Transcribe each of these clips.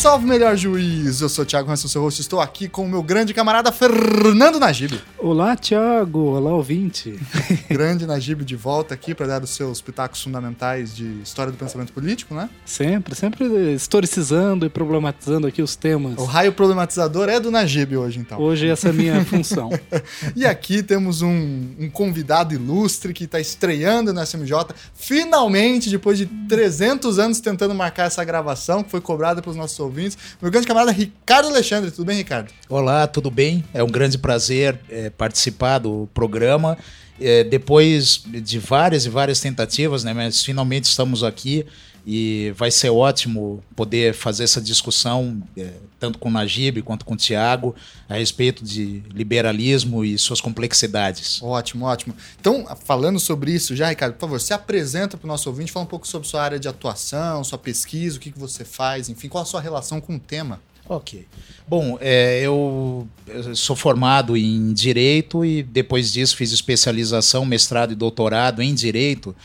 Salve Melhor Juiz. Eu sou o Thiago Hanson, seu host. Estou aqui com o meu grande camarada Fernando Najib. Olá, Thiago. Olá, ouvinte. grande Najib de volta aqui para dar os seus pitacos fundamentais de história do pensamento político, né? Sempre, sempre historicizando e problematizando aqui os temas. O raio problematizador é do Najib hoje, então. Hoje essa é a minha função. e aqui temos um, um convidado ilustre que está estreando no SMJ. Finalmente, depois de 300 anos tentando marcar essa gravação, que foi cobrada pelos nossos ouvintes. Meu grande camarada Ricardo Alexandre. Tudo bem, Ricardo? Olá, tudo bem? É um grande prazer é, participar do programa. É, depois de várias e várias tentativas, né, mas finalmente estamos aqui e vai ser ótimo poder fazer essa discussão, é, tanto com o Najib quanto com o Tiago, a respeito de liberalismo e suas complexidades. Ótimo, ótimo. Então, falando sobre isso já, Ricardo, por favor, se apresenta para o nosso ouvinte, fala um pouco sobre sua área de atuação, sua pesquisa, o que, que você faz, enfim, qual a sua relação com o tema. Ok. Bom, é, eu, eu sou formado em Direito e depois disso fiz especialização, mestrado e doutorado em Direito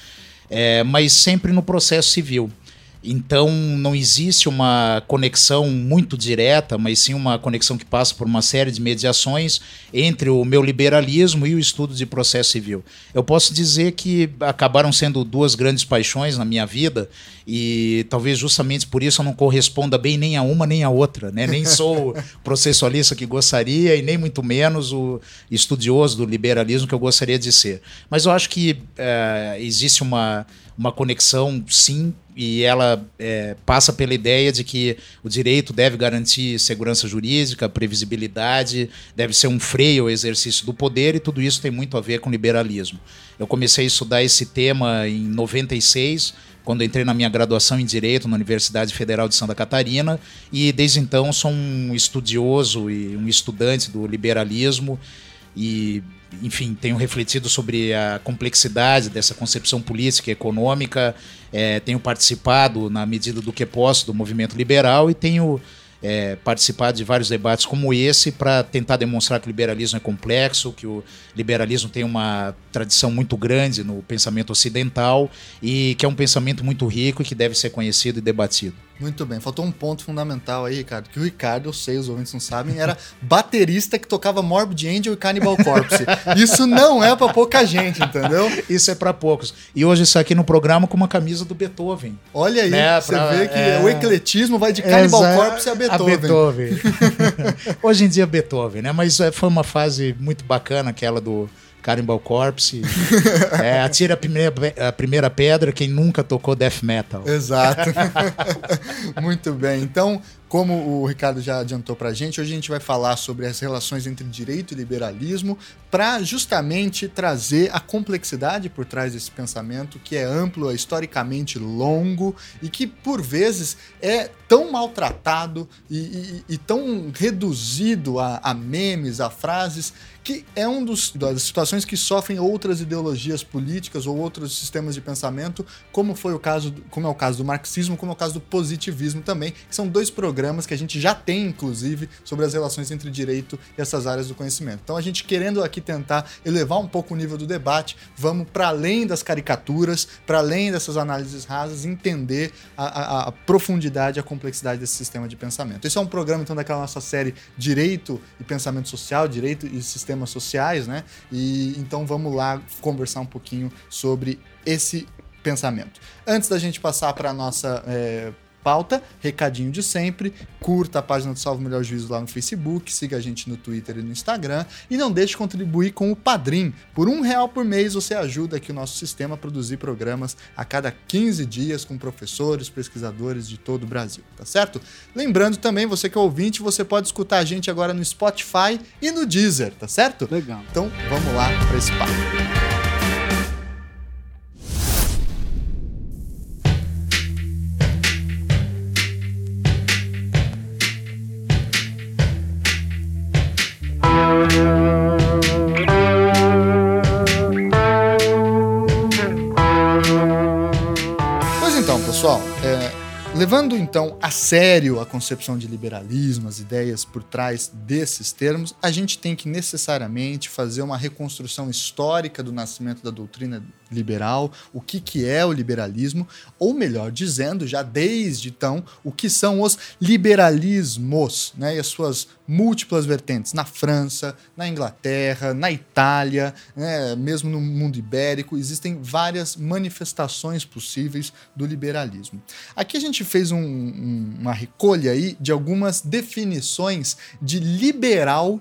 é, mas sempre no processo civil. Então não existe uma conexão muito direta, mas sim uma conexão que passa por uma série de mediações entre o meu liberalismo e o estudo de processo civil. Eu posso dizer que acabaram sendo duas grandes paixões na minha vida e talvez justamente por isso eu não corresponda bem nem a uma nem a outra, né? Nem sou o processualista que gostaria e nem muito menos o estudioso do liberalismo que eu gostaria de ser. Mas eu acho que é, existe uma uma conexão, sim, e ela é, passa pela ideia de que o direito deve garantir segurança jurídica, previsibilidade, deve ser um freio ao exercício do poder, e tudo isso tem muito a ver com liberalismo. Eu comecei a estudar esse tema em 96, quando entrei na minha graduação em Direito na Universidade Federal de Santa Catarina, e desde então sou um estudioso e um estudante do liberalismo e enfim, tenho refletido sobre a complexidade dessa concepção política e econômica, é, tenho participado, na medida do que posso, do movimento liberal e tenho é, participado de vários debates como esse para tentar demonstrar que o liberalismo é complexo, que o liberalismo tem uma tradição muito grande no pensamento ocidental e que é um pensamento muito rico e que deve ser conhecido e debatido. Muito bem, faltou um ponto fundamental aí, Ricardo, que o Ricardo, eu sei, os ouvintes não sabem, era baterista que tocava Morbid Angel e Cannibal Corpse. Isso não é para pouca gente, entendeu? Isso é para poucos. E hoje isso aqui no programa com uma camisa do Beethoven. Olha aí, né? você pra, vê que é... o ecletismo vai de Cannibal Corpse a Beethoven. A Beethoven. hoje em dia Beethoven, né? Mas é, foi uma fase muito bacana aquela do Cannibal Corpse. é, atira a primeira, a primeira pedra quem nunca tocou death metal. Exato. Muito bem. Então, como o Ricardo já adiantou para a gente, hoje a gente vai falar sobre as relações entre direito e liberalismo para justamente trazer a complexidade por trás desse pensamento que é amplo, é historicamente longo e que por vezes é tão maltratado e, e, e tão reduzido a, a memes, a frases que é um dos das situações que sofrem outras ideologias políticas ou outros sistemas de pensamento, como foi o caso, como é o caso do marxismo, como é o caso do positivismo também, que são dois programas que a gente já tem inclusive sobre as relações entre direito e essas áreas do conhecimento. Então a gente querendo aqui tentar elevar um pouco o nível do debate, vamos para além das caricaturas, para além dessas análises rasas, entender a, a, a profundidade, a complexidade desse sistema de pensamento. Esse é um programa então daquela nossa série Direito e Pensamento Social, Direito e Sistema sistemas sociais, né? E então vamos lá conversar um pouquinho sobre esse pensamento. Antes da gente passar para a nossa é, pauta, recadinho de sempre, curta a página do Salvo Melhor Juízo lá no Facebook, siga a gente no Twitter e no Instagram e não deixe de contribuir com o Padrim. Por um real por mês você ajuda aqui o nosso sistema a produzir programas a cada 15 dias com professores, pesquisadores de todo o Brasil, tá certo? Lembrando também, você que é ouvinte, você pode escutar a gente agora no Spotify e no Deezer, tá certo? Legal. Então vamos lá para esse papo. mundo em então a sério a concepção de liberalismo, as ideias por trás desses termos, a gente tem que necessariamente fazer uma reconstrução histórica do nascimento da doutrina liberal, o que, que é o liberalismo, ou melhor dizendo, já desde então, o que são os liberalismos né, e as suas múltiplas vertentes na França, na Inglaterra, na Itália, né, mesmo no mundo ibérico, existem várias manifestações possíveis do liberalismo. Aqui a gente fez um, um, uma recolha aí de algumas definições de liberal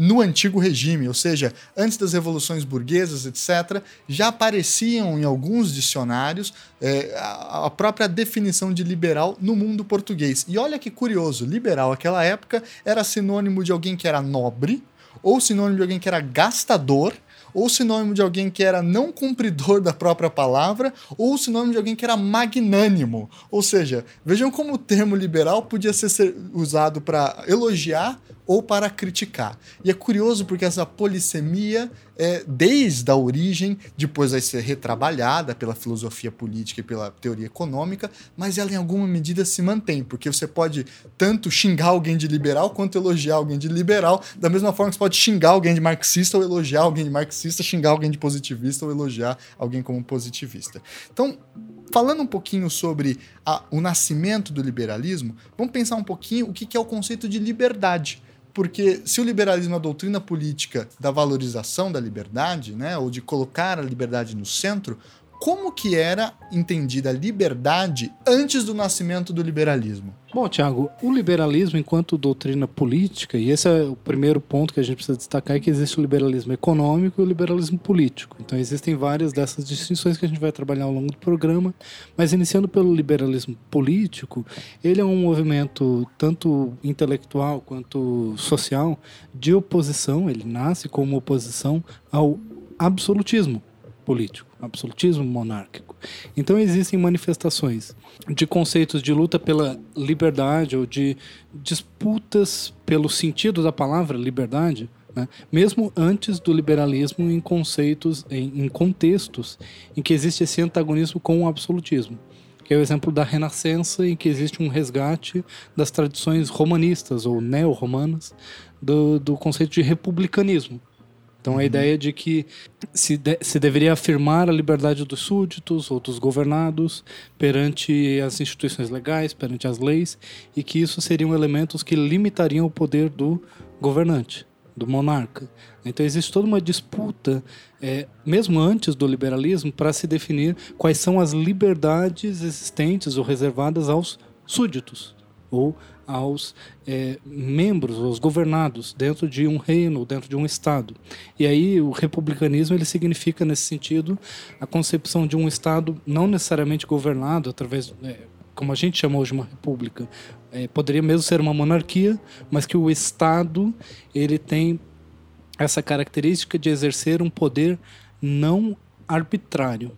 no antigo regime, ou seja, antes das revoluções burguesas, etc., já apareciam em alguns dicionários é, a própria definição de liberal no mundo português. E olha que curioso, liberal naquela época era sinônimo de alguém que era nobre, ou sinônimo de alguém que era gastador, ou sinônimo de alguém que era não cumpridor da própria palavra, ou sinônimo de alguém que era magnânimo. Ou seja, vejam como o termo liberal podia ser usado para elogiar ou para criticar. E é curioso porque essa polissemia, é, desde a origem, depois vai ser retrabalhada pela filosofia política e pela teoria econômica, mas ela em alguma medida se mantém, porque você pode tanto xingar alguém de liberal quanto elogiar alguém de liberal, da mesma forma que você pode xingar alguém de marxista ou elogiar alguém de marxista, xingar alguém de positivista ou elogiar alguém como positivista. Então, falando um pouquinho sobre a, o nascimento do liberalismo, vamos pensar um pouquinho o que, que é o conceito de liberdade. Porque se o liberalismo é a doutrina política da valorização da liberdade, né, ou de colocar a liberdade no centro, como que era entendida a liberdade antes do nascimento do liberalismo? Bom, Tiago, o liberalismo enquanto doutrina política, e esse é o primeiro ponto que a gente precisa destacar, é que existe o liberalismo econômico e o liberalismo político. Então existem várias dessas distinções que a gente vai trabalhar ao longo do programa, mas iniciando pelo liberalismo político, ele é um movimento tanto intelectual quanto social de oposição, ele nasce como oposição ao absolutismo político, absolutismo monárquico. Então existem manifestações de conceitos de luta pela liberdade ou de disputas pelo sentido da palavra liberdade, né? mesmo antes do liberalismo em conceitos, em, em contextos em que existe esse antagonismo com o absolutismo que é o exemplo da Renascença, em que existe um resgate das tradições romanistas ou neo-romanas do, do conceito de republicanismo. Então, a uhum. ideia de que se, de, se deveria afirmar a liberdade dos súditos ou dos governados perante as instituições legais, perante as leis, e que isso seriam elementos que limitariam o poder do governante, do monarca. Então, existe toda uma disputa, é, mesmo antes do liberalismo, para se definir quais são as liberdades existentes ou reservadas aos súditos ou aos é, membros, aos governados dentro de um reino, dentro de um estado. E aí o republicanismo ele significa nesse sentido a concepção de um estado não necessariamente governado através é, como a gente chama hoje uma república, é, poderia mesmo ser uma monarquia, mas que o estado ele tem essa característica de exercer um poder não arbitrário.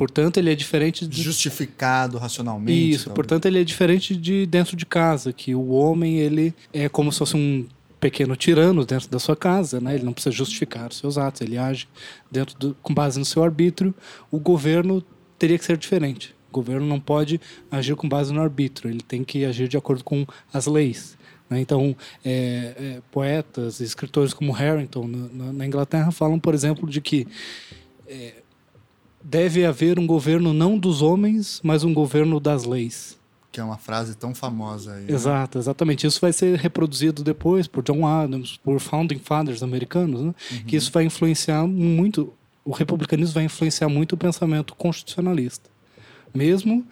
Portanto, ele é diferente de... Justificado racionalmente. Isso, portanto, ele é diferente de dentro de casa, que o homem, ele é como se fosse um pequeno tirano dentro da sua casa, né? Ele não precisa justificar os seus atos, ele age dentro do, com base no seu arbítrio. O governo teria que ser diferente. O governo não pode agir com base no arbítrio, ele tem que agir de acordo com as leis. Né? Então, é, é, poetas, escritores como Harrington na, na, Inglaterra falam, por exemplo, de que é, deve haver um governo não dos homens, mas um governo das leis. Que é uma frase tão famosa aí. Né? Exato, exatamente. Isso vai ser reproduzido depois por John Adams, por founding fathers americanos, né? uhum. que isso vai influenciar muito, o republicanismo vai influenciar muito o pensamento constitucionalista. Mesmo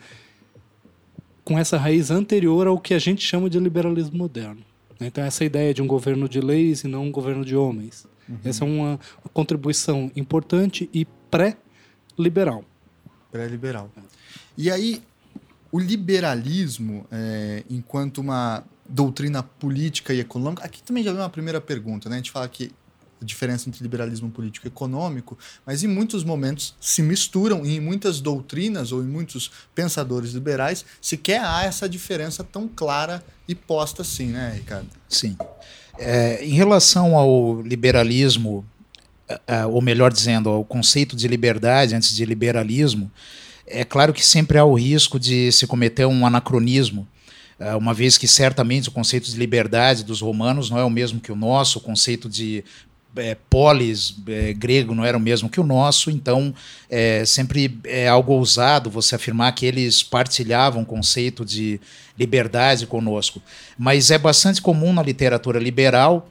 com essa raiz anterior ao que a gente chama de liberalismo moderno. Então, essa ideia de um governo de leis e não um governo de homens. Uhum. Essa é uma, uma contribuição importante e pré liberal. Pré-liberal. E aí, o liberalismo, é, enquanto uma doutrina política e econômica, aqui também já vem uma primeira pergunta, né? A gente fala que a diferença entre liberalismo político e econômico, mas em muitos momentos se misturam e em muitas doutrinas ou em muitos pensadores liberais sequer há essa diferença tão clara e posta assim, né, Ricardo? Sim. É, em relação ao liberalismo ou melhor dizendo, ao conceito de liberdade antes de liberalismo, é claro que sempre há o risco de se cometer um anacronismo, uh, uma vez que certamente o conceito de liberdade dos romanos não é o mesmo que o nosso, o conceito de é, polis é, grego não era o mesmo que o nosso, então é, sempre é algo ousado você afirmar que eles partilhavam o conceito de liberdade conosco. Mas é bastante comum na literatura liberal,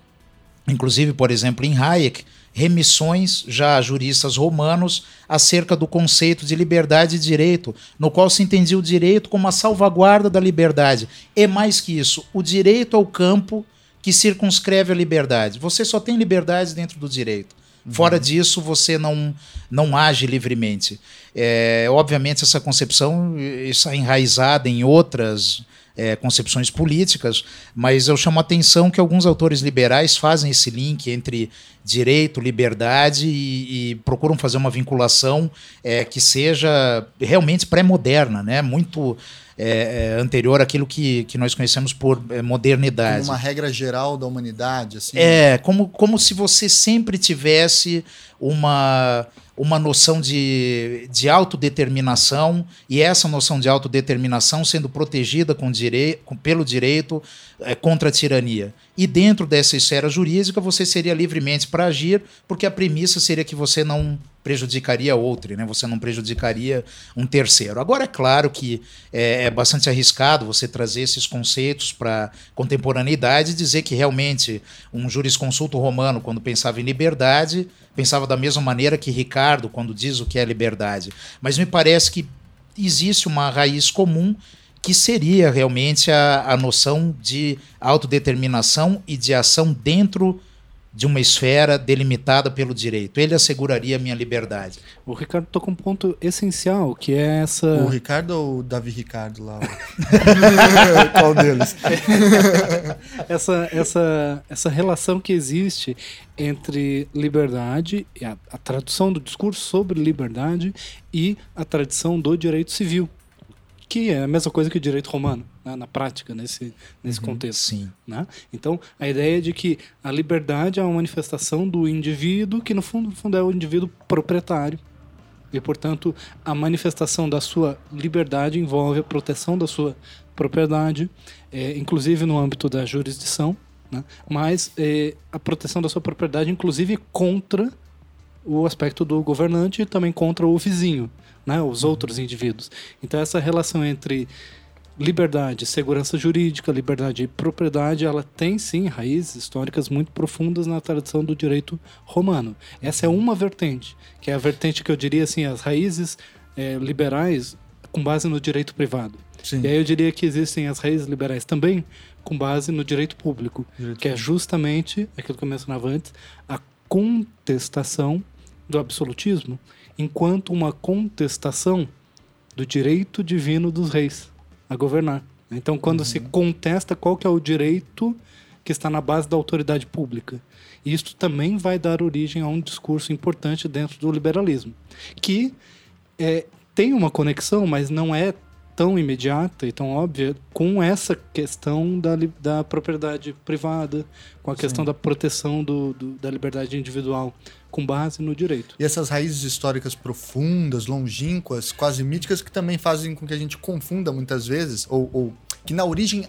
inclusive, por exemplo, em Hayek, remissões já a juristas romanos acerca do conceito de liberdade e direito, no qual se entendia o direito como a salvaguarda da liberdade. E mais que isso, o direito ao campo que circunscreve a liberdade. Você só tem liberdade dentro do direito. Uhum. Fora disso, você não, não age livremente. É, obviamente, essa concepção está enraizada em outras é, concepções políticas, mas eu chamo a atenção que alguns autores liberais fazem esse link entre direito, liberdade e, e procuram fazer uma vinculação é, que seja realmente pré-moderna, né? muito é, é, anterior àquilo que, que nós conhecemos por é, modernidade. Como uma regra geral da humanidade. Assim. É, como, como se você sempre tivesse uma uma noção de, de autodeterminação e essa noção de autodeterminação sendo protegida com direi com, pelo direito é, contra a tirania. E dentro dessa esfera jurídica você seria livremente para agir, porque a premissa seria que você não prejudicaria outro, né? você não prejudicaria um terceiro. Agora, é claro que é, é bastante arriscado você trazer esses conceitos para contemporaneidade e dizer que realmente um jurisconsulto romano, quando pensava em liberdade, pensava da mesma maneira que Ricardo, quando diz o que é liberdade. Mas me parece que existe uma raiz comum que seria realmente a, a noção de autodeterminação e de ação dentro de uma esfera delimitada pelo direito. Ele asseguraria a minha liberdade. O Ricardo tocou um ponto essencial, que é essa. O Ricardo ou o Davi Ricardo lá? Qual deles? essa, essa, essa relação que existe entre liberdade, a, a tradução do discurso sobre liberdade e a tradição do direito civil que é a mesma coisa que o direito romano, né, na prática, nesse, nesse uhum, contexto. Sim. Né? Então, a ideia de que a liberdade é uma manifestação do indivíduo, que no fundo, no fundo é o indivíduo proprietário. E, portanto, a manifestação da sua liberdade envolve a proteção da sua propriedade, é, inclusive no âmbito da jurisdição, né? mas é, a proteção da sua propriedade, inclusive contra o aspecto do governante e também contra o vizinho né, os outros indivíduos. Então essa relação entre liberdade, segurança jurídica, liberdade e propriedade, ela tem sim raízes históricas muito profundas na tradição do direito romano. Essa é uma vertente, que é a vertente que eu diria assim, as raízes é, liberais com base no direito privado. Sim. E aí eu diria que existem as raízes liberais também com base no direito público, direito que é justamente aquilo que eu mencionava antes, a contestação do absolutismo enquanto uma contestação do direito divino dos reis a governar. Então, quando uhum. se contesta qual que é o direito que está na base da autoridade pública, isto também vai dar origem a um discurso importante dentro do liberalismo, que é, tem uma conexão, mas não é tão imediata e tão óbvia com essa questão da, da propriedade privada, com a Sim. questão da proteção do, do, da liberdade individual com base no direito. E essas raízes históricas profundas, longínquas, quase míticas, que também fazem com que a gente confunda muitas vezes, ou, ou que na origem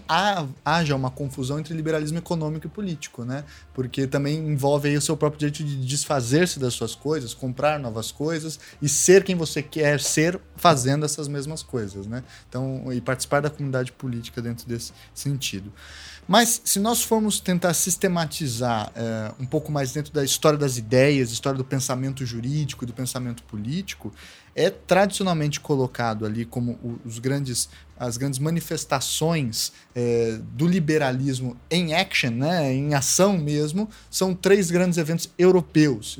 haja uma confusão entre liberalismo econômico e político, né? Porque também envolve aí o seu próprio direito de desfazer-se das suas coisas, comprar novas coisas e ser quem você quer ser fazendo essas mesmas coisas, né? Então, e participar da comunidade política dentro desse sentido. Mas se nós formos tentar sistematizar é, um pouco mais dentro da história das ideias, história do pensamento jurídico do pensamento político, é tradicionalmente colocado ali como os grandes, as grandes manifestações é, do liberalismo em action, né, em ação mesmo, são três grandes eventos europeus,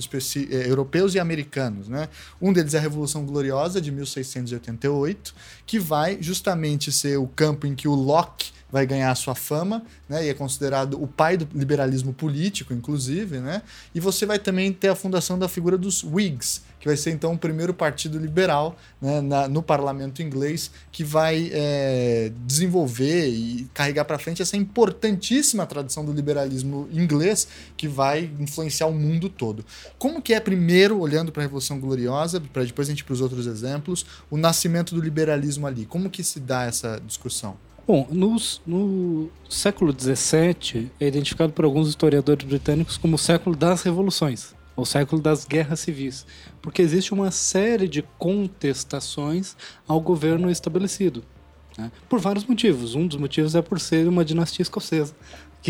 é, europeus e americanos. Né? Um deles é a Revolução Gloriosa de 1688, que vai justamente ser o campo em que o Locke vai ganhar sua fama, né? E é considerado o pai do liberalismo político, inclusive, né? E você vai também ter a fundação da figura dos Whigs, que vai ser então o primeiro partido liberal né, na, no parlamento inglês que vai é, desenvolver e carregar para frente essa importantíssima tradição do liberalismo inglês que vai influenciar o mundo todo. Como que é primeiro, olhando para a Revolução Gloriosa, para depois a gente para os outros exemplos, o nascimento do liberalismo ali? Como que se dá essa discussão? Bom, no século XVII é identificado por alguns historiadores britânicos como o século das revoluções, ou século das guerras civis, porque existe uma série de contestações ao governo estabelecido. Né? Por vários motivos. Um dos motivos é por ser uma dinastia escocesa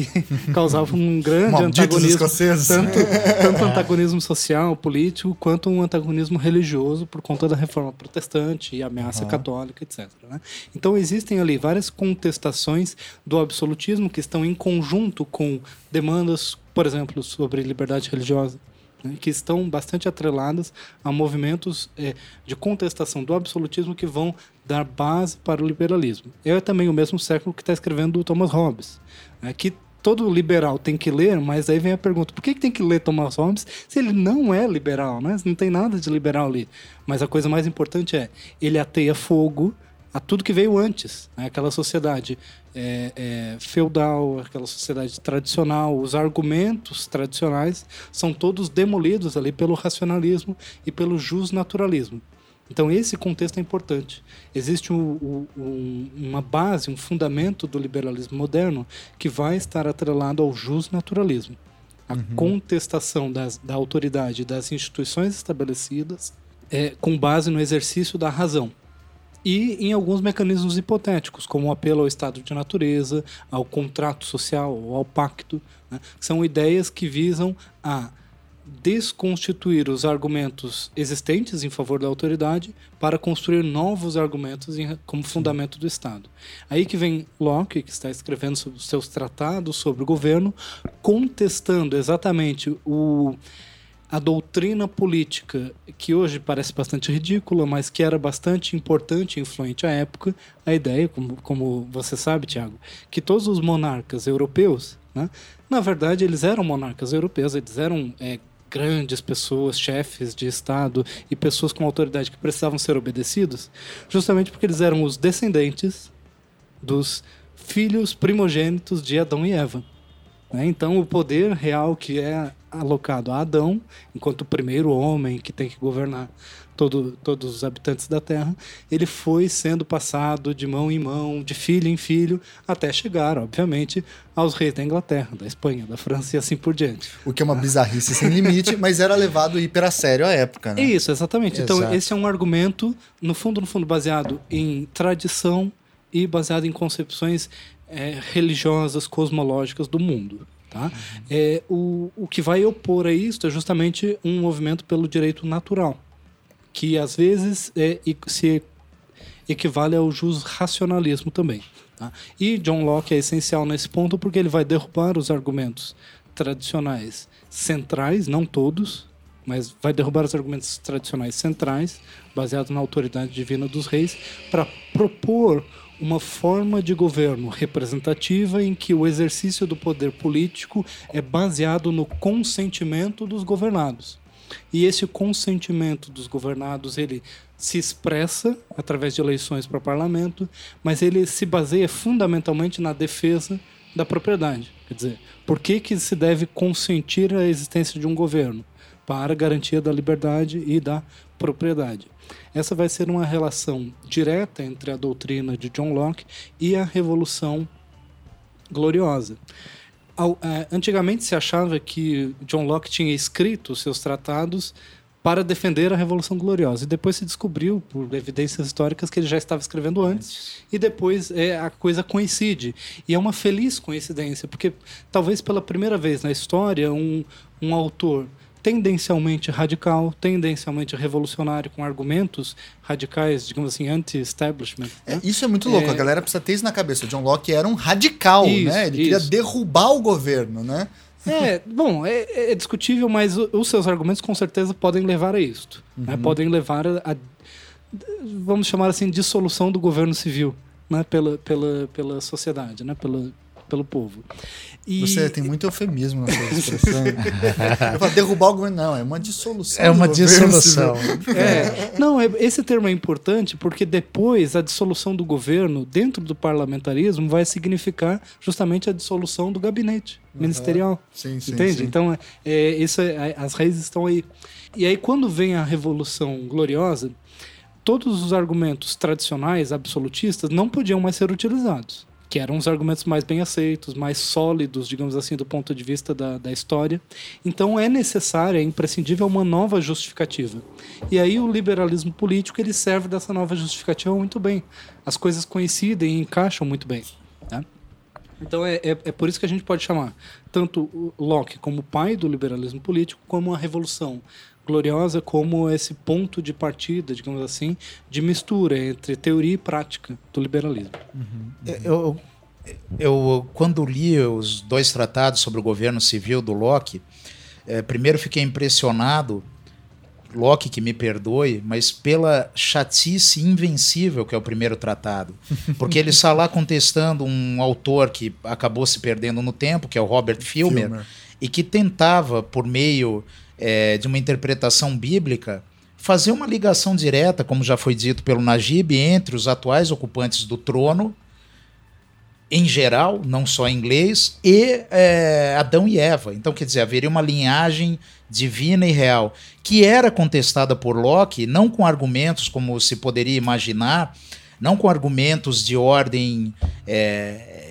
que causava um grande Malditos antagonismo, escoceses. tanto, tanto antagonismo social, político, quanto um antagonismo religioso por conta da reforma protestante e ameaça católica, etc. né? Então existem ali várias contestações do absolutismo que estão em conjunto com demandas, por exemplo, sobre liberdade religiosa, né, que estão bastante atreladas a movimentos eh, de contestação do absolutismo que vão dar base para o liberalismo. É também o mesmo século que está escrevendo o Thomas Hobbes, né, que todo liberal tem que ler, mas aí vem a pergunta: por que, que tem que ler Thomas Hobbes se ele não é liberal? Né? Não tem nada de liberal ali. Mas a coisa mais importante é ele ateia fogo a tudo que veio antes, né? aquela sociedade é, é, feudal, aquela sociedade tradicional, os argumentos tradicionais são todos demolidos ali pelo racionalismo e pelo justnaturalismo. Então esse contexto é importante. Existe um, um, um, uma base, um fundamento do liberalismo moderno que vai estar atrelado ao justnaturalismo. A contestação das, da autoridade das instituições estabelecidas é, com base no exercício da razão e em alguns mecanismos hipotéticos, como o apelo ao estado de natureza, ao contrato social ao pacto, né? são ideias que visam a desconstituir os argumentos existentes em favor da autoridade para construir novos argumentos em- como fundamento do Estado. Aí que vem Locke, que está escrevendo sobre seus tratados sobre o governo, contestando exatamente o a doutrina política, que hoje parece bastante ridícula, mas que era bastante importante e influente à época, a ideia, como, como você sabe, Tiago, que todos os monarcas europeus, né, na verdade, eles eram monarcas europeus, eles eram é, grandes pessoas, chefes de Estado e pessoas com autoridade que precisavam ser obedecidos, justamente porque eles eram os descendentes dos filhos primogênitos de Adão e Eva. Né? Então, o poder real que é alocado a Adão, enquanto o primeiro homem que tem que governar todo, todos os habitantes da Terra, ele foi sendo passado de mão em mão, de filho em filho, até chegar, obviamente, aos reis da Inglaterra, da Espanha, da França e assim por diante. O que é uma bizarrice sem limite, mas era levado hiper a sério à época, né? Isso, exatamente. Então, Exato. esse é um argumento, no fundo, no fundo, baseado em tradição e baseado em concepções eh, religiosas, cosmológicas do mundo. Tá? É, o, o que vai opor a isso é justamente um movimento pelo direito natural, que às vezes é, se equivale ao jus racionalismo também. Tá? E John Locke é essencial nesse ponto porque ele vai derrubar os argumentos tradicionais centrais, não todos, mas vai derrubar os argumentos tradicionais centrais, baseados na autoridade divina dos reis, para propor uma forma de governo representativa em que o exercício do poder político é baseado no consentimento dos governados. E esse consentimento dos governados, ele se expressa através de eleições para parlamento, mas ele se baseia fundamentalmente na defesa da propriedade. Quer dizer, por que, que se deve consentir a existência de um governo? Para garantia da liberdade e da propriedade. Essa vai ser uma relação direta entre a doutrina de John Locke e a Revolução Gloriosa. Eh, antigamente se achava que John Locke tinha escrito seus tratados para defender a Revolução Gloriosa. E depois se descobriu, por evidências históricas, que ele já estava escrevendo antes. E depois é, a coisa coincide. E é uma feliz coincidência, porque talvez pela primeira vez na história, um, um autor tendencialmente radical, tendencialmente revolucionário, com argumentos radicais, digamos assim, anti-establishment. É, né? isso é muito louco, É. a galera precisa ter isso na cabeça. John Locke era um radical, Isso, né? Ele queria isso. derrubar o governo, né? É, bom, é, é discutível, mas o- os seus argumentos com certeza podem levar a isto. né? Podem levar a, a- vamos chamar assim, dissolução do governo civil né? pela, pela, pela sociedade, né? pela, pelo povo. E, Você tem muito eufemismo na sua expressão. Eu falo, derrubar o governo, não, é uma dissolução. É uma dissolução. É, não, é- esse termo é importante porque depois a dissolução do governo dentro do parlamentarismo vai significar justamente a dissolução do gabinete ministerial. Sim, sim. Entende? sim. Então, é, é, isso é- as raízes estão aí. E aí, quando vem a Revolução Gloriosa, todos os argumentos tradicionais, absolutistas, não podiam mais ser utilizados. Que eram os argumentos mais bem aceitos, mais sólidos, digamos assim, do ponto de vista da, da história. Então é necessária, é imprescindível uma nova justificativa. E aí o liberalismo político ele serve dessa nova justificativa muito bem. As coisas coincidem e encaixam muito bem. Né? Então é, é, é, por isso que a gente pode chamar tanto Locke como pai do liberalismo político como a revolução gloriosa como esse ponto de partida, digamos assim, de mistura entre teoria e prática do liberalismo. Uhum, uhum. Eu, eu, quando li os dois tratados sobre o governo civil do Locke, é, primeiro fiquei impressionado, Locke que me perdoe, mas pela chatice invencível que é o primeiro tratado. Porque ele está lá contestando um autor que acabou se perdendo no tempo, que é o Robert Filmer, Filmer. e que tentava, por meio é, de uma interpretação bíblica, fazer uma ligação direta, como já foi dito pelo Najib, entre os atuais ocupantes do trono, em geral, não só em inglês, e é, Adão e Eva. Então, quer dizer, haveria uma linhagem divina e real, que era contestada por Locke, não com argumentos como se poderia imaginar, não com argumentos de ordem é,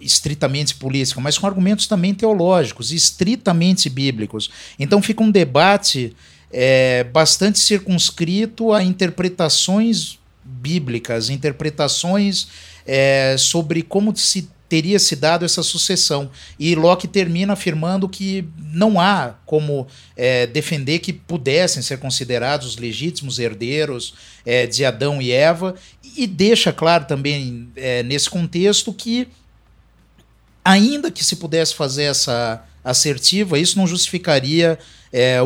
estritamente política, mas com argumentos também teológicos, estritamente bíblicos. Então fica um debate é, bastante circunscrito a interpretações bíblicas, interpretações é, sobre como se teria se dado essa sucessão. E Locke termina afirmando que não há como é, defender que pudessem ser considerados os legítimos herdeiros é, de Adão e Eva, e deixa claro também é, nesse contexto que ainda que se pudesse fazer essa assertiva, isso não justificaria é,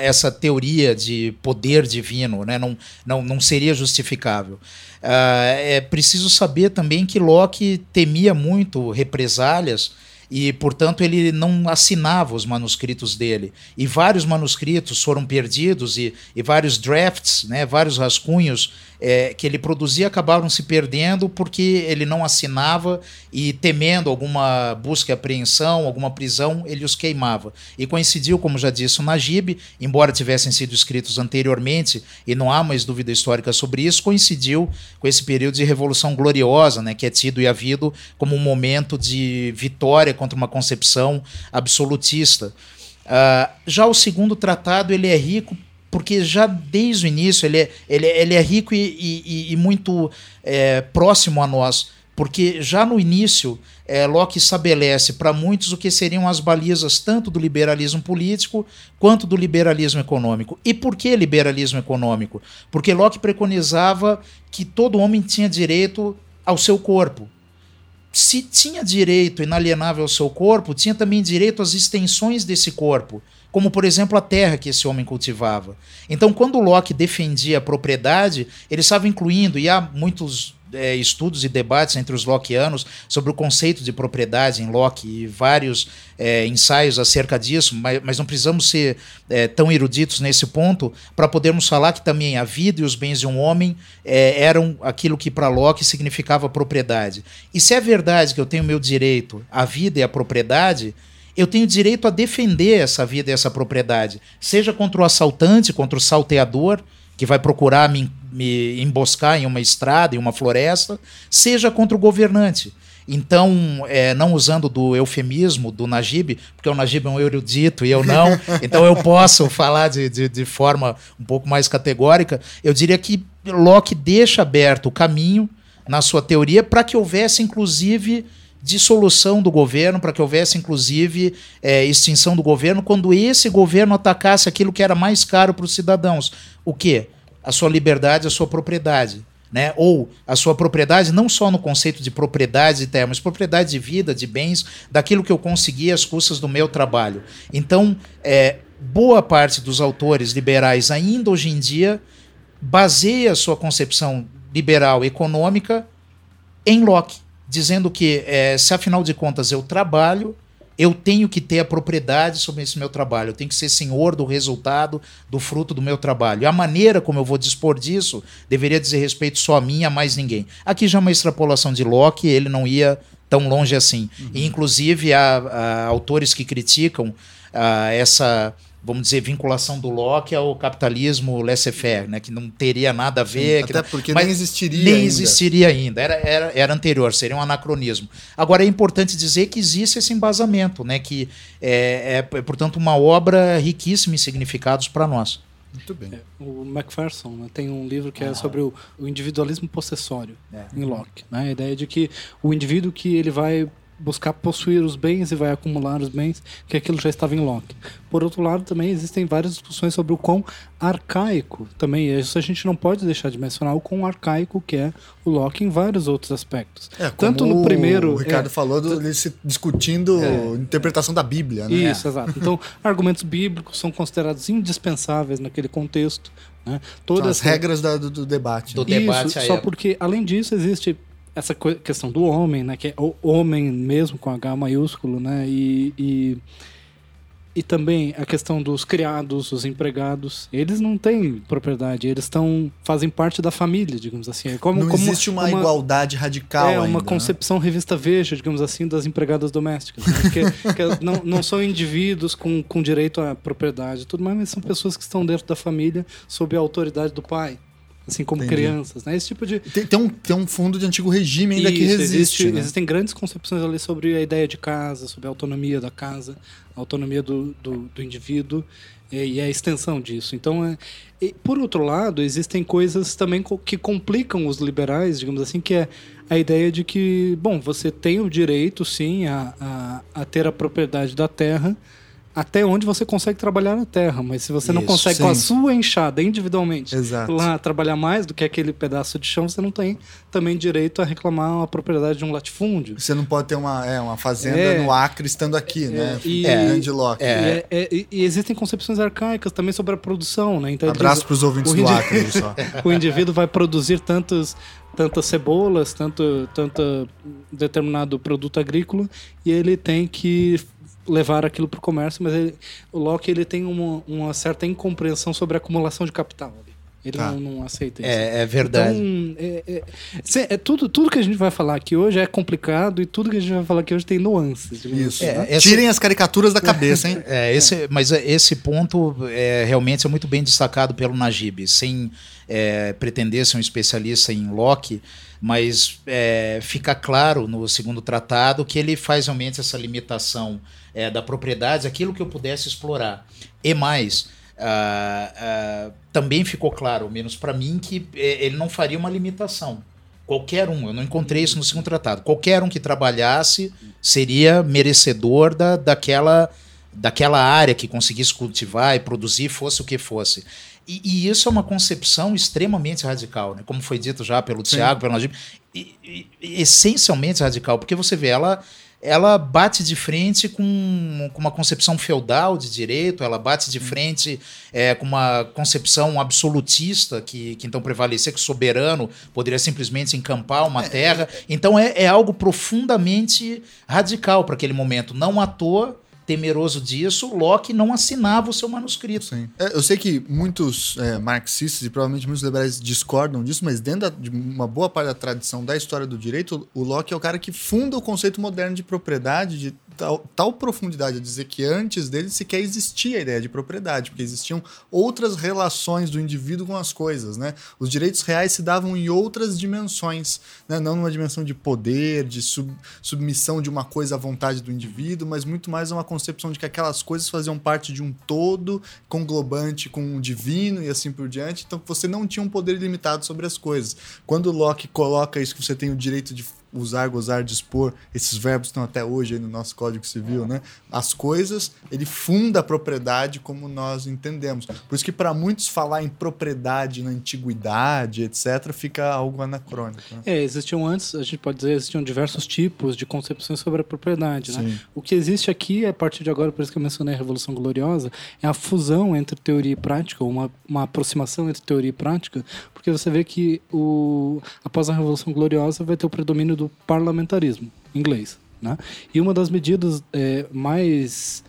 essa teoria de poder divino, né? não, não, não seria justificável. Uh, é preciso saber também que Locke temia muito represálias e, portanto, ele não assinava os manuscritos dele. E vários manuscritos foram perdidos e, e vários drafts, né, vários rascunhos é, que ele produzia acabaram se perdendo porque ele não assinava e, temendo alguma busca e apreensão, alguma prisão, ele os queimava. E coincidiu, como já disse o Najib, embora tivessem sido escritos anteriormente, e não há mais dúvida histórica sobre isso, coincidiu com esse período de Revolução Gloriosa, né, que é tido e havido como um momento de vitória contra uma concepção absolutista. Uh, já o segundo tratado ele é rico porque já desde o início ele é, ele, é, ele é rico e, e, e muito é, próximo a nós, porque já no início é, Locke estabelece para muitos o que seriam as balizas tanto do liberalismo político quanto do liberalismo econômico. E por que liberalismo econômico? Porque Locke preconizava que todo homem tinha direito ao seu corpo. Se tinha direito inalienável ao seu corpo, tinha também direito às extensões desse corpo como por exemplo a terra que esse homem cultivava. Então, quando Locke defendia a propriedade, ele estava incluindo, e há muitos é, estudos e debates entre os Lockeanos sobre o conceito de propriedade em Locke e vários é, ensaios acerca disso, mas, mas não precisamos ser é, tão eruditos nesse ponto para podermos falar que também a vida e os bens de um homem é, eram aquilo que para Locke significava propriedade. E se é verdade que eu tenho meu direito à vida e à propriedade, eu tenho direito a defender essa vida e essa propriedade, seja contra o assaltante, contra o salteador, que vai procurar me, me emboscar em uma estrada, em uma floresta, seja contra o governante. Então, é, não usando do eufemismo do Najib, porque o Najib é um erudito e eu não, então eu posso falar de, de, de, forma um pouco mais categórica, eu diria que Locke deixa aberto o caminho na sua teoria para que houvesse, inclusive, dissolução do governo, para que houvesse, inclusive, é, extinção do governo, quando esse governo atacasse aquilo que era mais caro para os cidadãos. O quê? A sua liberdade, a sua propriedade. Né? Ou a sua propriedade, não só no conceito de propriedade de terra, mas propriedade de vida, de bens, daquilo que eu consegui às custas do meu trabalho. Então, é, boa parte dos autores liberais, ainda hoje em dia, baseia a sua concepção liberal econômica em Locke dizendo que é, se afinal de contas eu trabalho, eu tenho que ter a propriedade sobre esse meu trabalho, eu tenho que ser senhor do resultado, do fruto do meu trabalho. E a maneira como eu vou dispor disso deveria dizer respeito só a mim e a mais ninguém. Aqui já é uma extrapolação de Locke, ele não ia tão longe assim. Uhum. E, inclusive, há, há, autores que criticam uh, essa vamos dizer, vinculação do Locke ao capitalismo laissez-faire, né? Que não teria nada a ver. Sim, até não, porque nem existiria Nem ainda. existiria ainda. Era, era, era anterior, seria um anacronismo. Agora é importante dizer que existe esse embasamento, né? Que é, é portanto, uma obra riquíssima em significados para nós. Muito bem. É, o Macpherson né, tem um livro que é sobre o, o individualismo possessório é. em Locke. Né? A ideia de que o indivíduo que ele vai buscar possuir os bens e vai acumular os bens, que aquilo já estava em Locke. Por outro lado, também existem várias discussões sobre o quão arcaico também é. Isso a gente não pode deixar de mencionar o quão arcaico que é o Locke em vários outros aspectos. É, Tanto no primeiro. O Ricardo é, falou do, discutindo é, interpretação da Bíblia, né? Isso, exato. Então, argumentos bíblicos são considerados indispensáveis naquele contexto. Né? Todas as regras da, do, do, debate. Do né? debate Isso, só porque, além disso, existe essa questão do homem, né, que é o homem mesmo com H maiúsculo, né, e, e, e também a questão dos criados, os empregados, eles não têm propriedade, eles estão fazem parte da família, digamos assim. É como, não como existe uma, uma, igualdade radical. É uma ainda, concepção né? revista Veja, digamos assim, das empregadas domésticas, né, que, que não, não são indivíduos com, com direito à propriedade, tudo mais, mas são pessoas que estão dentro da família sob a autoridade do pai assim como Entendi. crianças, né? Esse tipo de tem, tem, um, tem um fundo de antigo regime ainda Isso, que resiste. Existe, né? Existem grandes concepções ali sobre a ideia de casa, sobre a autonomia da casa, a autonomia do, do, do indivíduo e, a extensão disso. Então, é, e, por outro lado, existem coisas também que complicam os liberais, digamos assim, que é a ideia de que, bom, você tem o direito, sim, a, a, a ter a propriedade da terra até onde você consegue trabalhar na terra, mas se você não consegue sim. com a sua enxada individualmente Exato. lá trabalhar mais do que aquele pedaço de chão, você não tem também direito a reclamar a propriedade de um latifúndio. Você não pode ter uma, é, uma fazenda é, no Acre estando aqui, é, né? E, é, é, é, é, e, e, existem concepções arcaicas também sobre a produção, né? Então, Abraço para os ouvintes do Acre. Só. o indivíduo vai produzir tantos tantas cebolas, tanto, tanto determinado produto agrícola, e ele tem que levar aquilo para o comércio, mas ele, o Locke ele tem uma, uma, certa incompreensão sobre a acumulação de capital. Ele tá. não, não, aceita isso. É, é verdade. Então, é, é, é, tudo, tudo que a gente vai falar aqui hoje é complicado e tudo que a gente vai falar aqui hoje tem nuances. Isso. Assim, né? esse... Tirem as caricaturas da cabeça, hein? É, esse, mas esse ponto é, realmente é muito bem destacado pelo Najib. Sem é, pretender ser um especialista em Locke, mas é, fica claro no segundo tratado que ele faz realmente essa limitação é, da propriedade, aquilo que eu pudesse explorar. E mais, uh, uh, também ficou claro, menos para mim, que é, ele não faria uma limitação. Qualquer um, eu não encontrei isso no segundo tratado, qualquer um que trabalhasse seria merecedor da, daquela, daquela área que conseguisse cultivar e produzir, fosse o que fosse. E, e, isso é uma concepção extremamente radical, né? como foi dito já pelo. Tiago, pelo Najib, e, e, essencialmente radical, porque você vê, ela, ela bate de frente com, com uma concepção feudal de direito, ela bate de frente é, com uma concepção absolutista que, que então prevalecia que o soberano poderia simplesmente encampar uma é, terra. Então é, é algo profundamente radical para aquele momento. Não à toa temeroso disso, Locke não assinava o seu manuscrito. Sim. É, eu sei que muitos é, marxistas e provavelmente muitos liberais discordam disso, mas dentro da, de uma boa parte da tradição da história do direito, o Locke é o cara que funda o conceito moderno de propriedade, de tal, tal profundidade a dizer que antes dele sequer existia a ideia de propriedade, porque existiam outras relações do indivíduo com as coisas, né? Os direitos reais se davam em outras dimensões, né? não numa dimensão de poder, de sub, submissão de uma coisa à vontade do indivíduo, mas muito mais uma concepção de que aquelas coisas faziam parte de um todo conglobante com o divino e assim por diante, então você não tinha um poder ilimitado sobre as coisas. Quando Locke coloca isso que você tem o direito de usar, gozar, dispor, esses verbos estão até hoje no nosso Código Civil, né? As coisas, ele funda a propriedade como nós entendemos. Por isso que para muitos falar em propriedade na antiguidade, etc, fica algo anacrônico. Né? É, existiam antes, a gente pode dizer, existiam diversos tipos de concepções sobre a propriedade, né? O que existe aqui, a partir de agora, por isso que eu mencionei a Revolução Gloriosa, é a fusão entre teoria e prática, uma, uma aproximação entre teoria e prática, porque você vê que o, após a Revolução Gloriosa vai ter o predomínio do parlamentarismo inglês. Né? E uma das medidas é, mais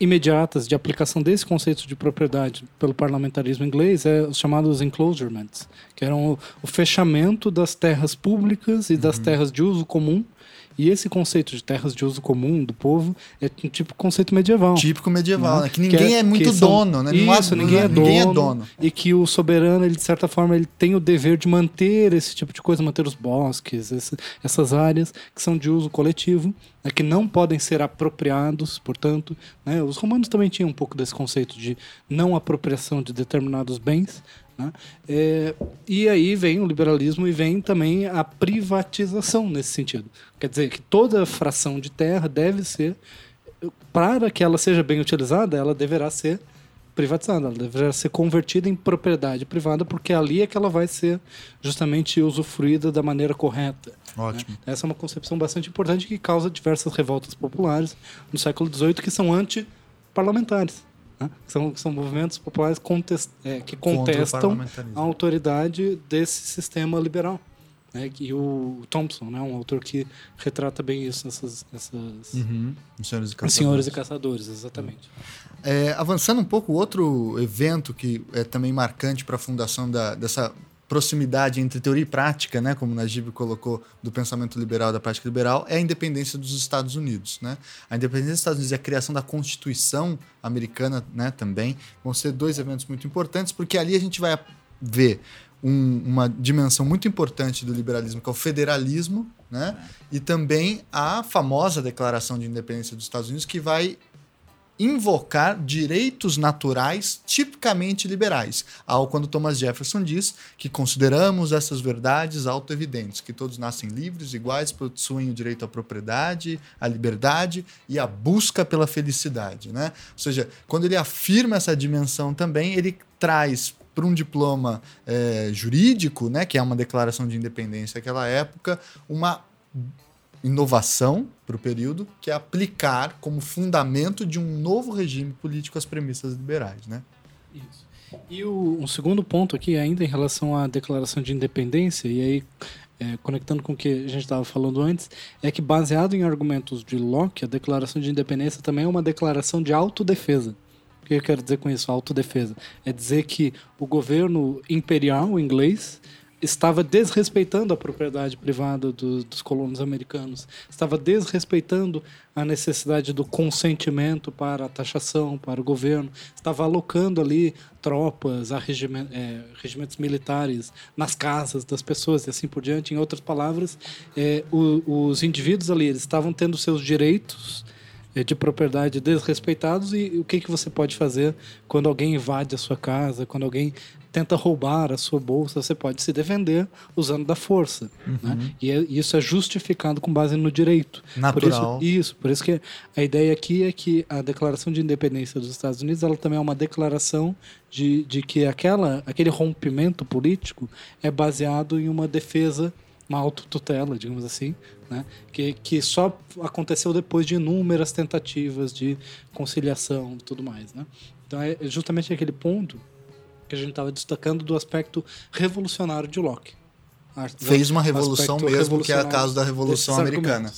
imediatas de aplicação desse conceito de propriedade pelo parlamentarismo inglês é os chamados enclosurements, que eram o, o fechamento das terras públicas e das uhum. terras de uso comum E esse conceito de terras de uso comum do povo é um tipo conceito medieval. Típico medieval, né? Que ninguém que é, é, muito dono, né? Isso, ninguém, é, ninguém dono, é dono. E que o soberano, ele, de certa forma, ele tem o dever de manter esse tipo de coisa, manter os bosques, esse, essas áreas que são de uso coletivo, né? que não podem ser apropriados, portanto. Né? Os romanos também tinham um pouco desse conceito de não apropriação de determinados bens. Né? É, e aí vem o liberalismo e vem também a privatização nesse sentido. Quer dizer que toda fração de terra deve ser, para que ela seja bem utilizada, ela deverá ser privatizada, ela deverá ser convertida em propriedade privada, porque ali é que ela vai ser justamente usufruída da maneira correta. Né? Ótimo. Né? Essa é uma concepção bastante importante que causa diversas revoltas populares no século XVIII que são anti-parlamentares. Né? São, são movimentos populares contest, é, que contestam a autoridade desse sistema liberal. Né? E o Thompson, né? um autor que retrata bem isso nessas. nessas uhum. Senhores, e Caçadores. Senhores e Caçadores, exatamente. É, avançando um pouco, outro evento que é também marcante para a fundação da, dessa proximidade entre teoria e prática, né, como Najib colocou, do pensamento liberal da prática liberal, é a independência dos Estados Unidos. Né? A independência dos Estados Unidos e a criação da Constituição americana né, também vão ser dois eventos muito importantes, porque ali a gente vai ver um, uma dimensão muito importante do liberalismo, que é o federalismo, né? e também a famosa Declaração de Independência dos Estados Unidos, que vai invocar direitos naturais tipicamente liberais, ao quando Thomas Jefferson diz que consideramos essas verdades autoevidentes, que todos nascem livres, iguais, possuem o direito à propriedade, à liberdade e à busca pela felicidade, né? Ou seja, quando ele afirma essa dimensão também, ele traz para um diploma é, jurídico, né, que é uma declaração de independência naquela época, uma inovação para o período, que é aplicar como fundamento de um novo regime político as premissas liberais. Né? Isso. E o, um segundo ponto aqui, ainda em relação à declaração de independência, e aí é, conectando com o que a gente estava falando antes, é que baseado em argumentos de Locke, a declaração de independência também é uma declaração de autodefesa. O que eu quero dizer com isso, autodefesa? É dizer que o governo imperial inglês estava desrespeitando a propriedade privada do, dos colonos americanos, estava desrespeitando a necessidade do consentimento para a taxação, para o governo, estava alocando ali tropas, regime, é, regimentos militares nas casas das pessoas e assim por diante. Em outras palavras, é, o, os indivíduos ali estavam tendo seus direitos de propriedade desrespeitados e o que, que você pode fazer quando alguém invade a sua casa, quando alguém tenta roubar a sua bolsa, você pode se defender usando da força. Uhum. Né? E é, isso é justificado com base no direito. Natural. Por isso, isso, por isso que a ideia aqui é que a Declaração de Independência dos Estados Unidos ela também é uma declaração de, de que aquela, aquele rompimento político é baseado em uma defesa, uma autotutela, digamos assim, né? que, que só aconteceu depois de inúmeras tentativas de conciliação e tudo mais. Né? Então é justamente aquele ponto que a gente estava destacando do aspecto revolucionário de Locke. Fez uma revolução mesmo, que é o caso da Revolução Americana.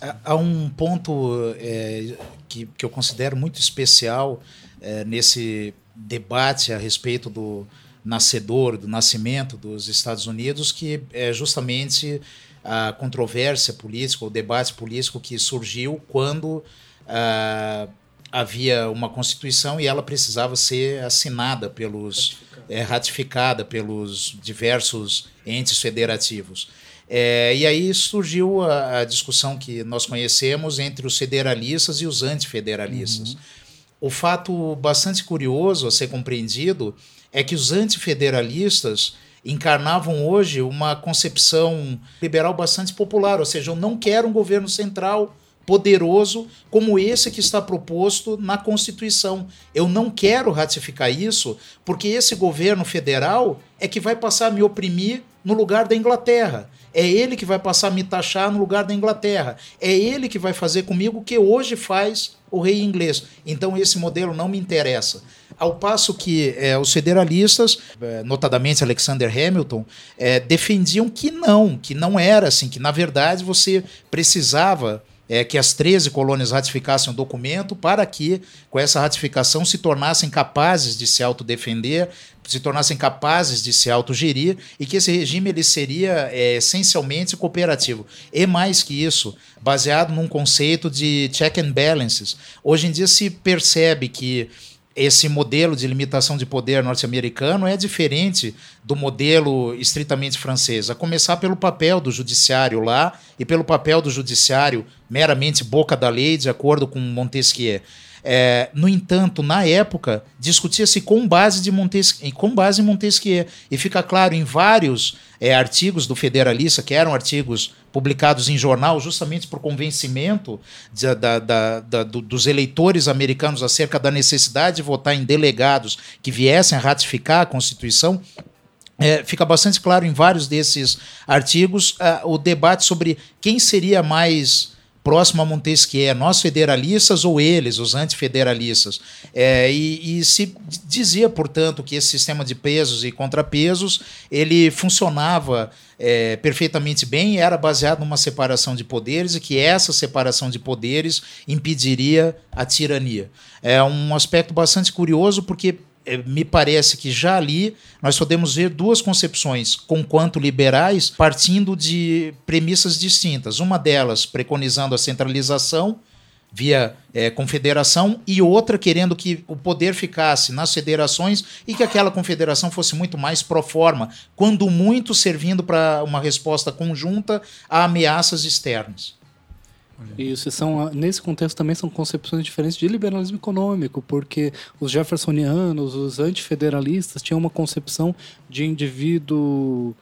É, há um ponto é, que, que eu considero muito especial é, nesse debate a respeito do nascedor, do nascimento dos Estados Unidos, que é justamente a controvérsia política, o debate político que surgiu quando ah, havia uma Constituição e ela precisava ser assinada pelos. Ratificada, é, ratificada pelos diversos entes federativos. É, e aí surgiu a, a, discussão que nós conhecemos entre os federalistas e os antifederalistas. Uhum. O fato bastante curioso a ser compreendido é que os antifederalistas encarnavam hoje uma concepção liberal bastante popular, ou seja, eu não quero um governo central poderoso como esse que está proposto na Constituição. Eu não quero ratificar isso porque esse governo federal é que vai passar a me oprimir no lugar da Inglaterra. É ele que vai passar a me taxar no lugar da Inglaterra. É ele que vai fazer comigo o que hoje faz o rei inglês. Então esse modelo não me interessa. Ao passo que é, os federalistas, é, notadamente Alexander Hamilton, é, defendiam que não, que não era assim, que na verdade você precisava é, que as 13 colônias ratificassem o documento para que, com essa ratificação, se tornassem capazes de se autodefender, se tornassem capazes de se autogerir e que esse regime ele seria é, essencialmente cooperativo. E mais que isso, baseado num conceito de check and balances. Hoje em dia se percebe que esse modelo de limitação de poder norte-americano é diferente do modelo estritamente francês, a começar pelo papel do judiciário lá e pelo papel do judiciário meramente boca da lei, de acordo com Montesquieu. É, no entanto, na época, discutia-se com base, de Montesquieu, com base em Montesquieu. E fica claro em vários é, artigos do Federalista, que eram artigos publicados em jornal, justamente por convencimento de, da, da, da, dos eleitores americanos acerca da necessidade de votar em delegados que viessem a ratificar a Constituição. É, fica bastante claro em vários desses artigos uh, o debate sobre quem seria mais próximo a Montesquieu, nós federalistas ou eles, os antifederalistas. É, e, e, se dizia, portanto, que esse sistema de pesos e contrapesos ele funcionava é, perfeitamente bem era baseado numa separação de poderes e que essa separação de poderes impediria a tirania. É um aspecto bastante curioso porque é, me parece que já ali nós podemos ver duas concepções, conquanto liberais, partindo de premissas distintas. Uma delas preconizando a centralização via é, confederação e outra querendo que o poder ficasse nas federações e que aquela confederação fosse muito mais pro forma, quando muito servindo para uma resposta conjunta a ameaças externas. Isso, são, nesse contexto também são concepções diferentes de liberalismo econômico, porque os jeffersonianos, os antifederalistas, tinham uma concepção de indivíduo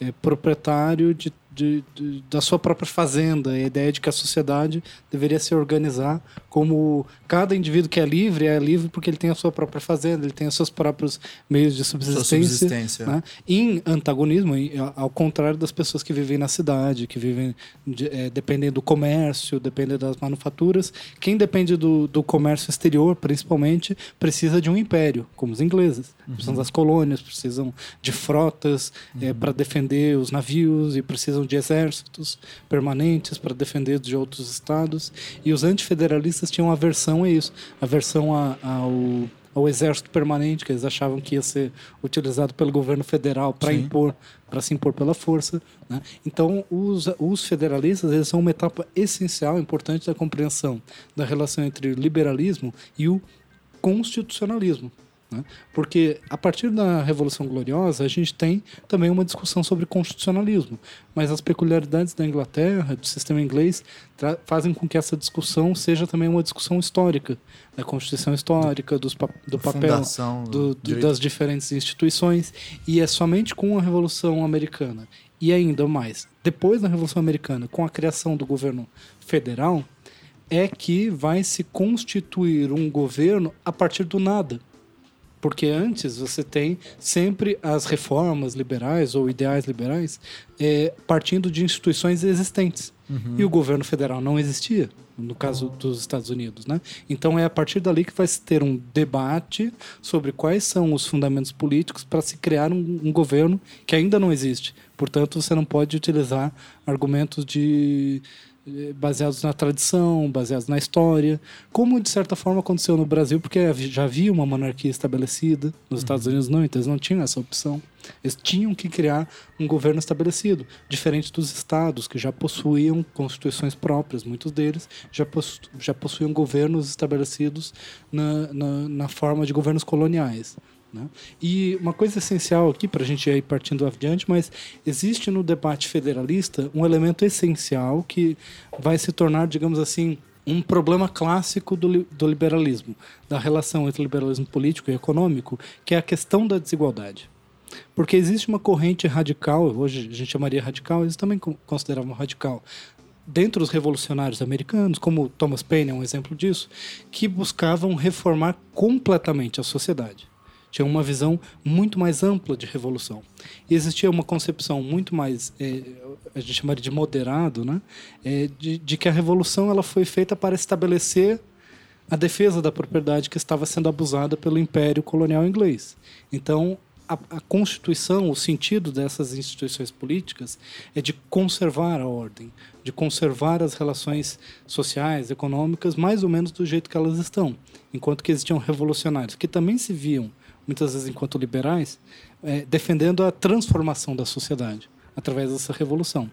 é, proprietário de de, de, da sua própria fazenda, a ideia de que a sociedade deveria se organizar como cada indivíduo que é livre é livre porque ele tem a sua própria fazenda, ele tem os seus próprios meios de subsistência. subsistência. Né? Em antagonismo, ao contrário das pessoas que vivem na cidade, que vivem de, é, dependendo do comércio, dependendo das manufaturas, quem depende do, do comércio exterior, principalmente, precisa de um império, como os ingleses. Uhum. Precisam das colônias, precisam de frotas é, uhum. é, para defender os navios e precisam precisam de exércitos permanentes para defender de outros estados. E os antifederalistas tinham aversão a isso, aversão a, ao, ao exército permanente, que eles achavam que ia ser utilizado pelo governo federal para impor, para se impor pela força. Né? Então, os, os federalistas eles são uma etapa essencial, importante da compreensão da relação entre o liberalismo e o constitucionalismo. Né? Porque a partir da Revolução Gloriosa, a gente tem também uma discussão sobre constitucionalismo, mas as peculiaridades da Inglaterra, do sistema inglês, fazem com que essa discussão seja também uma discussão histórica, da Constituição histórica, dos pa do papel do, do, das diferentes instituições, e é somente com a Revolução Americana, e ainda mais, depois da Revolução Americana, com a criação do governo federal, é que vai se constituir um governo a partir do nada porque antes você tem sempre as reformas liberais ou ideais liberais é, partindo de instituições existentes. Uhum. E o governo federal não existia, no caso dos Estados Unidos. Né? Então é a partir dali que vai se ter um debate sobre quais são os fundamentos políticos para se criar um, um governo que ainda não existe. Portanto, você não pode utilizar argumentos de baseados na tradição, baseados na história, como de certa forma aconteceu no Brasil, porque já havia uma monarquia estabelecida, nos uhum. Estados Unidos não, então eles não tinham essa opção. Eles tinham que criar um governo estabelecido, diferente dos estados que já possuíam constituições próprias, muitos deles já, possu já possuíam governos estabelecidos na, na, na forma de governos coloniais. Né? E uma coisa essencial aqui, para a gente ir partindo adiante, mas existe no debate federalista um elemento essencial que vai se tornar, digamos assim, um problema clássico do, do liberalismo, da relação entre liberalismo político e econômico, que é a questão da desigualdade. Porque existe uma corrente radical, hoje a gente chamaria radical, eles também consideravam radical, dentro dos revolucionários americanos, como Thomas Paine é um exemplo disso, que buscavam reformar completamente a sociedade tinha uma visão muito mais ampla de revolução. E existia uma concepção muito mais, é, a gente chamaria de moderado, né? É, de, de, que a revolução ela foi feita para estabelecer a defesa da propriedade que estava sendo abusada pelo Império Colonial Inglês. Então, a, a, Constituição, o sentido dessas instituições políticas é de conservar a ordem, de conservar as relações sociais, econômicas, mais ou menos do jeito que elas estão. Enquanto que existiam revolucionários que também se viam, muitas vezes enquanto liberais, é, defendendo a transformação da sociedade através dessa revolução.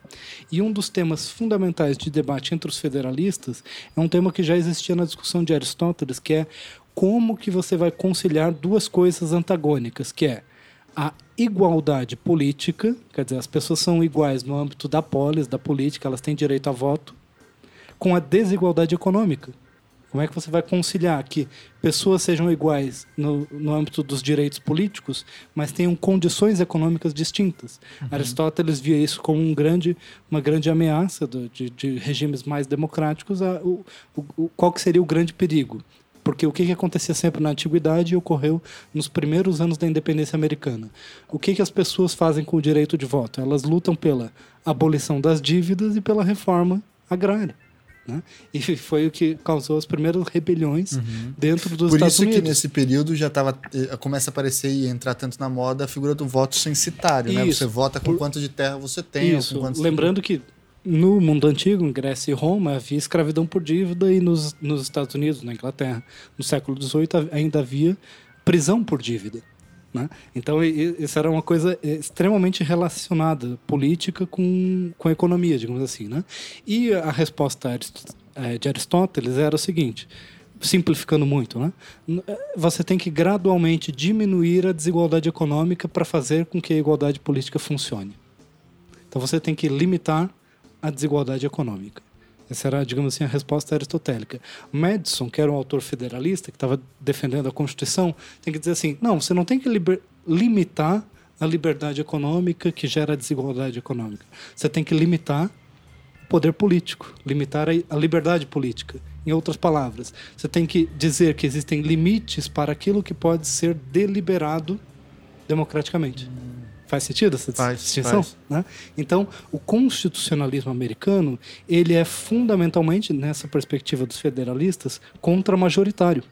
E um dos temas fundamentais de debate entre os federalistas é um tema que já existia na discussão de Aristóteles, que é como que você vai conciliar duas coisas antagônicas, que é a igualdade política, quer dizer, as pessoas são iguais no âmbito da polis, da política, elas têm direito a voto, com a desigualdade econômica. Como é que você vai conciliar que pessoas sejam iguais no, no âmbito dos direitos políticos, mas tenham condições econômicas distintas? Uhum. Aristóteles via isso como um grande, uma grande ameaça do, de, de, regimes mais democráticos. A, o, o, qual que seria o grande perigo? Porque o que, que acontecia sempre na antiguidade ocorreu nos primeiros anos da independência americana. O que, que as pessoas fazem com o direito de voto? Elas lutam pela abolição das dívidas e pela reforma agrária. Né? E foi o que causou as primeiras rebeliões uhum. dentro dos Por Estados Unidos. Por isso que nesse período já tava, eh, começa a aparecer e entrar tanto na moda a figura do voto censitário. Né? Você vota com Por... quanto de terra você tem. Isso. Lembrando que no mundo antigo, em Grécia e Roma, havia escravidão por dívida e nos, nos Estados Unidos, na Inglaterra, no século XVIII, ainda havia prisão por dívida. Né? Então, isso era uma coisa extremamente relacionada, política, com, com economia, digamos assim. Né? E a resposta é, de Aristóteles era o seguinte, simplificando muito, né? você tem que gradualmente diminuir a desigualdade econômica para fazer com que a igualdade política funcione. Então, você tem que limitar a desigualdade econômica. Essa era, digamos assim, a resposta aristotélica. Madison, que era um autor federalista, que estava defendendo a Constituição, tem que dizer assim: não, você não tem que limitar a liberdade econômica que gera desigualdade econômica. Você tem que limitar o poder político, limitar a liberdade política. Em outras palavras, você tem que dizer que existem limites para aquilo que pode ser deliberado democraticamente. Faz sentido essa faz, distinção? Faz. Né? Então, o constitucionalismo americano ele é fundamentalmente, nessa perspectiva dos federalistas, contra-majoritário.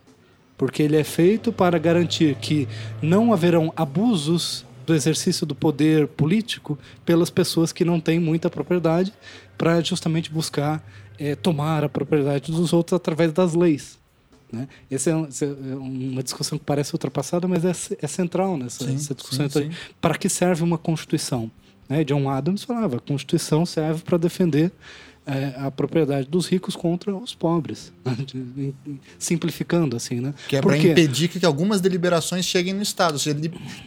Porque ele é feito para garantir que não haverão abusos do exercício do poder político pelas pessoas que não têm muita propriedade, para justamente buscar é, tomar a propriedade dos outros através das leis. Né? Essa é, é uma discussão que parece ultrapassada, mas é, é central nessa, sim, discussão. Sim, sim. Para que serve uma Constituição? Né? John Adams falava: a Constituição serve para defender é, a propriedade dos ricos contra os pobres, né? simplificando assim, né? Que é para impedir que algumas deliberações cheguem no Estado. Ou seja,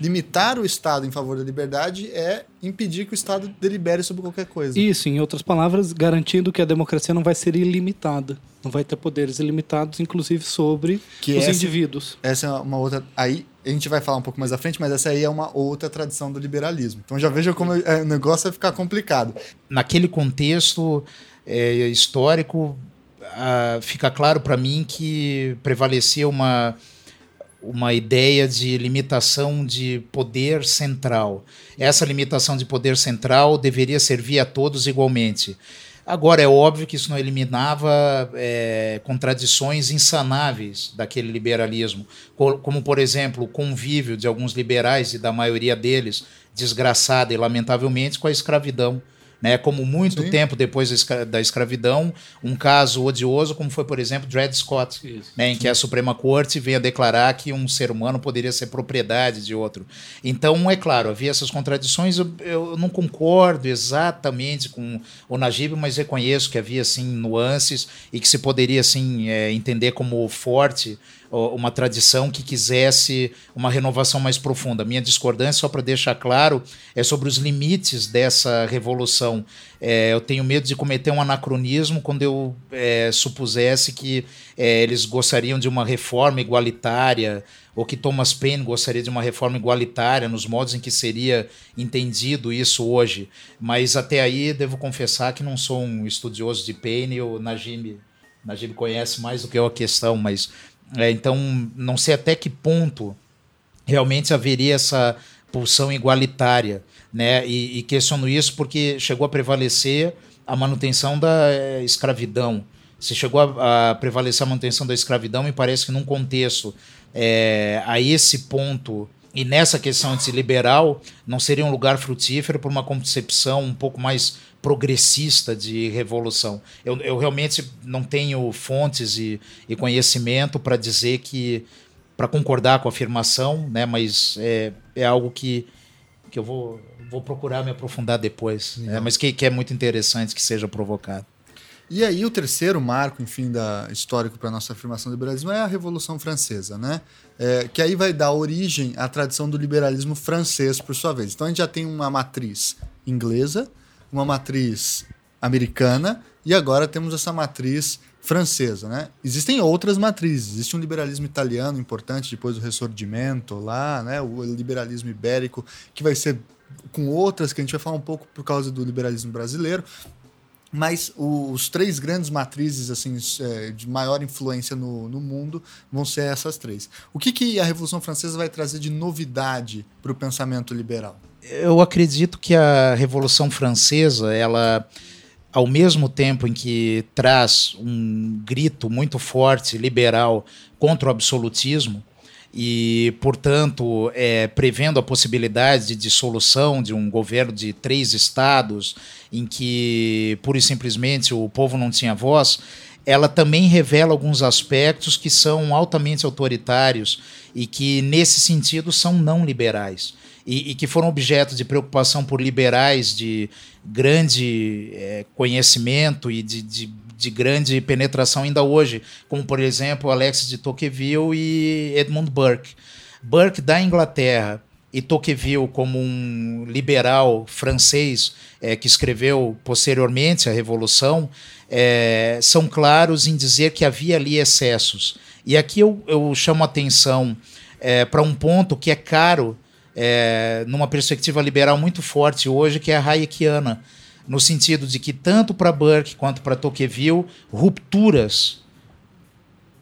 limitar o Estado em favor da liberdade é impedir que o Estado delibere sobre qualquer coisa. Isso, em outras palavras, garantindo que a democracia não vai ser ilimitada, não vai ter poderes ilimitados, inclusive sobre que os essa, indivíduos. Essa é uma outra. Aí a gente vai falar um pouco mais à frente, mas essa aí é uma outra tradição do liberalismo. Então já veja como é, o negócio vai ficar complicado. Naquele contexto é, histórico, fica claro para mim que prevalecia uma, uma ideia de limitação de poder central. Essa limitação de poder central deveria servir a todos igualmente. Agora, é óbvio que isso não eliminava é, contradições insanáveis daquele liberalismo, como, por exemplo, o convívio de alguns liberais e da maioria deles, desgraçada e lamentavelmente, com a escravidão né? Como muito Sim. tempo depois da escravidão, um caso odioso, como foi, por exemplo, Dred Scott, né? em que a Suprema Corte veio a declarar que um ser humano poderia ser propriedade de outro. Então, é claro, havia essas contradições. Eu, eu não concordo exatamente com o Najib, mas reconheço que havia assim nuances e que se poderia assim é, entender como forte uma tradição que quisesse uma renovação mais profunda. Minha discordância, só para deixar claro, é sobre os limites dessa revolução. É, eu tenho medo de cometer um anacronismo quando eu é, supusesse que é, eles gostariam de uma reforma igualitária ou que Thomas Paine gostaria de uma reforma igualitária nos modos em que seria entendido isso hoje. Mas até aí devo confessar que não sou um estudioso de Paine, o Najib, Najib conhece mais do que eu a questão, mas é, então, não sei até que ponto realmente haveria essa pulsão igualitária. Né? E, e questiono isso porque chegou a prevalecer a manutenção da é, escravidão. Se chegou a, a, prevalecer a manutenção da escravidão, me parece que num contexto é, a esse ponto E nessa questão de liberal, não seria um lugar frutífero para uma concepção um pouco mais progressista de revolução. Eu, eu realmente não tenho fontes e, e conhecimento para dizer que, para concordar com a afirmação, né, mas é, é algo que, que eu vou, vou procurar me aprofundar depois, é, mas que, que é muito interessante que seja provocado. E aí o terceiro marco, enfim, da histórico para nossa afirmação do liberalismo é a Revolução Francesa, né? É, que aí vai dar origem à tradição do liberalismo francês, por sua vez. Então a gente já tem uma matriz inglesa, uma matriz americana e agora temos essa matriz francesa, né? Existem outras matrizes. Existe um liberalismo italiano importante depois do ressurgimento lá, né? O liberalismo ibérico que vai ser com outras que a gente vai falar um pouco por causa do liberalismo brasileiro, mas os três grandes matrizes assim é, de maior influência no, no mundo vão ser essas três. O que, que a Revolução Francesa vai trazer de novidade para o pensamento liberal? Eu acredito que a Revolução Francesa, ela, ao mesmo tempo em que traz um grito muito forte liberal contra o absolutismo, e, portanto, é, prevendo a possibilidade de dissolução de um governo de três estados, em que, pura e simplesmente, o povo não tinha voz, ela também revela alguns aspectos que são altamente autoritários e que, nesse sentido, são não liberais. E, e que foram objeto de preocupação por liberais de grande é, conhecimento e de, de de grande penetração ainda hoje, como por exemplo Alexis de Tocqueville e Edmund Burke. Burke da Inglaterra e Tocqueville como um liberal francês é, que escreveu posteriormente a Revolução, é, são claros em dizer que havia ali excessos. E aqui eu, eu chamo atenção é, para um ponto que é caro é, numa perspectiva liberal muito forte hoje, que é a Hayekiana no sentido de que tanto para Burke quanto para Tocqueville, rupturas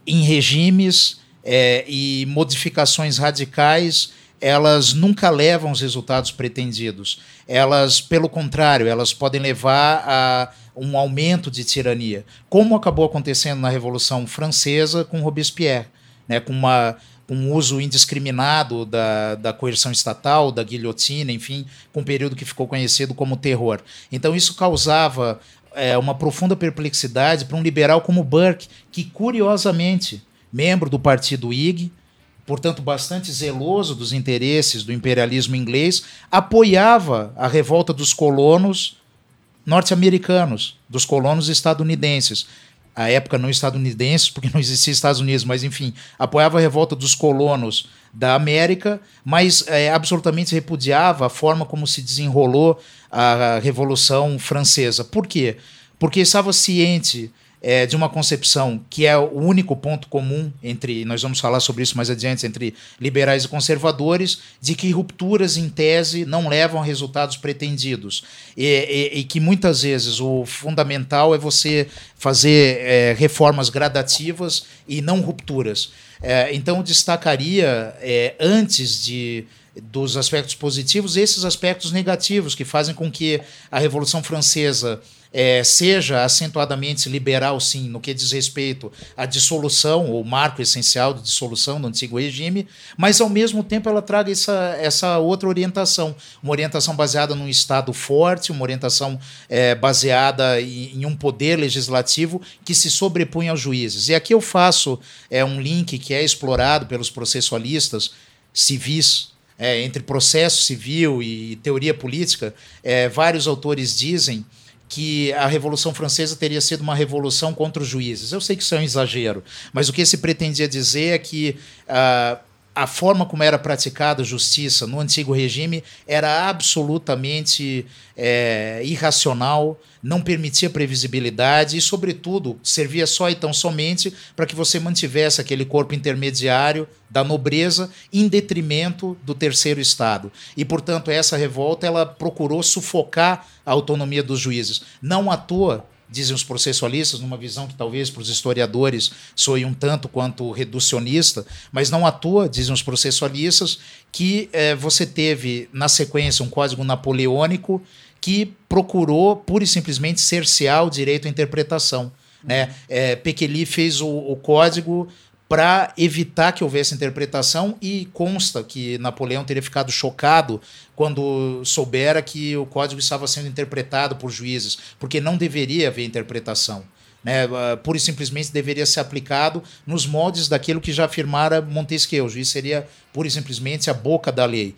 em regimes é, e modificações radicais elas nunca levam os resultados pretendidos. Elas, pelo contrário, elas podem levar a um aumento de tirania, como acabou acontecendo na Revolução Francesa com Robespierre, né, com uma um uso indiscriminado da, da coerção estatal, da guilhotina, enfim, com um período que ficou conhecido como terror. Então isso causava é, uma profunda perplexidade para um liberal como Burke, que curiosamente, membro do partido Whig, portanto bastante zeloso dos interesses do imperialismo inglês, apoiava a revolta dos colonos norte-americanos, dos colonos estadunidenses à época não estadunidenses, porque não existia Estados Unidos, mas enfim, apoiava a revolta dos colonos da América, mas é, absolutamente repudiava a forma como se desenrolou a Revolução Francesa. Por quê? Porque estava ciente é, de uma concepção que é o único ponto comum entre, nós vamos falar sobre isso mais adiante, entre liberais e conservadores, de que rupturas em tese não levam a resultados pretendidos. E, e, e que muitas vezes o fundamental é você fazer é, reformas gradativas e não rupturas. É, então, destacaria, é, antes de dos aspectos positivos, esses aspectos negativos que fazem com que a Revolução Francesa é, seja acentuadamente liberal, sim, no que diz respeito à dissolução, ou marco essencial de dissolução do antigo regime, mas ao mesmo tempo ela traga essa, essa outra orientação, uma orientação baseada num Estado forte, uma orientação é, baseada em, em, um poder legislativo que se sobrepõe aos juízes. E aqui eu faço é, um link que é explorado pelos processualistas civis é, entre processo civil e teoria política, é, vários autores dizem que a Revolução Francesa teria sido uma revolução contra os juízes. Eu sei que isso é um exagero, mas o que se pretendia dizer é que uh, a forma como era praticada a justiça no antigo regime era absolutamente é, irracional, não permitia previsibilidade e, sobretudo, servia só e tão somente para que você mantivesse aquele corpo intermediário da nobreza em detrimento do terceiro estado. E, portanto, essa revolta ela procurou sufocar a autonomia dos juízes. Não à toa dizem os processualistas, numa visão que talvez para os historiadores soe um tanto quanto reducionista, mas não à toa, dizem os processualistas, que eh, você teve na sequência um código napoleônico que procurou pura e simplesmente cercear o direito à interpretação. Né? É, Pequeli fez o, o código para evitar que houvesse interpretação e consta que Napoleão teria ficado chocado quando soubera que o código estava sendo interpretado por juízes, porque não deveria haver interpretação. Né, uh, pura e simplesmente deveria ser aplicado nos moldes daquilo que já afirmara Montesquieu. O juiz seria pura e simplesmente a boca da lei.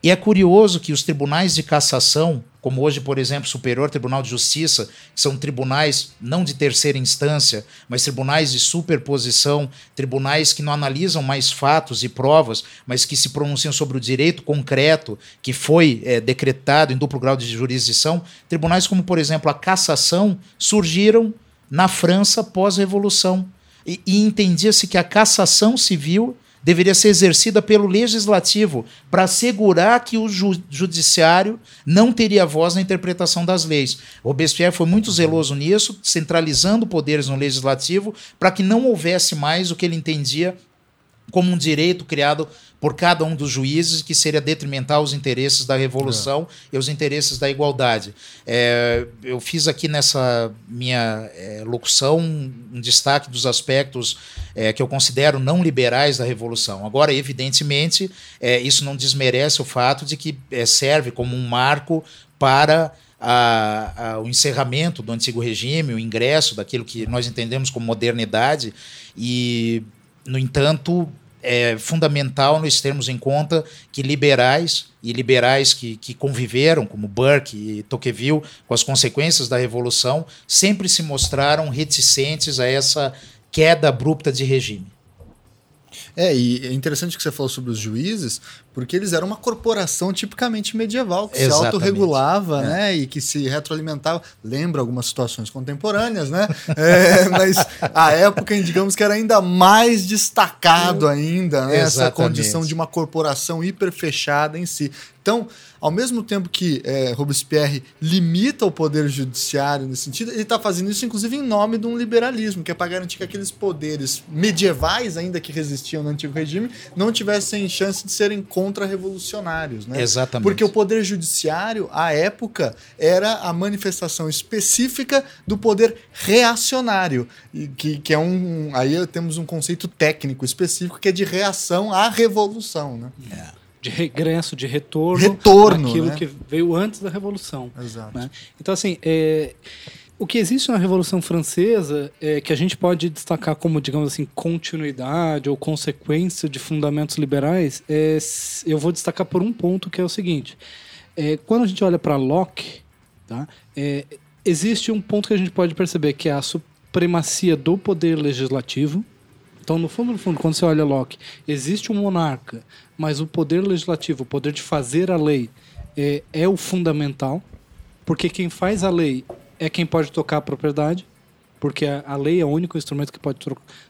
E é curioso que os tribunais de cassação, como hoje, por exemplo, Superior Tribunal de Justiça, que são tribunais não de terceira instância, mas tribunais de superposição, tribunais que não analisam mais fatos e provas, mas que se pronunciam sobre o direito concreto que foi é, decretado em duplo grau de jurisdição, tribunais como, por exemplo, a cassação, surgiram na França pós-revolução. E, e entendia-se que a cassação civil deveria ser exercida pelo legislativo para assegurar que o ju judiciário não teria voz na interpretação das leis. Robespierre foi muito zeloso nisso, centralizando poderes no legislativo para que não houvesse mais o que ele entendia como um direito criado por cada um dos juízes que seria detrimental aos interesses da revolução é. e os interesses da igualdade. É, eu fiz aqui nessa minha é, locução um destaque dos aspectos é, que eu considero não liberais da revolução. Agora, evidentemente, é, isso não desmerece o fato de que é, serve como um marco para a, a, o encerramento do antigo regime, o ingresso daquilo que nós entendemos como modernidade e no entanto, é fundamental nós termos em conta que liberais e liberais que, que conviveram, como Burke e Tocqueville, com as consequências da Revolução, sempre se mostraram reticentes a essa queda abrupta de regime. É, e é interessante que você falou sobre os juízes, porque eles eram uma corporação tipicamente medieval, que Exatamente. se autorregulava, é. né, e que se retroalimentava. Lembra algumas situações contemporâneas, né? É, mas a época, digamos que era ainda mais destacado ainda, né, essa condição de uma corporação hiper fechada em si. Então, ao mesmo tempo que é, Robespierre limita o poder judiciário nesse sentido, ele está fazendo isso, inclusive, em nome de um liberalismo, que é para garantir que aqueles poderes medievais, ainda que resistiam no antigo regime, não tivessem chance de serem contra-revolucionários. Né? Exatamente. Porque o poder judiciário, à época, era a manifestação específica do poder reacionário, que, que é um. Aí temos um conceito técnico específico que é de reação à revolução. Né? É de regresso, de retorno, retorno aquilo né? que veio antes da Revolução. Exato. Né? Então, assim, é, o que existe na Revolução Francesa, é, que a gente pode destacar como, digamos assim, continuidade ou consequência de fundamentos liberais, é, eu vou destacar por um ponto que é o seguinte: é, quando a gente olha para Locke, tá, é, existe um ponto que a gente pode perceber que é a supremacia do poder legislativo. Então, no fundo, no fundo, quando você olha Locke, existe um monarca, mas o poder legislativo, o poder de fazer a lei, é, é o fundamental, porque quem faz a lei é quem pode tocar a propriedade, porque a, a lei é o único instrumento que pode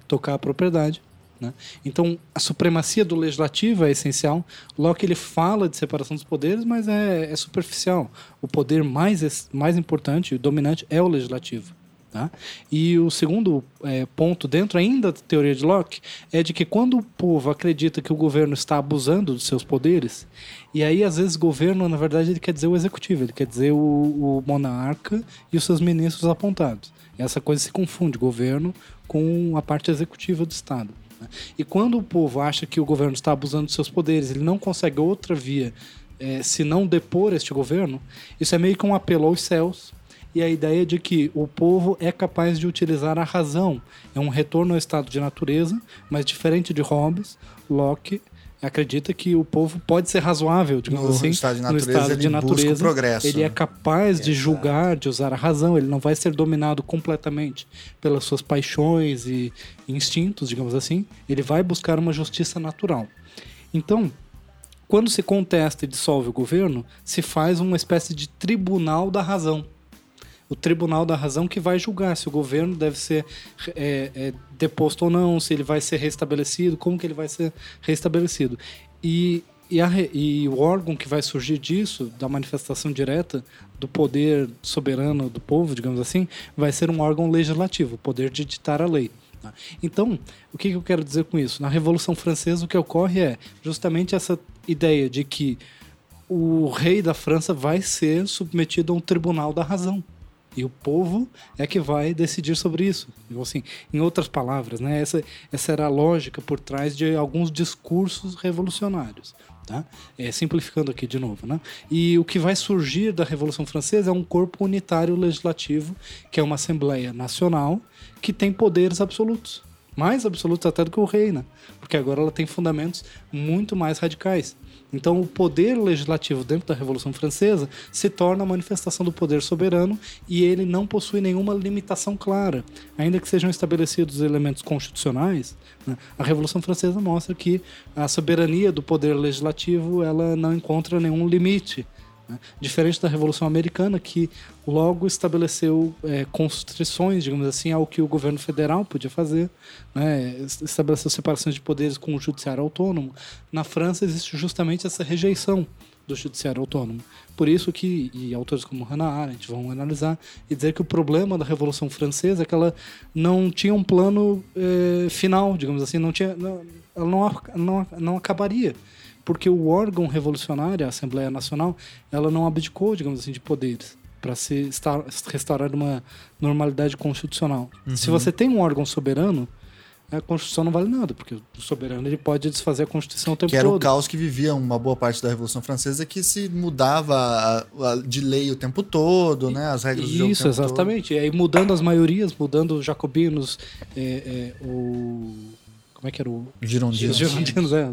tocar a propriedade. Né? Então, a supremacia do legislativo é essencial. Locke ele fala de separação dos poderes, mas é, é superficial. O poder mais, mais importante e dominante é o legislativo. Tá? E o segundo é, ponto, dentro ainda da teoria de Locke, é de que quando o povo acredita que o governo está abusando dos seus poderes, e aí às vezes governo, na verdade, ele quer dizer o executivo, ele quer dizer o, o monarca e os seus ministros apontados. E essa coisa se confunde, governo com a parte executiva do Estado. Né? E quando o povo acha que o governo está abusando dos seus poderes, ele não consegue outra via é, se não depor este governo, isso é meio que um apelo aos céus e a ideia de que o povo é capaz de utilizar a razão. É um retorno ao estado de natureza, mas diferente de Hobbes, Locke acredita que o povo pode ser razoável, digamos no assim, estado de natureza, no estado de natureza, progresso, ele é né? capaz de julgar, de usar a razão, ele não vai ser dominado completamente pelas suas paixões e instintos, digamos assim, ele vai buscar uma justiça natural. Então, quando se contesta e dissolve o governo, se faz uma espécie de tribunal da razão o Tribunal da Razão que vai julgar se o governo deve ser é, é, deposto ou não, se ele vai ser restabelecido, como que ele vai ser restabelecido. E, e, a, e o órgão que vai surgir disso, da manifestação direta do poder soberano do povo, digamos assim, vai ser um órgão legislativo, o poder de ditar a lei. Então, o que eu quero dizer com isso? Na Revolução Francesa, o que ocorre é justamente essa ideia de que o rei da França vai ser submetido a um tribunal da razão. E o povo é que vai decidir sobre isso. Então, assim, em outras palavras, né, essa, essa era a lógica por trás de alguns discursos revolucionários. Tá? É, simplificando aqui de novo. Né? E o que vai surgir da Revolução Francesa é um corpo unitário legislativo, que é uma Assembleia Nacional, que tem poderes absolutos. Mais absolutos até do que o rei, né? porque agora ela tem fundamentos muito mais radicais. Então, o poder legislativo dentro da Revolução Francesa se torna a manifestação do poder soberano e ele não possui nenhuma limitação clara. Ainda que sejam estabelecidos elementos constitucionais, né, a Revolução Francesa mostra que a soberania do poder legislativo ela não encontra nenhum limite. Né? Diferente da Revolução Americana, que logo estabeleceu é, constrições, digamos assim, ao que o governo federal podia fazer, né? estabeleceu separações de poderes com o judiciário autônomo. Na França existe justamente essa rejeição do judiciário autônomo. Por isso que, e autores como Hannah Arendt vão analisar e dizer que o problema da Revolução Francesa é que ela não tinha um plano é, final, digamos assim, não tinha, não, ela não, não, não acabaria porque o órgão revolucionário, a Assembleia Nacional, ela não abdicou, digamos assim, de poderes para se restaurar uma normalidade constitucional. Uhum. Se você tem um órgão soberano, a Constituição não vale nada, porque o soberano ele pode desfazer a Constituição o tempo todo. Que era todo. o caos que vivia uma boa parte da Revolução Francesa, que se mudava de lei o tempo todo, né? As regras Isso, do jogo Isso, exatamente. Todo. E aí mudando as maiorias, mudando os jacobinos, é, é, o como é que era o. Girondinos. Girondinos, é,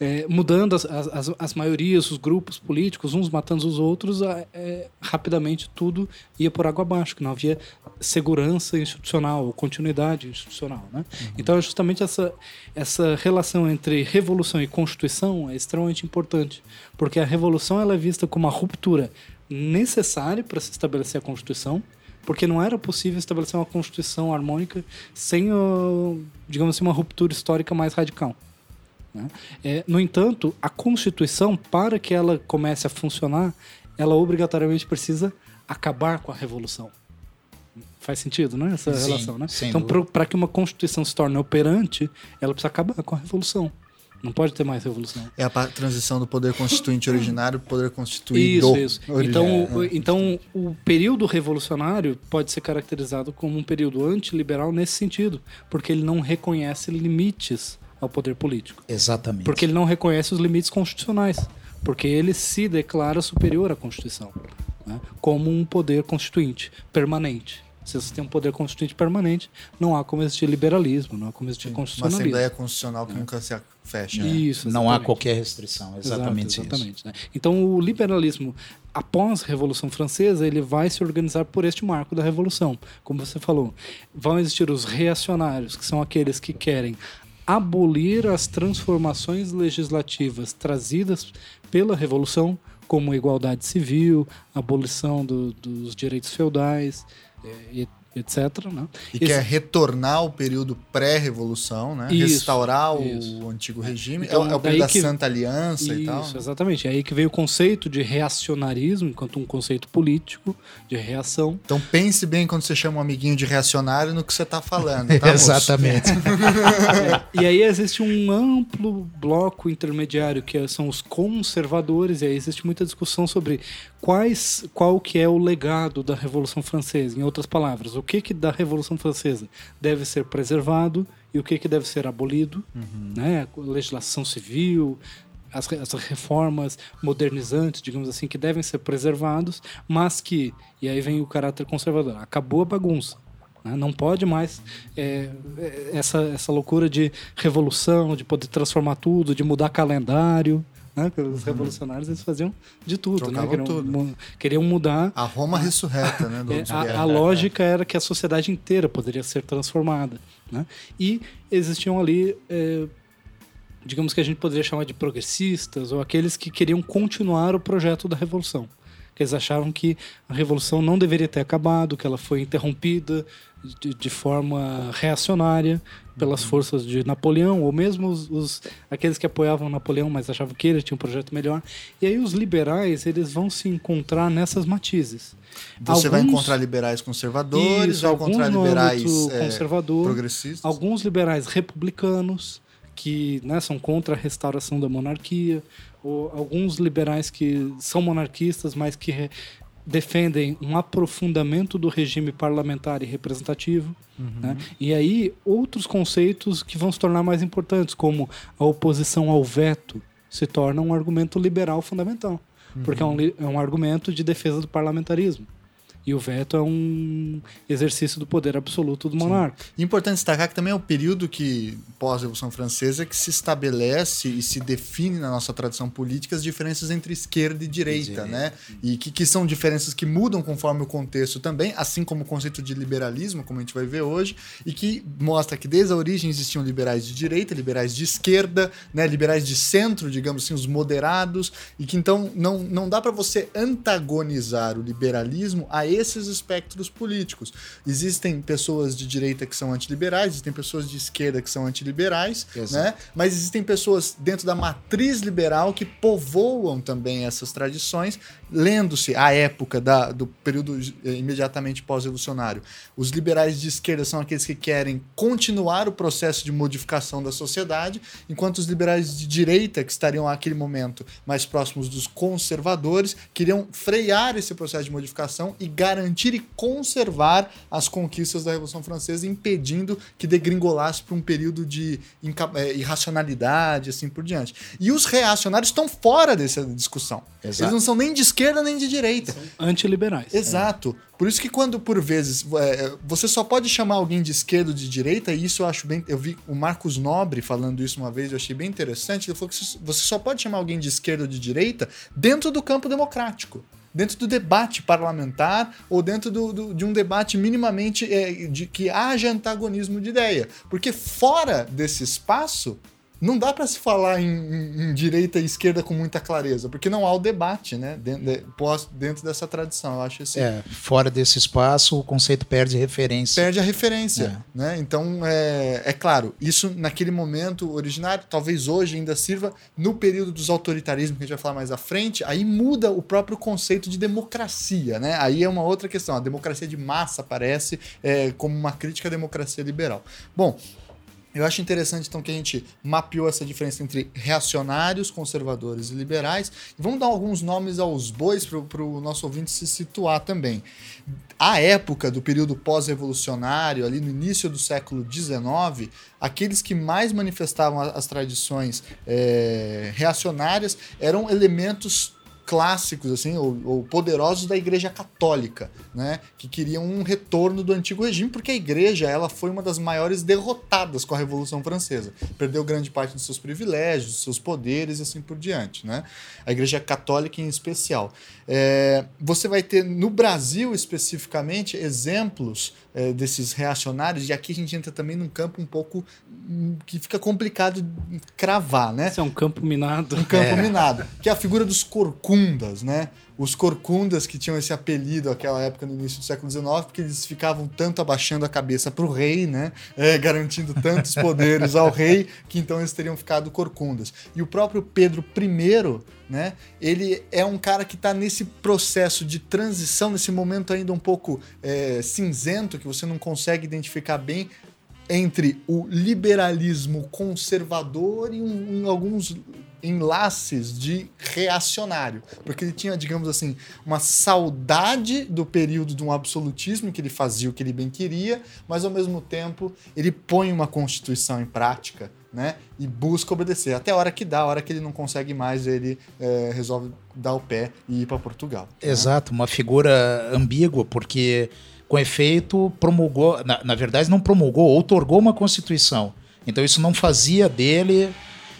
é. Mudando as, as, as maiorias, os grupos políticos, uns matando os outros, é, rapidamente tudo ia por água abaixo, que não havia segurança institucional continuidade institucional. Né? Uhum. Então, é justamente essa, essa relação entre revolução e constituição é extremamente importante, porque a revolução ela é vista como uma ruptura necessária para se estabelecer a Constituição porque não era possível estabelecer uma constituição harmônica sem, digamos assim, uma ruptura histórica mais radical. Né? É, no entanto, a Constituição, para que ela comece a funcionar, ela obrigatoriamente precisa acabar com a Revolução. Faz sentido, né? Essa Sim, relação, né? Então, para que uma Constituição se torne operante, ela precisa acabar com a Revolução. Não pode ter mais revolução. É a transição do poder constituinte originário para o poder constituído. Isso, isso. Então, o, então, o período revolucionário pode ser caracterizado como um período antiliberal nesse sentido, porque ele não reconhece limites ao poder político. Exatamente. Porque ele não reconhece os limites constitucionais. Porque ele se declara superior à Constituição, né? como um poder constituinte permanente. Se você tem um poder constituinte permanente, não há como existir liberalismo, não há como existir Sim, constitucionalismo. Uma Assembleia Constitucional que é. nunca se fecha. Né? Isso, não há qualquer restrição, exatamente, Exato, exatamente isso. Né? Então, o liberalismo, após a Revolução Francesa, ele vai se organizar por este marco da Revolução. Como você falou, vão existir os reacionários, que são aqueles que querem abolir as transformações legislativas trazidas pela Revolução, como a igualdade civil, abolição do, dos direitos feudais, e, etc. Né? E Esse... quer retornar ao período pré-revolução, né? Isso, restaurar isso. o antigo regime. Então, é, o período da que... Santa Aliança isso, e tal. Isso, né? exatamente. É aí que veio o conceito de reacionarismo, enquanto um conceito político de reação. Então pense bem quando você chama um amiguinho de reacionário no que você está falando. Tá, exatamente. é, e aí existe um amplo bloco intermediário que são os conservadores, e aí existe muita discussão sobre quais, qual que é o legado da Revolução Francesa. Em outras palavras, o que, que da Revolução Francesa deve ser preservado e o que, que deve ser abolido, uhum. né? A legislação civil, as, as, reformas modernizantes, digamos assim, que devem ser preservados, mas que, e aí vem o caráter conservador, acabou a bagunça. Né? Não pode mais é, é essa, essa loucura de revolução, de poder transformar tudo, de mudar calendário. Né? Os uhum. revolucionários eles faziam de tudo, né? queriam, tudo. queriam mudar. A Roma ressurreta, né? É, a, a, lógica era que a sociedade inteira poderia ser transformada. Né? E existiam ali, é, digamos que a gente poderia chamar de progressistas, ou aqueles que queriam continuar o projeto da revolução. Que eles achavam que a revolução não deveria ter acabado, que ela foi interrompida de, de forma reacionária pelas forças de Napoleão, ou mesmo os, os, aqueles que apoiavam Napoleão, mas achavam que ele tinha um projeto melhor. E aí os liberais eles vão se encontrar nessas matizes. Você alguns, vai encontrar liberais conservadores, isso, vai encontrar liberais é, progressistas. Alguns liberais republicanos, que né, são contra a restauração da monarquia, ou alguns liberais que são monarquistas, mas que defendem um aprofundamento do regime parlamentar e representativo. Uhum. Né? E aí, outros conceitos que vão se tornar mais importantes, como a oposição ao veto, se torna um argumento liberal fundamental. Uhum. Porque é um, é um argumento de defesa do parlamentarismo. E o veto é um exercício do poder absoluto do monarca. Sim. Importante destacar que também é o período que, pós-Revolução Francesa, que se estabelece e se define na nossa tradição política as diferenças entre esquerda e direita, né? E que, que são diferenças que mudam conforme o contexto também, assim como o conceito de liberalismo, como a gente vai ver hoje, e que mostra que desde a origem existiam liberais de direita, liberais de esquerda, né? liberais de centro, digamos assim, os moderados, e que então não, não dá para você antagonizar o liberalismo a esses espectros políticos. Existem pessoas de direita que são antiliberais, existem pessoas de esquerda que são antiliberais, né? mas existem pessoas dentro da matriz liberal que povoam também essas tradições, lendo-se a época da, do período eh, imediatamente pós-revolucionário. Os liberais de esquerda são aqueles que querem continuar o processo de modificação da sociedade, enquanto os liberais de direita, que estariam naquele momento mais próximos dos conservadores, queriam frear esse processo de modificação e garantir e conservar as conquistas da Revolução Francesa, impedindo que degringolasse para um período de é, irracionalidade, assim por diante. E os reacionários estão fora dessa discussão. Exato. Eles não são nem de esquerda nem de direita. Antiliberais. Exato. É. Por isso que quando, por vezes, é, você só pode chamar alguém de esquerda ou de direita, e isso eu acho bem. Eu vi o Marcos Nobre falando isso uma vez, eu achei bem interessante. Ele falou que você só pode chamar alguém de esquerda ou de direita dentro do campo democrático dentro do debate parlamentar ou dentro do, do, de um debate minimamente é, de que haja antagonismo de ideia. Porque fora desse espaço, não dá para se falar em, em, em, direita e esquerda com muita clareza, porque não há o debate, né? Dentro, de, dentro dessa tradição, eu acho assim. É, fora desse espaço, o conceito perde referência. Perde a referência, é. né? Então, é, é claro, isso naquele momento originário, talvez hoje ainda sirva no período dos autoritarismos, que a gente vai falar mais à frente, aí muda o próprio conceito de democracia, né? Aí é uma outra questão, a democracia de massa aparece é, como uma crítica à democracia liberal. Bom, eu acho interessante, então, que a gente mapeou essa diferença entre reacionários, conservadores e liberais. Vamos dar alguns nomes aos bois para o nosso ouvinte se situar também. A época do período pós-revolucionário, ali no início do século XIX, aqueles que mais manifestavam as tradições é, reacionárias eram elementos clássicos assim ou, ou, poderosos da Igreja Católica, né, que queriam um retorno do antigo regime, porque a Igreja ela foi uma das maiores derrotadas com a Revolução Francesa, perdeu grande parte dos seus privilégios, dos seus poderes e assim por diante, né? A Igreja Católica em especial. É, você vai ter no Brasil especificamente exemplos é, desses reacionários e aqui a gente entra também num campo um pouco hum, que fica complicado cravar, né? Isso é um campo minado. Um campo é. minado, que é a figura dos corcundas, né? Os corcundas que tinham esse apelido naquela época no início do século XIX, porque eles ficavam tanto abaixando a cabeça para o rei, né? É, garantindo tantos poderes ao rei, que então eles teriam ficado corcundas. E o próprio Pedro I, né? Ele é um cara que está nesse processo de transição, nesse momento ainda um pouco é, cinzento, que você não consegue identificar bem entre o liberalismo conservador e um, alguns enlaces de reacionário, porque ele tinha, digamos assim, uma saudade do período de um absolutismo em que ele fazia o que ele bem queria, mas ao mesmo tempo ele põe uma constituição em prática, né? E busca obedecer. Até a hora que dá, a hora que ele não consegue mais, ele é, resolve dar o pé e ir para Portugal. Né? Exato, uma figura ambígua, porque com efeito promulgou, na, na verdade não promulgou, outorgou uma constituição. Então isso não fazia dele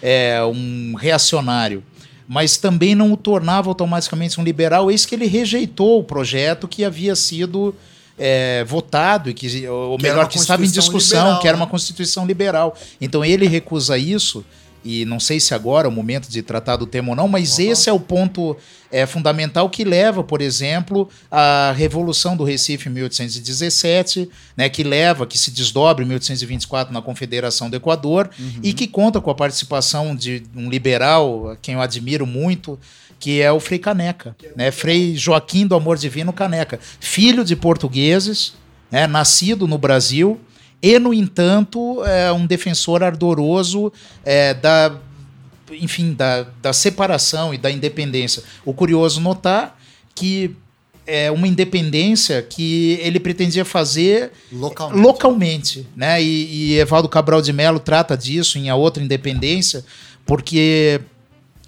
é, um reacionário, mas também não o tornava automaticamente um liberal, eis que ele rejeitou o projeto que havia sido é, votado, e que, ou que melhor, que estava em discussão, liberal, que era uma né? Constituição liberal. Então ele recusa isso e não sei se agora é o momento de tratar do tema ou não, mas uhum. esse é o ponto é, fundamental que leva, por exemplo, à Revolução do Recife em 1817, né, que leva, que se desdobra em 1824 na Confederação do Equador uhum. e que conta com a participação de um liberal, a quem eu admiro muito, que é o Frei Caneca, né, Frei Joaquim do Amor Divino Caneca, filho de portugueses, né, nascido no Brasil, e, no entanto, é um defensor ardoroso é, da, enfim, da, da separação e da independência. O curioso notar que é, uma independência que ele pretendia fazer Localmente. localmente né? E, e Evaldo Cabral de Mello trata disso em A Outra Independência, porque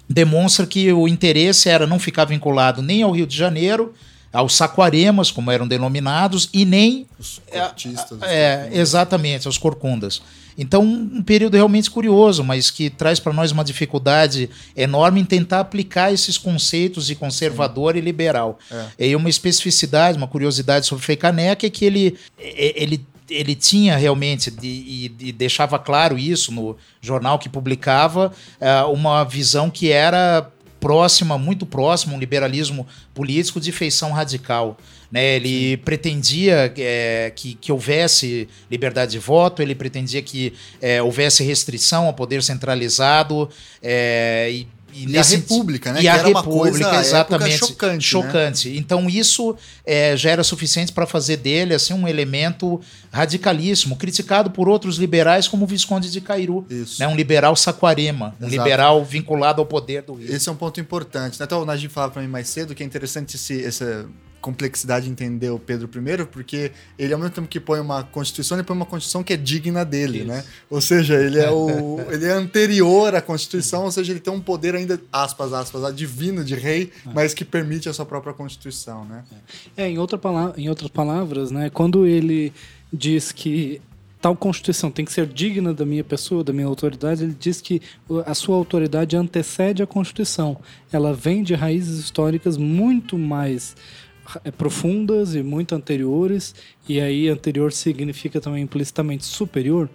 demonstra que o interesse era não ficar vinculado nem ao Rio de Janeiro, aos saquaremas, como eram denominados, e nem Os cortistas. é, exatamente, aos corcundas. Então, um período realmente curioso, mas que traz para nós uma dificuldade enorme em tentar aplicar esses conceitos de conservador e liberal. É. E uma especificidade, uma curiosidade sobre Frei Caneca é que ele, ele, ele tinha realmente, de, e, deixava claro isso no jornal que publicava, eh, uma visão que era próxima, muito próxima, um liberalismo político de feição radical. Né? Ele pretendia eh, que, que houvesse liberdade de voto, ele pretendia que eh, houvesse restrição ao poder centralizado eh, e, E, a República, né? e que a era uma República, coisa exatamente, chocante. né? chocante. Então isso é, já era suficiente para fazer dele assim um elemento radicalíssimo, criticado por outros liberais como o Visconde de Cairu, Isso. né, um liberal saquarema, um Exato. liberal vinculado ao poder do Rio. Esse é um ponto importante. Até o Najim falava para mim mais cedo que é interessante esse, essa complexidade de entender o Pedro I, porque ele, ao mesmo tempo que põe uma constituição, ele põe uma constituição que é digna dele, Isso. né? Ou seja, ele é, o, ele é anterior à constituição, ou seja, ele tem um poder ainda, aspas, aspas, divino de rei, mas que permite a sua própria constituição, né? É, em, outra pala- em outras palavras, né, quando ele diz que tal Constituição tem que ser digna da minha pessoa, da minha autoridade, ele diz que a sua autoridade antecede a Constituição. Ela vem de raízes históricas muito mais profundas e muito anteriores, e aí anterior significa também implicitamente superior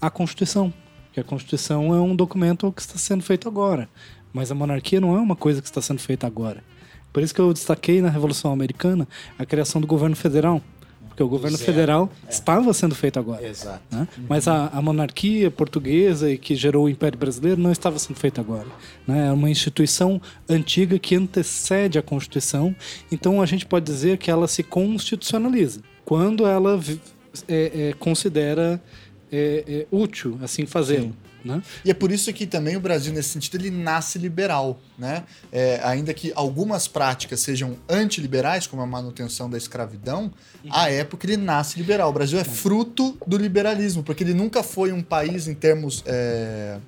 à Constituição. Que a Constituição é um documento que está sendo feito agora, mas a monarquia não é uma coisa que está sendo feita agora. Por isso que eu destaquei na Revolução Americana a criação do governo federal. Porque o governo é, federal estava sendo feito agora. Exato. né? Mas a, a monarquia portuguesa e que gerou o Império Brasileiro não estava sendo feita agora. Né? É uma instituição antiga que antecede a Constituição. Então a gente pode dizer que ela se constitucionaliza quando ela é, é, considera é, é, útil assim fazê-lo. Né? E é por isso que também o Brasil, nesse sentido, ele nasce liberal, né? É, ainda que algumas práticas sejam antiliberais, como a manutenção da escravidão, à época ele nasce liberal. O Brasil é fruto do liberalismo, porque ele nunca foi um país, em termos é,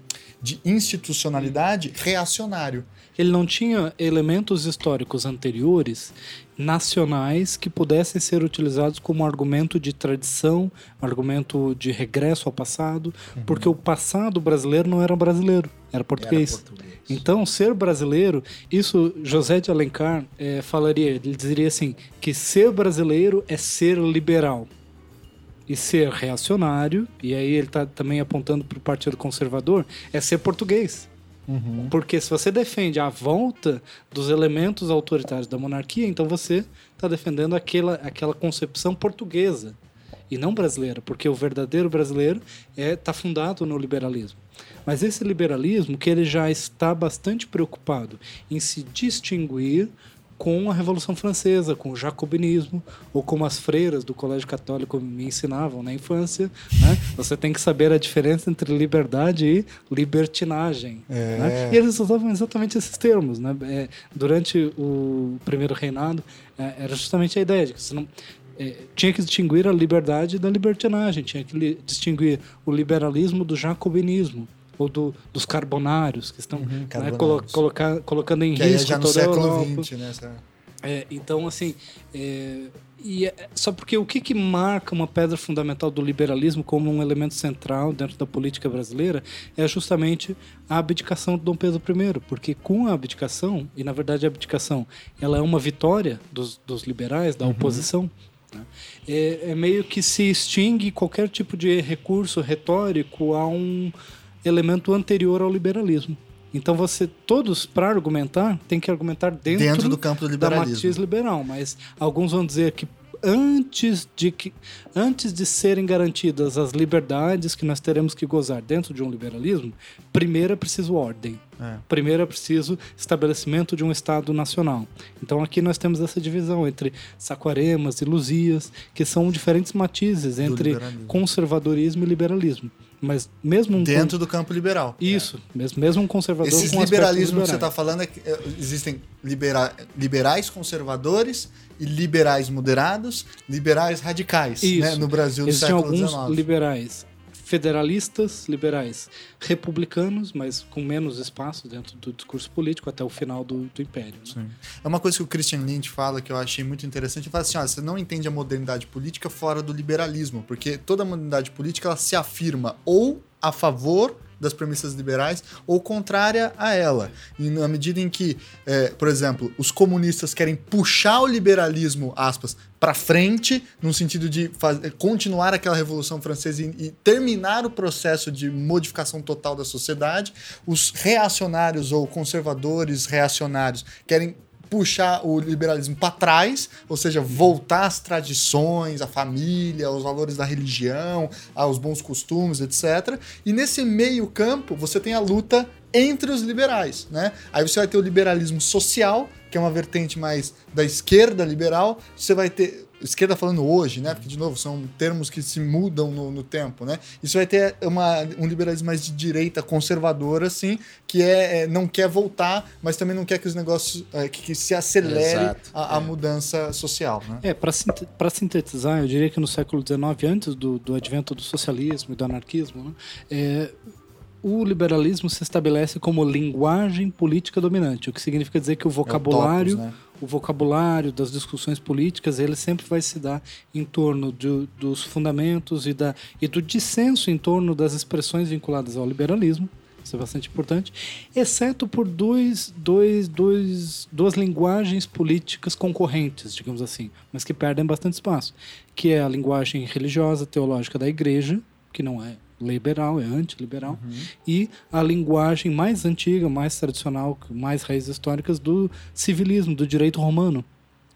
de institucionalidade, reacionário. Ele não tinha elementos históricos anteriores nacionais que pudessem ser utilizados como argumento de tradição, argumento de regresso ao passado, porque o passado brasileiro não era brasileiro, era português. Era português. Então, ser brasileiro, isso José de Alencar eh, falaria, ele diria assim, que ser brasileiro é ser liberal. E ser reacionário, e aí ele está também apontando para o Partido Conservador, é ser português. Porque se você defende a volta dos elementos autoritários da monarquia, então você está defendendo aquela, aquela concepção portuguesa e não brasileira, porque o verdadeiro brasileiro está fundado no liberalismo. Mas esse liberalismo que ele já está bastante preocupado em se distinguir com a Revolução Francesa, com o jacobinismo, ou como as freiras do Colégio Católico me ensinavam na infância, né? você tem que saber a diferença entre liberdade e libertinagem. É. né? E eles usavam exatamente esses termos. Né? É, durante o primeiro reinado, é, era justamente a ideia de que você não, é, tinha que distinguir a liberdade da libertinagem, tinha que li- distinguir o liberalismo do jacobinismo ou do, dos carbonários que estão né, carbonários. colo- colocar- colocando em Que é risco já no toda a século Europa. XX, né? É, então, assim, é, e é- só porque o que, que marca uma pedra fundamental do liberalismo como um elemento central dentro da política brasileira é justamente a abdicação de Dom Pedro I, porque com a abdicação, e na verdade a abdicação ela é uma vitória dos, dos liberais, da oposição, né? é, é meio que se extingue qualquer tipo de recurso retórico a um elemento anterior ao liberalismo. Então você todos para argumentar tem que argumentar dentro, Dentro do campo do da liberalismo. matriz liberal, mas alguns vão dizer que antes de que antes de serem garantidas as liberdades que nós teremos que gozar dentro de um liberalismo, primeiro é preciso ordem. É. Primeiro é preciso estabelecimento de um Estado nacional. Então aqui nós temos essa divisão entre Saquaremas e Luzias, que são diferentes matizes entre conservadorismo e liberalismo. Mas mesmo um dentro do campo liberal. Isso, é. mesmo, mesmo um conservador. Esses com liberalismo que você está falando é que é, existem libera, liberais conservadores e liberais moderados, liberais radicais, né, Isso. Né, no Brasil do Existem século alguns XIX. liberais federalistas liberais republicanos, mas com menos espaço dentro do discurso político até o final do, do Império. Né? É uma coisa que o Christian Lynch fala que eu achei muito interessante. Ele fala assim: você não entende a modernidade política fora do liberalismo, porque toda modernidade política ela se afirma ou a favor das premissas liberais ou contrária a ela. E na medida em que, é, por exemplo, os comunistas querem puxar o liberalismo, aspas, para frente, no sentido de fazer, continuar aquela Revolução Francesa e, e, terminar o processo de modificação total da sociedade, os reacionários ou conservadores reacionários querem puxar o liberalismo para trás, ou seja, voltar às tradições, à família, aos valores da religião, aos bons costumes, etc. E nesse meio campo, você tem a luta entre os liberais, né? Aí você vai ter o liberalismo social, que é uma vertente mais da esquerda liberal, você vai ter esquerda falando hoje, né? Porque, de novo, são termos que se mudam no, no tempo, né? Isso vai ter uma, um liberalismo mais de direita conservadora, assim, que é, é não quer voltar, mas também não quer que os negócios, é, que, que, se acelere a, a é. mudança social, né? É, para sintetizar, eu diria que no século XIX, antes do, do advento do socialismo e do anarquismo, né, é, o liberalismo se estabelece como linguagem política dominante, o que significa dizer que o vocabulário, é o, topos, né? O vocabulário das discussões políticas, ele sempre vai se dar em torno de, dos fundamentos e, da, e do dissenso em torno das expressões vinculadas ao liberalismo, isso é bastante importante, exceto por dois, dois, dois, duas linguagens políticas concorrentes, digamos assim, mas que perdem bastante espaço, que é a linguagem religiosa, teológica da igreja, que não é liberal, é antiliberal, uhum. e a linguagem mais antiga, mais tradicional, mais raízes históricas do civilismo, do direito romano,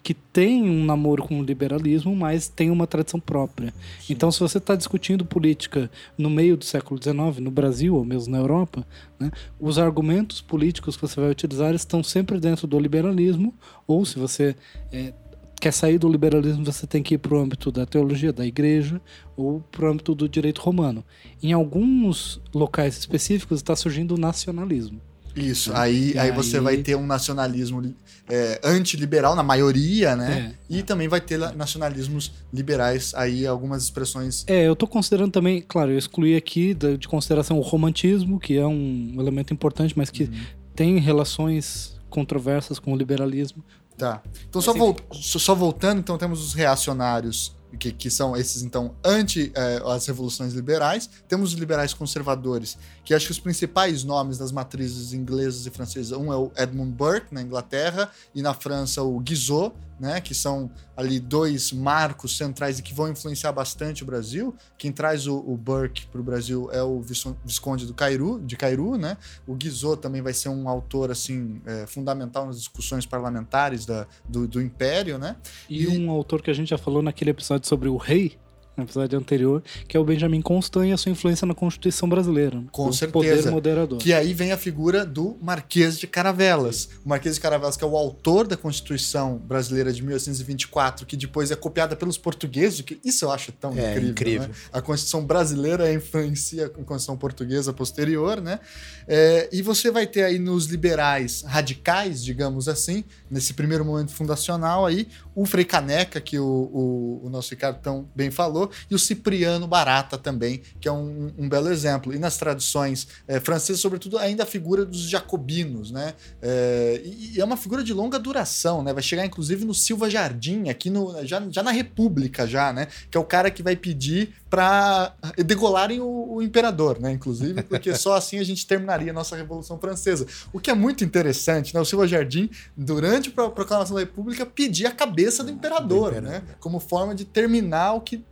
que tem um namoro com o liberalismo, mas tem uma tradição própria. Sim. Então, se você está discutindo política no meio do século XIX, no Brasil ou mesmo na Europa, né, os argumentos políticos que você vai utilizar estão sempre dentro do liberalismo, ou se você é, quer sair do liberalismo, você tem que ir para o âmbito da teologia da igreja ou para o âmbito do direito romano. Em alguns locais específicos está surgindo o nacionalismo. Isso, aí, aí, aí, você vai ter um nacionalismo é, antiliberal na maioria, né? É, e é. também vai ter nacionalismos liberais, aí algumas expressões. É, eu estou considerando também, claro, eu excluí aqui de, de, consideração o romantismo, que é um elemento importante, mas que uhum. tem relações controversas com o liberalismo. Tá. Então, só, vol só voltando, então temos os reacionários que, que, são esses, então, anti eh, as revoluções liberais. Temos os liberais conservadores, que acho que os principais nomes das matrizes inglesas e francesas, um é o Edmund Burke, na Inglaterra, e na França o Guizot, né, que são ali dois marcos centrais e que vão influenciar bastante o Brasil. Quem traz o, o Burke para o Brasil é o Visconde do Cairu, de Cairu, né? O Guizot também vai ser um autor assim é, fundamental nas discussões parlamentares da, do, do Império, né? E, e um autor que a gente já falou naquele episódio sobre o rei, no episódio anterior, que é o Benjamin Constant e a sua influência na Constituição brasileira. Com certeza. Poder moderador. Que aí vem a figura do Marquês de Caravelas. O Marquês de Caravelas, que é o autor da Constituição brasileira de 1824, que depois é copiada pelos portugueses, que isso eu acho tão é, incrível. incrível. Né? A Constituição brasileira influencia a Constituição portuguesa posterior, né? É, e você vai ter aí nos liberais radicais, digamos assim, nesse primeiro momento fundacional aí, o Frei Caneca, que o, o, o nosso Ricardo tão bem falou, e o Cipriano Barata também, que é um, um belo exemplo. E nas tradições é, francesas, sobretudo, ainda a figura dos jacobinos, né? É, e é uma figura de longa duração, né? Vai chegar inclusive no Silva Jardim, aqui no, já, já na República, já, né? Que é o cara que vai pedir para degolarem o, o, imperador, né? Inclusive, porque só assim a gente terminaria a nossa Revolução Francesa. O que é muito interessante, né? O Silva Jardim, durante a proclamação da República, pedia a cabeça do imperador, do imperador. né? Como forma de terminar o que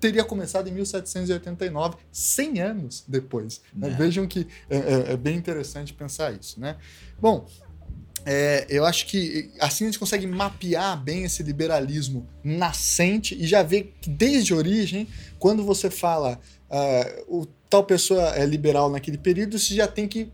teria começado em 1789, 100 anos depois. Né? É. Vejam que é, é, é, bem interessante pensar isso. Né? Bom, é, eu acho que assim a gente consegue mapear bem esse liberalismo nascente e já ver que desde a origem, quando você fala uh, o tal pessoa é liberal naquele período, você já tem que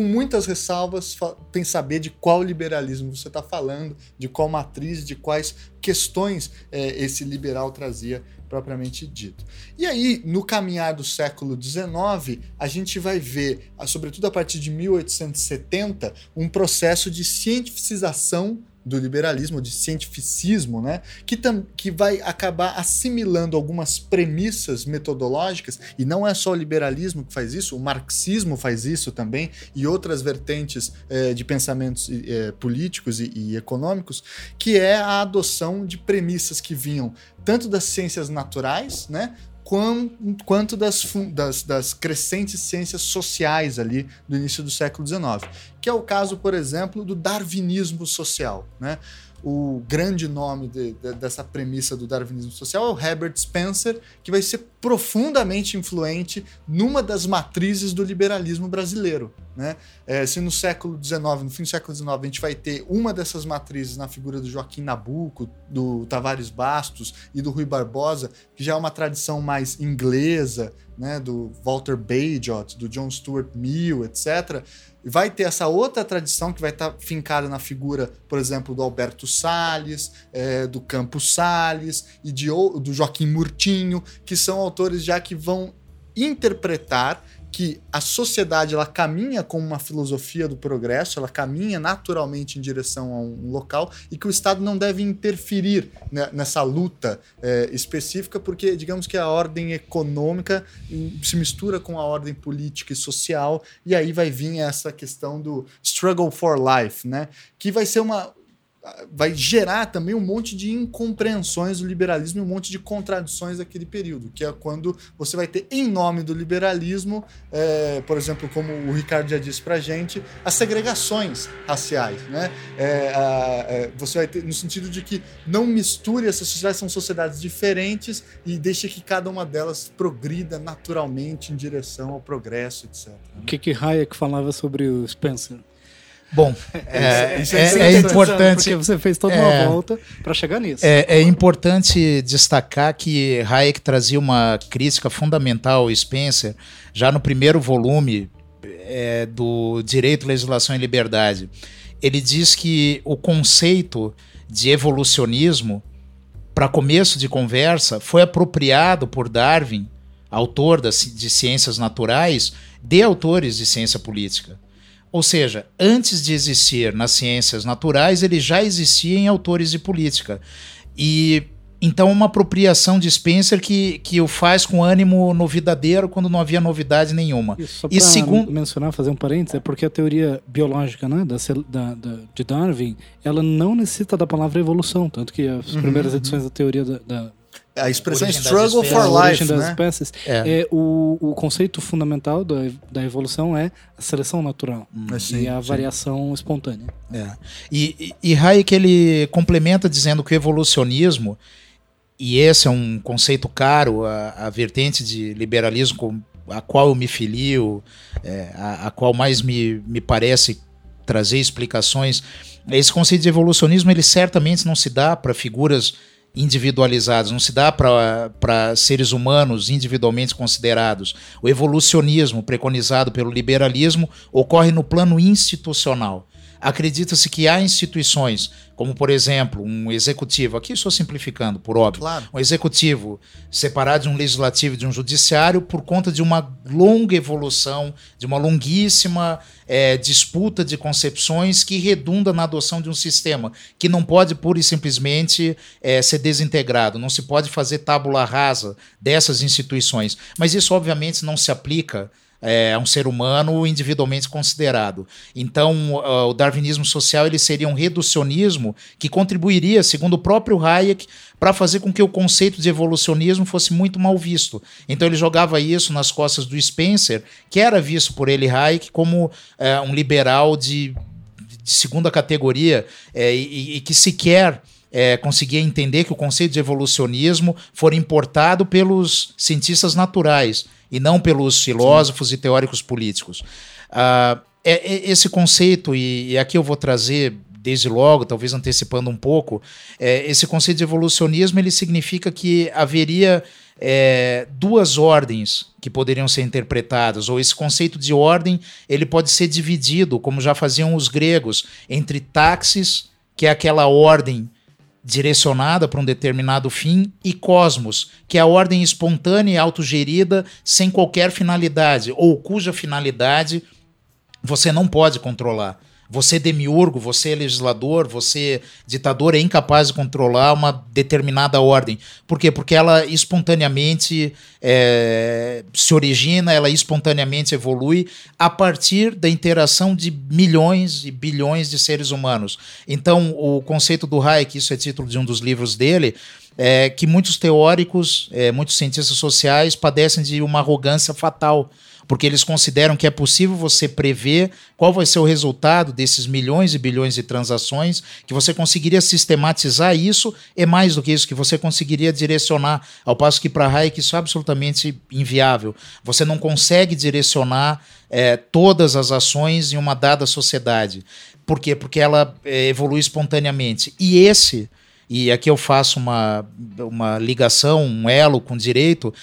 com muitas ressalvas, tem saber de qual liberalismo você está falando, de qual matriz, de quais questões é, esse liberal trazia propriamente dito. E aí, no caminhar do século XIX, a gente vai ver, sobretudo a partir de 1870, um processo de cientificização do liberalismo, de cientificismo, né? que, tam, que vai acabar assimilando algumas premissas metodológicas, e não é só o liberalismo que faz isso, o marxismo faz isso também, e outras vertentes eh, de pensamentos eh, políticos e, e econômicos, que é a adoção de premissas que vinham tanto das ciências naturais, né, quanto das, das, das, crescentes ciências sociais ali do início do século XIX, que é o caso, por exemplo, do darwinismo social. Né? O grande nome de, de, dessa premissa do darwinismo social é o Herbert Spencer, que vai ser profundamente influente numa das matrizes do liberalismo brasileiro. Né? É, se no século XIX, no fim do século XIX, a gente vai ter uma dessas matrizes na figura do Joaquim Nabuco, do Tavares Bastos e do Rui Barbosa, que já é uma tradição mais inglesa, né, do Walter Bagehot, do John Stuart Mill, etc., vai ter essa outra tradição que vai estar tá fincada na figura, por exemplo, do Alberto Salles, é, do Campos Salles e de, do Joaquim Murtinho, que são autores já que vão interpretar que a sociedade ela caminha com uma filosofia do progresso, ela caminha naturalmente em direção a um local e que o Estado não deve interferir né, nessa luta é, específica, porque digamos que a ordem econômica se mistura com a ordem política e social e aí vai vir essa questão do struggle for life, né? Que vai ser uma vai gerar também um monte de incompreensões do liberalismo e um monte de contradições daquele período, que é quando você vai ter, em nome do liberalismo, é, por exemplo, como o Ricardo já disse para gente, as segregações raciais. Né? É, a, é, você vai ter, no sentido de que não misture essas sociedades, são sociedades diferentes e deixe que cada uma delas progrida naturalmente em direção ao progresso, etc. Né? O que, que Hayek falava sobre o Spencer? Bom, é, é, é, é importante. Porque você fez toda uma é. volta para chegar nisso. É, é, importante destacar que Hayek trazia uma crítica fundamental ao Spencer já no primeiro volume é, do Direito, Legislação e Liberdade. Ele diz que o conceito de evolucionismo, para começo de conversa, foi apropriado por Darwin, autor de ciências naturais, de autores de ciência política. Ou seja, antes de existir nas ciências naturais, ele já existia em autores de política. E então uma apropriação de Spencer que, que o faz com ânimo novidadeiro quando não havia novidade nenhuma. Isso, só e segundo mencionar, fazer um parênteses, é porque a teoria biológica né, da, da, da, de Darwin, ela não necessita da palavra evolução, tanto que as uhum. primeiras edições da teoria da, da a expressão struggle for life, das né? espécies. É. é o, o conceito fundamental da, da evolução é a seleção natural hum. e a variação sim. espontânea. É. E, e, e Hayek ele complementa dizendo que o evolucionismo, e esse é um conceito caro, a, a vertente de liberalismo com a qual eu me filio, é, a, a qual mais me, me parece trazer explicações. Esse conceito de evolucionismo ele certamente não se dá para figuras individualizados, não se dá para seres humanos individualmente considerados. O evolucionismo preconizado pelo liberalismo ocorre no plano institucional. Acredita-se que há instituições, como por exemplo um executivo, aqui estou simplificando, por óbvio, claro. um executivo separado de um legislativo e de um judiciário por conta de uma longa evolução, de uma longuíssima é, disputa de concepções que redunda na adoção de um sistema que não pode pura e simplesmente é, ser desintegrado, não se pode fazer tábula rasa dessas instituições. Mas isso obviamente não se aplica é, um ser humano individualmente considerado. Então, uh, o darwinismo social ele seria um reducionismo que contribuiria, segundo o próprio Hayek, para fazer com que o conceito de evolucionismo fosse muito mal visto. Então, ele jogava isso nas costas do Spencer, que era visto por ele, Hayek, como é, um liberal de, de segunda categoria é, e, e que sequer é, conseguia entender que o conceito de evolucionismo foi importado pelos cientistas naturais e não pelos filósofos Sim. e teóricos políticos. Uh, é, é, esse conceito, e, e, aqui eu vou trazer desde logo, talvez antecipando um pouco, é, esse conceito de evolucionismo ele significa que haveria é, duas ordens que poderiam ser interpretadas, ou esse conceito de ordem ele pode ser dividido, como já faziam os gregos, entre táxis, que é aquela ordem direcionada para um determinado fim, e cosmos, que é a ordem espontânea e autogerida sem qualquer finalidade, ou cuja finalidade você não pode controlar. Você demiurgo, você legislador, você ditador é incapaz de controlar uma determinada ordem. Por quê? Porque ela espontaneamente é, se origina, ela espontaneamente evolui a partir da interação de milhões e bilhões de seres humanos. Então, o conceito do Hayek, isso é título de um dos livros dele, é que muitos teóricos, é, muitos cientistas sociais padecem de uma arrogância fatal porque eles consideram que é possível você prever qual vai ser o resultado desses milhões e bilhões de transações, que você conseguiria sistematizar isso e mais do que isso, que você conseguiria direcionar, ao passo que para Hayek isso é absolutamente inviável. Você não consegue direcionar é, todas as ações em uma dada sociedade. Por quê? Porque ela é, evolui espontaneamente. E esse, e aqui eu faço uma, uma ligação, um elo com direito,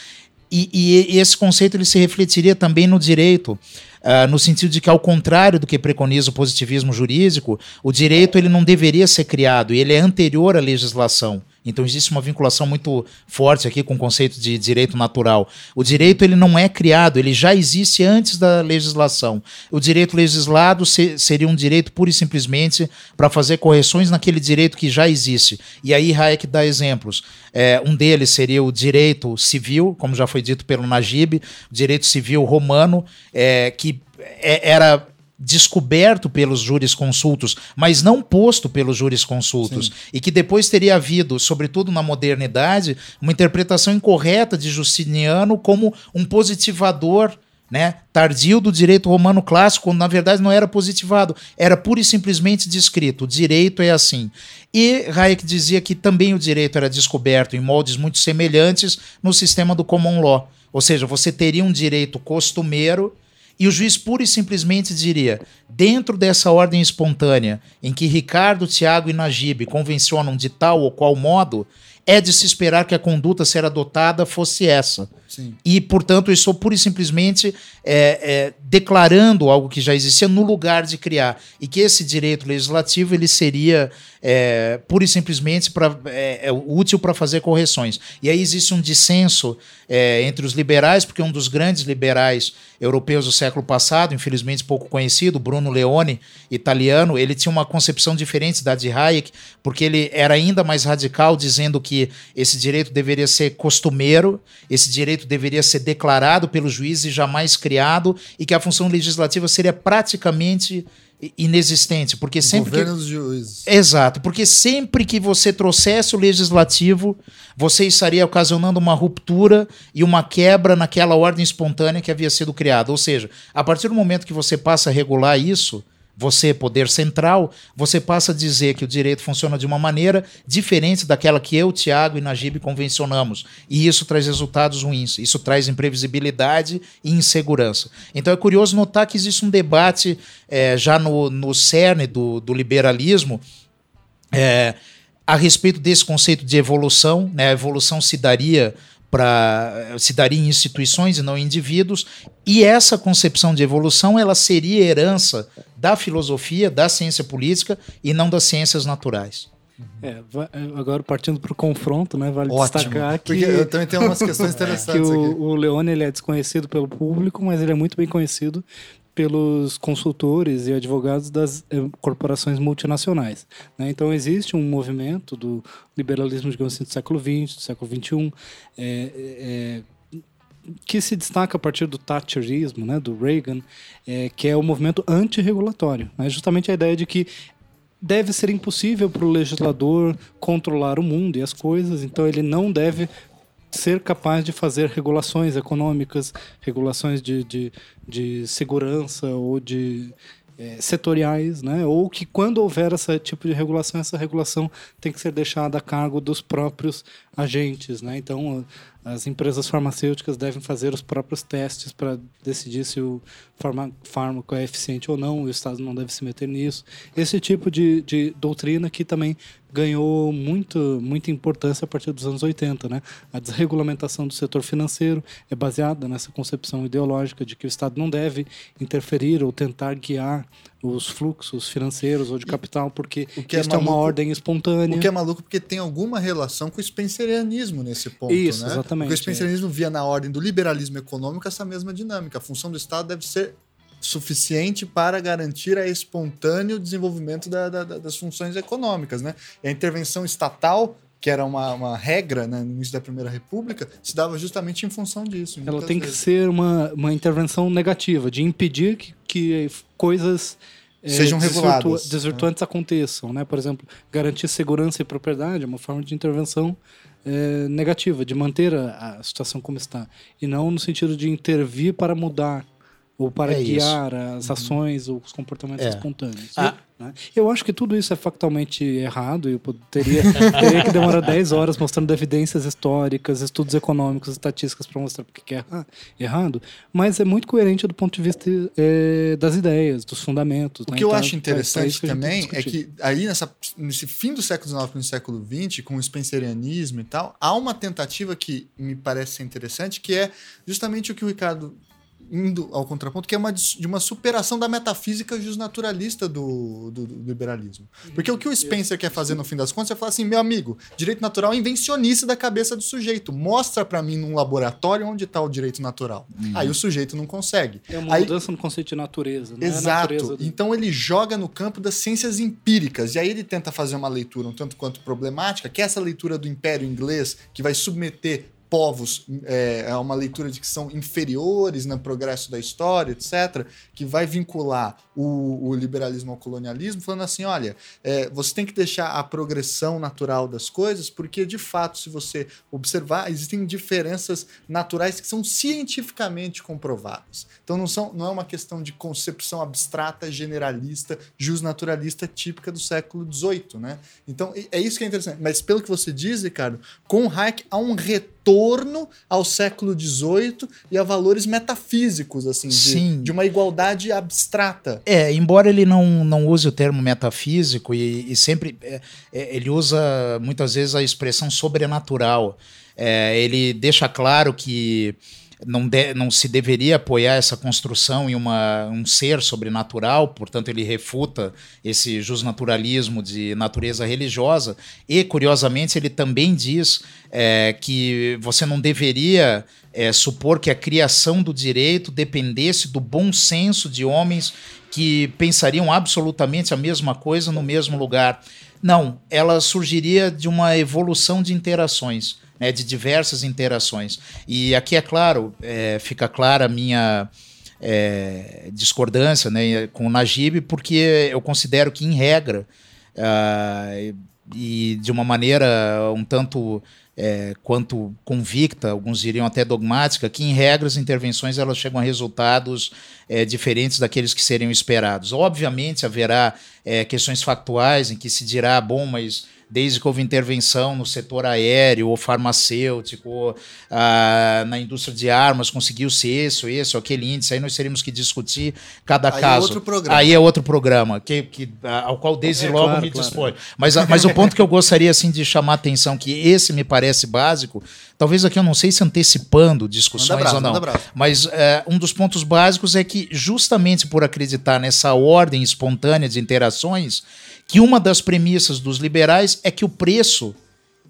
e, e, esse conceito ele se refletiria também no direito, uh, no sentido de que, ao contrário do que preconiza o positivismo jurídico, o direito ele não deveria ser criado, ele é anterior à legislação. Então existe uma vinculação muito forte aqui com o conceito de direito natural. O direito ele não é criado, ele já existe antes da legislação. O direito legislado se, seria um direito pura e simplesmente para fazer correções naquele direito que já existe. E aí Hayek dá exemplos. É, um deles seria o direito civil, como já foi dito pelo Najib, direito civil romano, é, que é, era descoberto pelos jurisconsultos, mas não posto pelos jurisconsultos, Sim. e que depois teria havido, sobretudo na modernidade, uma interpretação incorreta de Justiniano como um positivador né, tardio do direito romano clássico, quando na verdade não era positivado, era pura e simplesmente descrito. O direito é assim. E Hayek dizia que também o direito era descoberto em moldes muito semelhantes no sistema do common law. Ou seja, você teria um direito costumeiro e o juiz pura e simplesmente diria: dentro dessa ordem espontânea, em que Ricardo, Tiago e Najib convencionam de tal ou qual modo, é de se esperar que a conduta ser adotada fosse essa. Sim. E, portanto, eu estou pura e simplesmente é, é, declarando algo que já existia no lugar de criar. E que esse direito legislativo ele seria é, pura e simplesmente pra, é, é útil para fazer correções. E aí existe um dissenso é, entre os liberais, porque um dos grandes liberais europeus do século passado, infelizmente pouco conhecido, Bruno Leone, italiano, ele tinha uma concepção diferente da de Hayek, porque ele era ainda mais radical, dizendo que esse direito deveria ser costumeiro, esse direito deveria ser declarado pelo juiz e jamais criado, e que a função legislativa seria praticamente inexistente, porque sempre Governo que dos juízes. Exato, porque sempre que você trouxesse o legislativo, você estaria ocasionando uma ruptura e uma quebra naquela ordem espontânea que havia sido criada. Ou seja, a partir do momento que você passa a regular isso, você, poder central, você passa a dizer que o direito funciona de uma maneira diferente daquela que eu, Tiago e Najib convencionamos. E isso traz resultados ruins. Isso traz imprevisibilidade e insegurança. Então é curioso notar que existe um debate é, já no, no cerne do, do liberalismo. É, a respeito desse conceito de evolução, né? a evolução se daria para se daria em instituições e não em indivíduos, e essa concepção de evolução ela seria herança da filosofia, da ciência política e não das ciências naturais. É, é agora partindo para o confronto, né, vale Ótimo, destacar que eu também tenho umas questões interessantes que o, o Leone ele é desconhecido pelo público, mas ele é muito bem conhecido pelos consultores e advogados das eh, corporações multinacionais. Né? Então, existe um movimento do liberalismo, digamos assim, do século XX, do século XXI, é, é, que se destaca a partir do Thatcherismo, né, do Reagan, é, que é o movimento antirregulatório. Né? Justamente a ideia de que deve ser impossível para o legislador controlar o mundo e as coisas, então ele não deve ser capaz de fazer regulações econômicas, regulações de, de, de segurança ou de é, setoriais, né? ou que quando houver esse tipo de regulação, essa regulação tem que ser deixada a cargo dos próprios agentes. Né? Então, as empresas farmacêuticas devem fazer os próprios testes para decidir se o fármaco é eficiente ou não, o Estado não deve se meter nisso. Esse tipo de, de doutrina que também ganhou muito, muita importância a partir dos anos 80. Né? A desregulamentação do setor financeiro é baseada nessa concepção ideológica de que o Estado não deve interferir ou tentar guiar os fluxos financeiros ou de capital, porque o que é, maluco, é, uma ordem espontânea. O que é maluco porque tem alguma relação com o spencerianismo nesse ponto. Isso, né? exatamente. Porque o spencerianismo é. via na ordem do liberalismo econômico essa mesma dinâmica. A função do Estado deve ser suficiente para garantir a espontâneo desenvolvimento da, da, das funções econômicas. Né? E a intervenção estatal que era uma, uma regra né, no início da Primeira República, se dava justamente em função disso. Ela tem vezes. que ser uma, uma intervenção negativa, de impedir que, que coisas é, sejam reguladas. Né? Desvirtuantes né? aconteçam. Né? Por exemplo, garantir segurança e propriedade é uma forma de intervenção é, negativa, de manter a, a situação como está. E não no sentido de intervir para mudar ou para é guiar isso. as uhum. ações uhum. ou os comportamentos é. espontâneos. Ah. Né? Eu acho que tudo isso é factualmente errado e eu teria, teria que demorar 10 horas mostrando evidências históricas, estudos econômicos, estatísticas para mostrar porque é errado, mas é muito coerente do ponto de vista é, das ideias, dos fundamentos. O né? que eu então, acho é interessante é, também é que aí nessa, nesse fim do século XIX no século XX, com o spencerianismo e tal, há uma tentativa que me parece ser interessante, que é justamente o que o Ricardo indo ao contraponto, que é uma, de uma superação da metafísica justnaturalista do, do, do liberalismo. Porque o que o Spencer quer fazer no fim das contas é falar assim, meu amigo, direito natural é invencionice da cabeça do sujeito. Mostra para mim num laboratório onde está o direito natural. Uhum. Aí o sujeito não consegue. É uma Aí, mudança no conceito de natureza. Não é exato. É natureza do... Então ele joga no campo das ciências empíricas. E aí ele tenta fazer uma leitura um tanto quanto problemática, que é essa leitura do Império Inglês, que vai submeter povos é, é, uma leitura de que são inferiores no progresso da história, etc., que vai vincular o, o liberalismo ao colonialismo, falando assim: olha, é, você tem que deixar a progressão natural das coisas, porque de fato, se você observar, existem diferenças naturais que são cientificamente comprovadas. Então não, são, não é uma questão de concepção abstrata, generalista, justnaturalista típica do século XVIII. Né? Então é isso que é interessante. Mas pelo que você diz, Ricardo, com Hayek há um retorno retorno ao século XVIII e a valores metafísicos, assim, de, de, uma igualdade abstrata. É, embora ele não, não use o termo metafísico e, e sempre é, é, ele usa muitas vezes a expressão sobrenatural. É, ele deixa claro que não, de, não se deveria apoiar essa construção em uma, um ser sobrenatural, portanto, ele refuta esse justnaturalismo de natureza religiosa. E, curiosamente, ele também diz é, que você não deveria é, supor que a criação do direito dependesse do bom senso de homens que pensariam absolutamente a mesma coisa no mesmo lugar. Não, ela surgiria de uma evolução de interações né, de diversas interações. E aqui, é claro, é, fica clara a minha é, discordância né, com o Najib, porque eu considero que, em regra, uh, e de uma maneira um tanto é, quanto convicta, alguns diriam até dogmática, que em regra as intervenções elas chegam a resultados é, diferentes daqueles que seriam esperados. Obviamente haverá é, questões factuais em que se dirá, bom, mas desde que houve intervenção no setor aéreo ou farmacêutico, ou, ah, na indústria de armas, conseguiu-se esse ou aquele índice, aí nós teríamos que discutir cada aí é caso. É outro programa. Aí é outro programa, que, que, ao qual desde é, logo claro, me claro. dispõe. Mas, mas o ponto que eu gostaria assim, de chamar a atenção, que esse me parece básico, talvez aqui eu não sei se antecipando discussões ou não, mas é, um dos pontos básicos é que justamente por acreditar nessa ordem espontânea de interações, que uma das premissas dos liberais é que o preço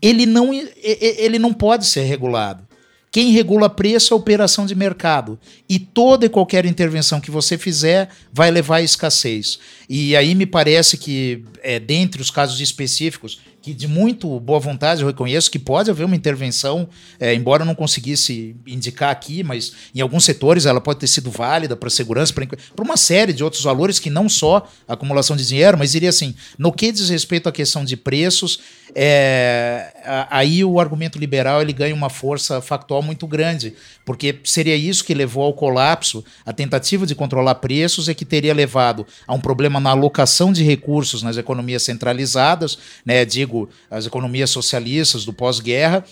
ele não, ele não pode ser regulado. Quem regula preço é a operação de mercado. E toda e qualquer intervenção que você fizer vai levar à escassez. E aí me parece que, é, dentre os casos específicos, que de muito boa vontade eu reconheço que pode haver uma intervenção, é, embora eu não conseguisse indicar aqui, mas em alguns setores ela pode ter sido válida para segurança, para uma série de outros valores que não só acumulação de dinheiro, mas iria assim, no que diz respeito à questão de preços, é, aí o argumento liberal ele ganha uma força factual muito grande, porque seria isso que levou ao colapso, a tentativa de controlar preços é que teria levado a um problema na alocação de recursos nas economias centralizadas, né, digo, as economias socialistas do pós-guerra,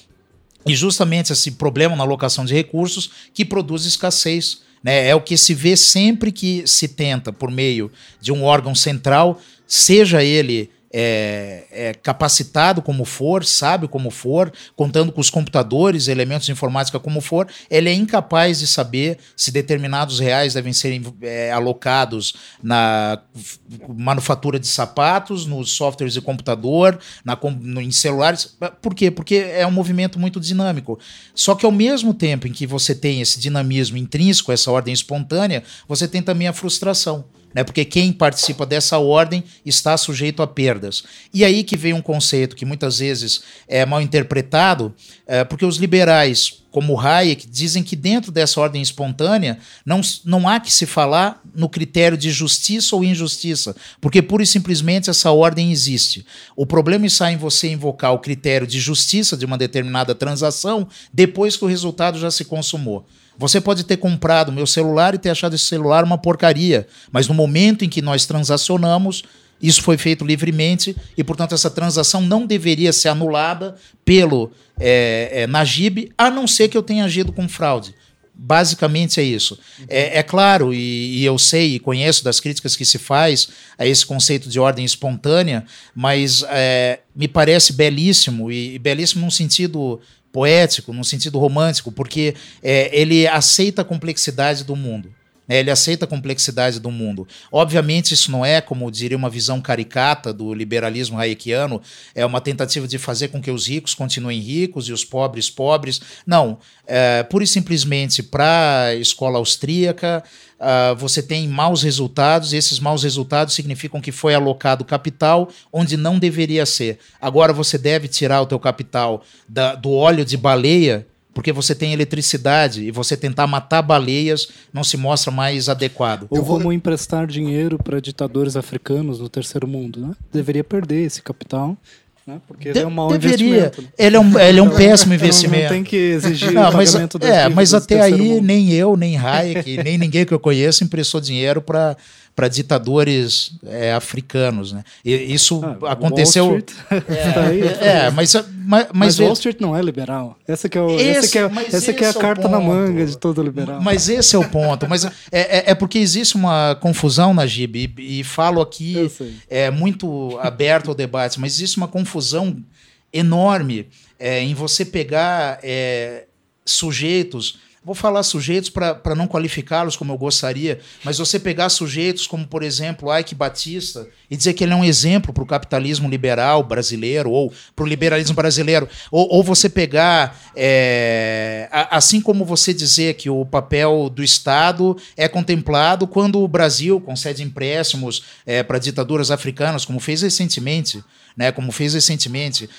E justamente esse problema na alocação de recursos que produz escassez. Né? É o que se vê sempre que se tenta, por meio de um órgão central, seja ele é, é, capacitado como for, sabe como for, contando com os computadores, elementos de informática como for, ele é incapaz de saber se determinados reais devem ser é, alocados na manufatura de sapatos, nos softwares de computador, na, no, em celulares. Por quê? Porque é um movimento muito dinâmico. Só que ao mesmo tempo em que você tem esse dinamismo intrínseco, essa ordem espontânea, você tem também a frustração né? Porque quem participa dessa ordem está sujeito a perdas. E aí que vem um conceito que muitas vezes é mal interpretado, é, porque os liberais, como Hayek, dizem que dentro dessa ordem espontânea não, não há que se falar no critério de justiça ou injustiça, porque pura e simplesmente essa ordem existe. O problema está em você invocar o critério de justiça de uma determinada transação depois que o resultado já se consumou. Você pode ter comprado meu celular e ter achado esse celular uma porcaria, mas no momento em que nós transacionamos, isso foi feito livremente e, portanto, essa transação não deveria ser anulada pelo é, é, Najib, a não ser que eu tenha agido com fraude. Basicamente é isso. É, é claro, e, e, eu sei e conheço das críticas que se faz a esse conceito de ordem espontânea, mas é, me parece belíssimo, e, e belíssimo num sentido poético, num sentido romântico, porque é, ele aceita a complexidade do mundo. Né? Ele aceita a complexidade do mundo. Obviamente, isso não é, como diria uma visão caricata do liberalismo hayekiano, é uma tentativa de fazer com que os ricos continuem ricos e os pobres pobres. Não. É, pura e simplesmente, para a escola austríaca, uh, você tem maus resultados, e esses maus resultados significam que foi alocado capital onde não deveria ser. Agora você deve tirar o teu capital da, do óleo de baleia, porque você tem eletricidade e você tentar matar baleias não se mostra mais adequado. Ou vou... como emprestar dinheiro para ditadores africanos no terceiro mundo, né? Deveria perder esse capital né? Porque de, ele é um mau deveria. Ele é um, ele é um péssimo investimento. Não, não tem que exigir não, o mas, pagamento das É, mas até aí mundo. nem eu, nem Hayek, nem ninguém que eu conheço emprestou dinheiro para para ditadores é, africanos, né? E isso ah, aconteceu. É, tá é, mas, mas, mas, Wall Street não é liberal. Essa que é, o, esse, essa que é, essa que é a carta na manga de todo liberal. Mas esse é o ponto. Mas é, é, é porque existe uma confusão na GIB e, e falo aqui é muito aberto ao debate, mas existe uma confusão enorme é, em você pegar é, sujeitos vou falar sujeitos para não qualificá-los como eu gostaria, mas você pegar sujeitos como, por exemplo, Ike Batista e dizer que ele é um exemplo para o capitalismo liberal brasileiro ou para o liberalismo brasileiro, ou, ou você pegar, é, assim como você dizer que o papel do Estado é contemplado quando o Brasil concede empréstimos é, para ditaduras africanas, como fez recentemente, né, como fez recentemente.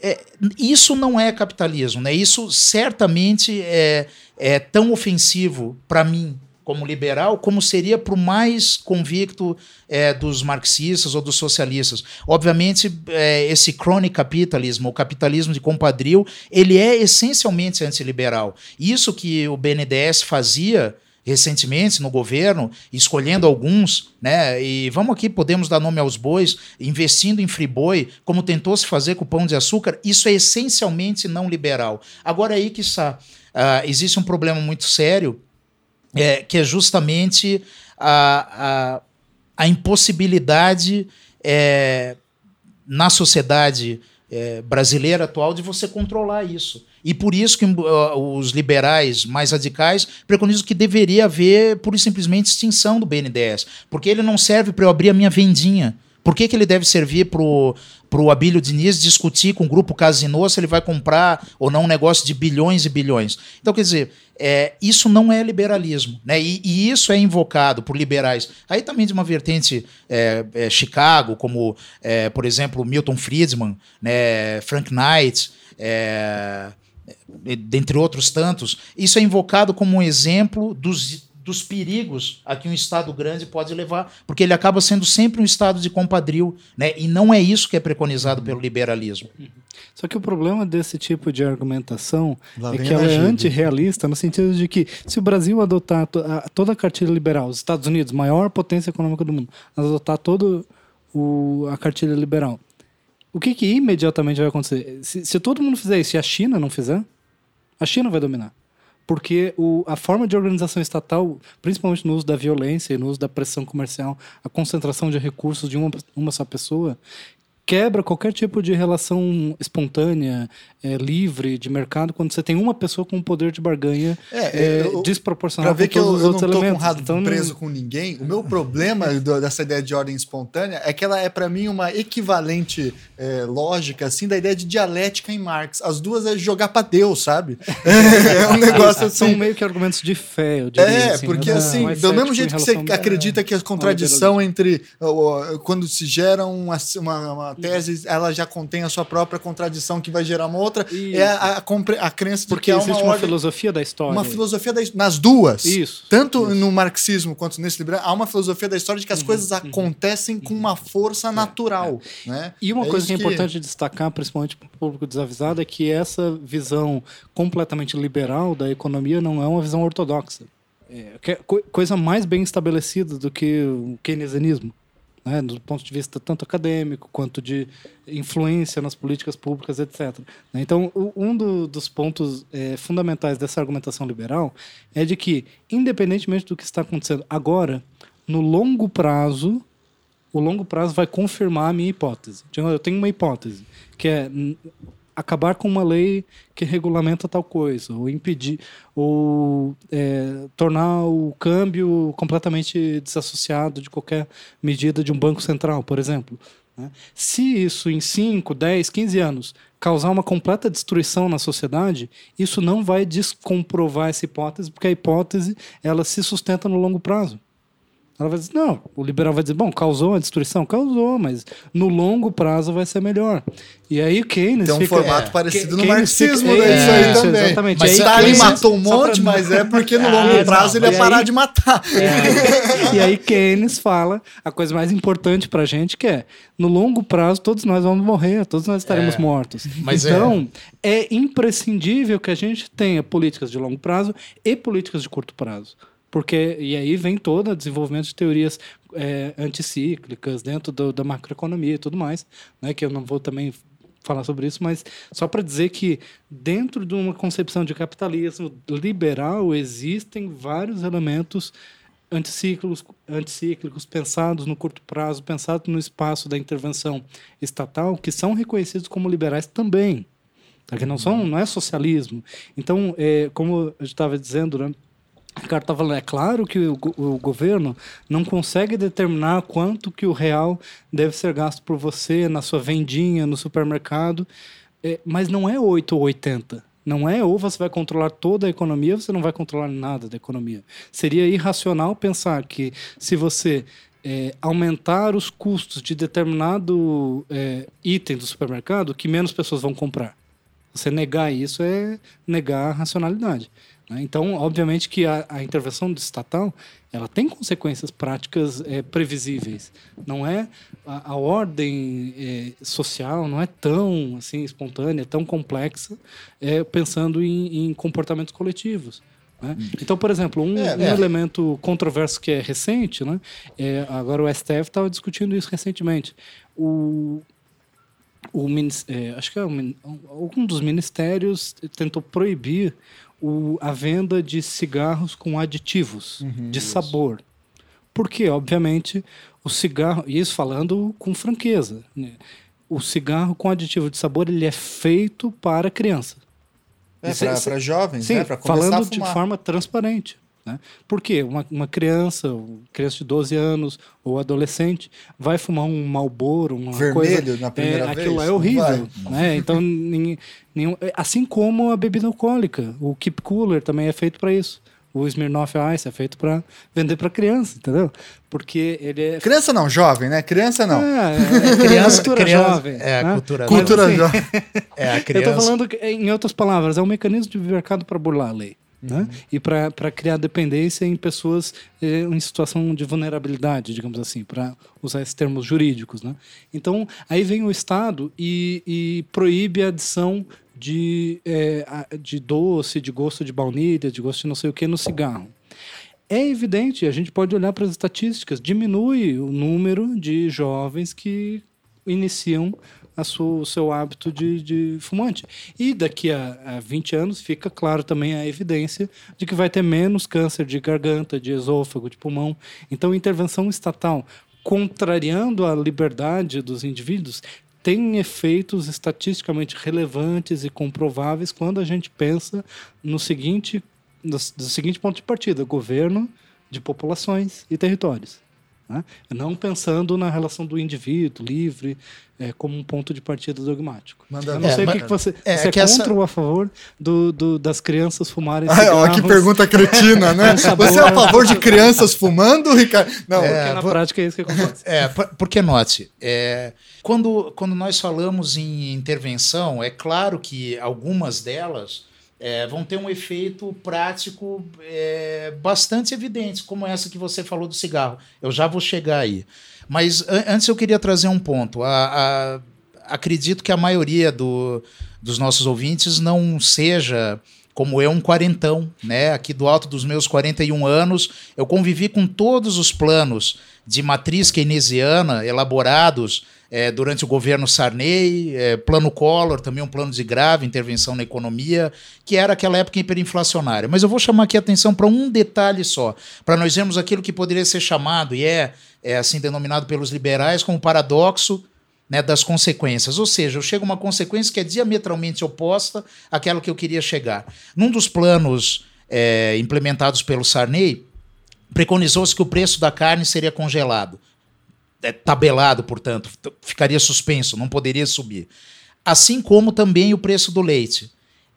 É, isso não é capitalismo, né? Isso certamente é, é tão ofensivo para mim como liberal, como seria para o mais convicto é, dos marxistas ou dos socialistas. Obviamente, é, esse crony capitalismo, o capitalismo de compadril, ele é essencialmente antiliberal. Isso que o BNDES fazia recentemente no governo, escolhendo alguns, né? E vamos aqui, podemos dar nome aos bois, investindo em friboi, como tentou se fazer com o pão de açúcar, isso é essencialmente não liberal. Agora aí que está. Uh, existe um problema muito sério, é, que é justamente a, a, a impossibilidade é, na sociedade é, brasileira atual de você controlar isso. E por isso que uh, os liberais mais radicais preconizam que deveria haver, pura e simplesmente, extinção do BNDES. Porque ele não serve para eu abrir a minha vendinha. Por que, que ele deve servir para o Abílio Diniz discutir com o grupo Casino se ele vai comprar ou não um negócio de bilhões e bilhões? Então, quer dizer, é, isso não é liberalismo. Né? E, e, isso é invocado por liberais. Aí também de uma vertente é, é, Chicago, como, é, por exemplo, Milton Friedman, né, Frank Knight. É, dentre outros tantos, isso é invocado como um exemplo dos, dos perigos a que um Estado grande pode levar, porque ele acaba sendo sempre um Estado de compadril, né? e não é isso que é preconizado pelo liberalismo. Só que o problema desse tipo de argumentação Lá é que ela é antirrealista, no sentido de que se o Brasil adotar toda a cartilha liberal, os Estados Unidos, maior potência econômica do mundo, adotar toda a cartilha liberal, o que, que imediatamente vai acontecer? Se, se, todo mundo fizer isso e a China não fizer, A China vai dominar. Porque o, a forma de organização estatal, principalmente no uso da violência e no uso da pressão comercial, a concentração de recursos de uma, uma só pessoa, quebra qualquer tipo de relação espontânea, é, livre de mercado, quando você tem uma pessoa com um poder de barganha é, é, desproporcional Pra ver que eu, eu não estou com então, preso com ninguém, o meu problema do, dessa ideia de ordem espontânea é que ela é, para mim, uma equivalente é, lógica, assim, da ideia de dialética em Marx. As duas é jogar para Deus, sabe? é um negócio assim... São meio que argumentos de fé, eu diria. É, assim, porque assim, do mesmo jeito que você acredita que a contradição entre... Quando se gera uma, uma, uma tese, ela já contém a sua própria contradição que vai gerar uma outra. Isso. É a, a, a, crença de Porque que existe uma, uma filosofia da história. Uma filosofia da, nas duas. Isso. Tanto isso. no marxismo quanto nesse livro, há uma filosofia da história de que as uhum, coisas uhum. acontecem com uma força é, natural. É. Né? E uma é coisa que é importante destacar, principalmente para o público desavisado, é que essa visão completamente liberal da economia não é uma visão ortodoxa. É, coisa mais bem estabelecida do que o keynesianismo né, do ponto de vista tanto acadêmico quanto de influência nas políticas públicas, etc. Né. Então, um do, dos pontos é, fundamentais dessa argumentação liberal é de que, independentemente do que está acontecendo agora, no longo prazo, o longo prazo vai confirmar a minha hipótese. Eu tenho uma hipótese, que é acabar com uma lei que regulamenta tal coisa, ou impedir, ou é, tornar o câmbio completamente desassociado de qualquer medida de um banco central, por exemplo. Né? Se isso em 5, 10, 15 anos causar uma completa destruição na sociedade, isso não vai descomprovar essa hipótese, porque a hipótese ela se sustenta no longo prazo. Ela vai dizer, não, o liberal vai dizer, bom, causou a destruição? Causou, mas no longo prazo vai ser melhor. E aí o Keynes Tem um fica, formato é, parecido no marxismo, fica, é, isso aí isso, também. Exatamente. Mas Stalin matou um monte, pra... mas é porque no longo prazo ele ia parar de matar. É. e aí Keynes fala a coisa mais importante pra gente, que é, no longo prazo todos nós vamos morrer, todos nós estaremos é. mortos. Mas então, é. é imprescindível que a gente tenha políticas de longo prazo e políticas de curto prazo porque e aí vem todo o desenvolvimento de teorias é, anticíclicas dentro do, da macroeconomia e tudo mais, né, que eu não vou também falar sobre isso, mas só para dizer que dentro de uma concepção de capitalismo liberal existem vários elementos anticíclicos, anticíclicos pensados no curto prazo, pensados no espaço da intervenção estatal, que são reconhecidos como liberais também. Tá? Que não são, não é socialismo. Então, é, como eu estava dizendo, né, o cara está falando, é claro que o, o, governo não consegue determinar quanto que o real deve ser gasto por você na sua vendinha, no supermercado, é, mas não é 8 ou 80. Não é ou você vai controlar toda a economia ou você não vai controlar nada da economia. Seria irracional pensar que se você é, aumentar os custos de determinado é, item do supermercado, que menos pessoas vão comprar. Você negar isso é negar a racionalidade. Né? Então, obviamente que a, a, intervenção estatal ela tem consequências práticas é, previsíveis. Não é a, a ordem é, social não é tão assim espontânea, tão complexa, é, pensando em, em comportamentos coletivos. Né? Então, por exemplo, um, é, um é. elemento controverso que é recente, né? É, agora o STF estava discutindo isso recentemente. O, o, acho que é um, algum dos ministérios tentou proibir o, a venda de cigarros com aditivos uhum, de isso. sabor. Porque, obviamente, o cigarro, e isso falando com franqueza, né? o cigarro com aditivo de sabor ele é feito para criança. É, para jovens, sim, né? Para falando de forma transparente. Né? Porque uma, uma criança, criança de 12 anos ou adolescente, vai fumar um malboro, uma Vermelho coisa, na primeira é, vez? Aquilo é horrível. Né? Então, nenhum, nenhum, assim como a bebida alcoólica. O Keep Cooler também é feito para isso. O Smirnoff Ice é feito para vender para criança, entendeu? Porque ele é. Criança não, jovem, né? Criança não. É, é, é criança, cultura criança, jovem. É, né? cultura, cultura assim, jovem. É, a criança. Eu estou falando, em outras palavras, é um mecanismo de mercado para burlar a lei. Né? Uhum. E para criar dependência em pessoas eh, em situação de vulnerabilidade, digamos assim, para usar esses termos jurídicos. Né? Então, aí vem o Estado e, e proíbe a adição de, eh, de doce, de gosto de baunilha, de gosto de não sei o que no cigarro. É evidente, a gente pode olhar para as estatísticas, diminui o número de jovens que iniciam a sua, o seu hábito de, de fumante. E daqui a, a 20 anos fica claro também a evidência de que vai ter menos câncer de garganta, de esôfago, de pulmão. Então, intervenção estatal contrariando a liberdade dos indivíduos tem efeitos estatisticamente relevantes e comprováveis quando a gente pensa no seguinte, no, no seguinte ponto de partida: governo de populações e territórios. Né? Não pensando na relação do indivíduo livre é, como um ponto de partida dogmático. Manda Eu não sei o que, que você. É, você é, é contra essa... ou a favor do, do, das crianças fumarem ah, Que pergunta cretina, né? você é a favor de crianças fumando, Ricardo? Não, é, na por... prática é isso que acontece. É, porque note, é, quando, quando nós falamos em intervenção, é claro que algumas delas é, vão ter um efeito prático é, bastante evidente, como essa que você falou do cigarro. Eu já vou chegar aí. Mas antes eu queria trazer um ponto. A, a, acredito que a maioria do, dos nossos ouvintes não seja como eu, um quarentão, né? Aqui do alto dos meus 41 anos, eu convivi com todos os planos de matriz keynesiana elaborados é, durante o governo Sarney, é, plano Collor, também um plano de grave intervenção na economia, que era aquela época hiperinflacionária. Mas eu vou chamar aqui a atenção para um detalhe só, para nós vermos aquilo que poderia ser chamado, e é, é assim denominado pelos liberais, como paradoxo né, das consequências. Ou seja, eu chego a uma consequência que é diametralmente oposta àquela que eu queria chegar. Num dos planos é, implementados pelo Sarney, preconizou-se que o preço da carne seria congelado é, tabelado, portanto, ficaria suspenso, não poderia subir. Assim como também o preço do leite.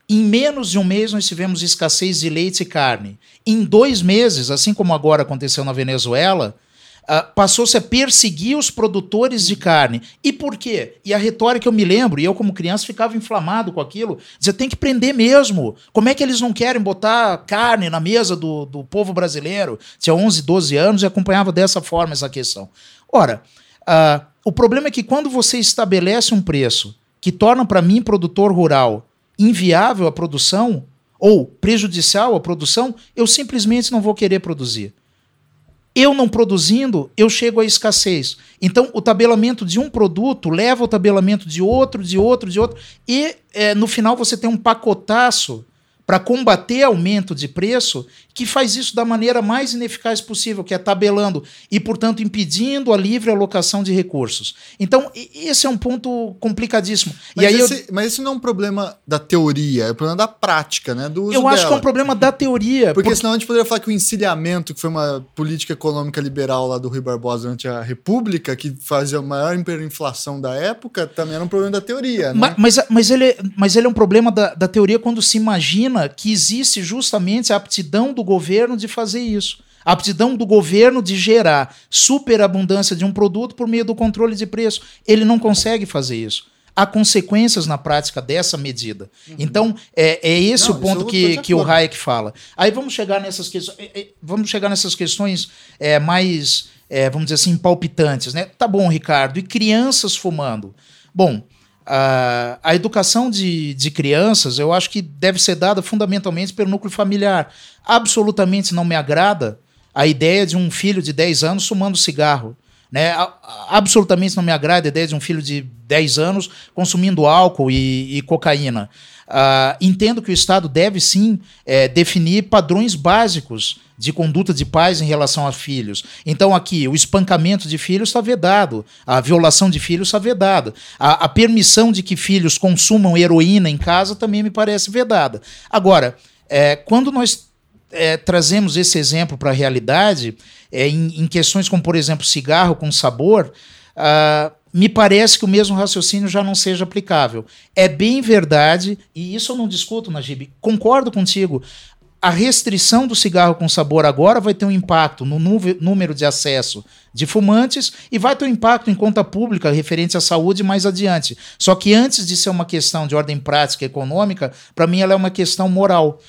Em menos de um mês, nós tivemos escassez de leite e carne. Em dois meses, assim como agora aconteceu na Venezuela, Uh, passou-se a perseguir os produtores de carne. E por quê? E a retórica eu me lembro, e eu como criança ficava inflamado com aquilo, dizia, tem que prender mesmo. Como é que eles não querem botar carne na mesa do, do povo brasileiro? Tinha 11, 12 anos e acompanhava dessa forma essa questão. Ora, uh, o problema é que quando você estabelece um preço que torna para mim, produtor rural, inviável a produção ou prejudicial à produção, eu simplesmente não vou querer produzir. Eu não produzindo, eu chego à escassez. Então, o tabelamento de um produto leva ao tabelamento de outro, de outro, de outro, e é, no final você tem um pacotaço para combater aumento de preço, que faz isso da maneira mais ineficaz possível, que é tabelando e, portanto, impedindo a livre alocação de recursos. Então, esse é um ponto complicadíssimo. Mas, e aí esse, eu... mas esse não é um problema da teoria, é um problema da prática, né? Do eu acho dela. que é um problema da teoria. Porque, porque senão a gente poderia falar que o encilhamento, que foi uma política econômica liberal lá do Rui Barbosa durante a República, que fazia a maior hiperinflação da época, também era um problema da teoria. Né? Mas, mas, mas, ele, mas ele é um problema da, da teoria quando se imagina que existe justamente a aptidão do governo de fazer isso. A aptidão do governo de gerar superabundância de um produto por meio do controle de preço. Ele não consegue fazer isso. Há consequências na prática dessa medida. Uhum. Então, é, é esse não, o ponto que, que o Hayek fala. Aí vamos chegar nessas questões. É, é, vamos chegar nessas questões é, mais, é, vamos dizer assim, palpitantes. Né? Tá bom, Ricardo. E crianças fumando? Bom, a, a educação de, de crianças, eu acho que deve ser dada fundamentalmente pelo núcleo familiar. Absolutamente não me agrada a ideia de um filho de 10 anos fumando cigarro. Né? Absolutamente não me agrada a ideia de um filho de 10 anos consumindo álcool e, e cocaína. Uh, entendo que o Estado deve sim é, definir padrões básicos de conduta de pais em relação a filhos. Então, aqui, o espancamento de filhos está vedado, a violação de filhos está vedada, a, a permissão de que filhos consumam heroína em casa também me parece vedada. Agora, é, quando nós é, trazemos esse exemplo para a realidade, é, em, em, questões como, por exemplo, cigarro com sabor, uh, me parece que o mesmo raciocínio já não seja aplicável. É bem verdade, e isso eu não discuto, Najib, concordo contigo a restrição do cigarro com sabor agora vai ter um impacto no número de acesso de fumantes e vai ter um impacto em conta pública referente à saúde mais adiante. Só que antes de ser uma questão de ordem prática e econômica, para mim ela é uma questão moral.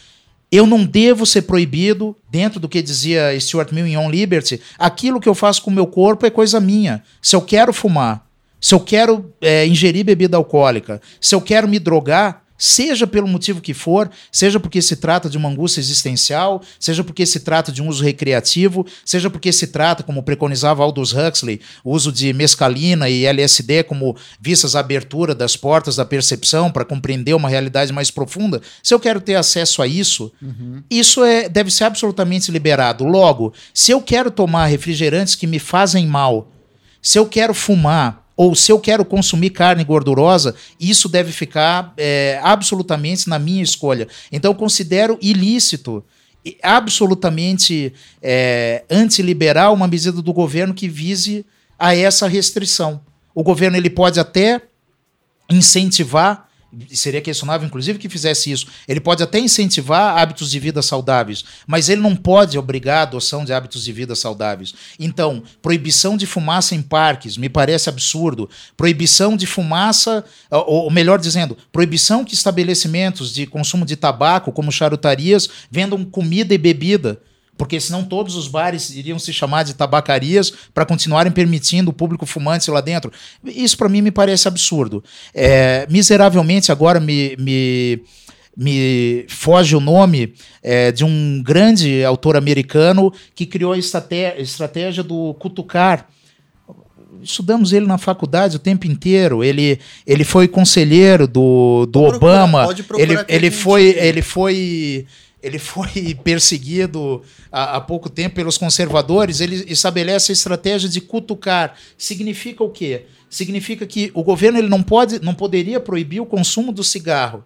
Eu não devo ser proibido, dentro do que dizia Stuart Mill em On Liberty, aquilo que eu faço com o meu corpo é coisa minha. Se eu quero fumar, se eu quero é, ingerir bebida alcoólica, se eu quero me drogar, seja pelo motivo que for, seja porque se trata de uma angústia existencial, seja porque se trata de um uso recreativo, seja porque se trata, como preconizava Aldous Huxley, o uso de mescalina e LSD como vistas à abertura das portas da percepção para compreender uma realidade mais profunda. Se eu quero ter acesso a isso, uhum. isso é, deve ser absolutamente liberado. Logo, se eu quero tomar refrigerantes que me fazem mal, se eu quero fumar, ou se eu quero consumir carne gordurosa, isso deve ficar é, absolutamente na minha escolha. Então, eu considero ilícito, absolutamente é, antiliberal, uma medida do governo que vise a essa restrição. O governo ele pode até incentivar seria questionável, inclusive, que fizesse isso. Ele pode até incentivar hábitos de vida saudáveis, mas ele não pode obrigar a adoção de hábitos de vida saudáveis. Então, proibição de fumaça em parques me parece absurdo. Proibição de fumaça, ou, melhor dizendo, proibição que estabelecimentos de consumo de tabaco, como charutarias, vendam comida e bebida porque senão todos os bares iriam se chamar de tabacarias para continuarem permitindo o público fumante lá dentro. Isso para mim me parece absurdo. É, miseravelmente agora me, me, me foge o nome é, de um grande autor americano que criou a estratégia, do cutucar estudamos ele na faculdade o tempo inteiro. Ele, ele foi conselheiro do, do Obama. ele, ele foi, ele foi ele foi perseguido há, há, pouco tempo pelos conservadores, ele estabelece a estratégia de cutucar. Significa o quê? Significa que o governo ele não, pode, não poderia proibir o consumo do cigarro,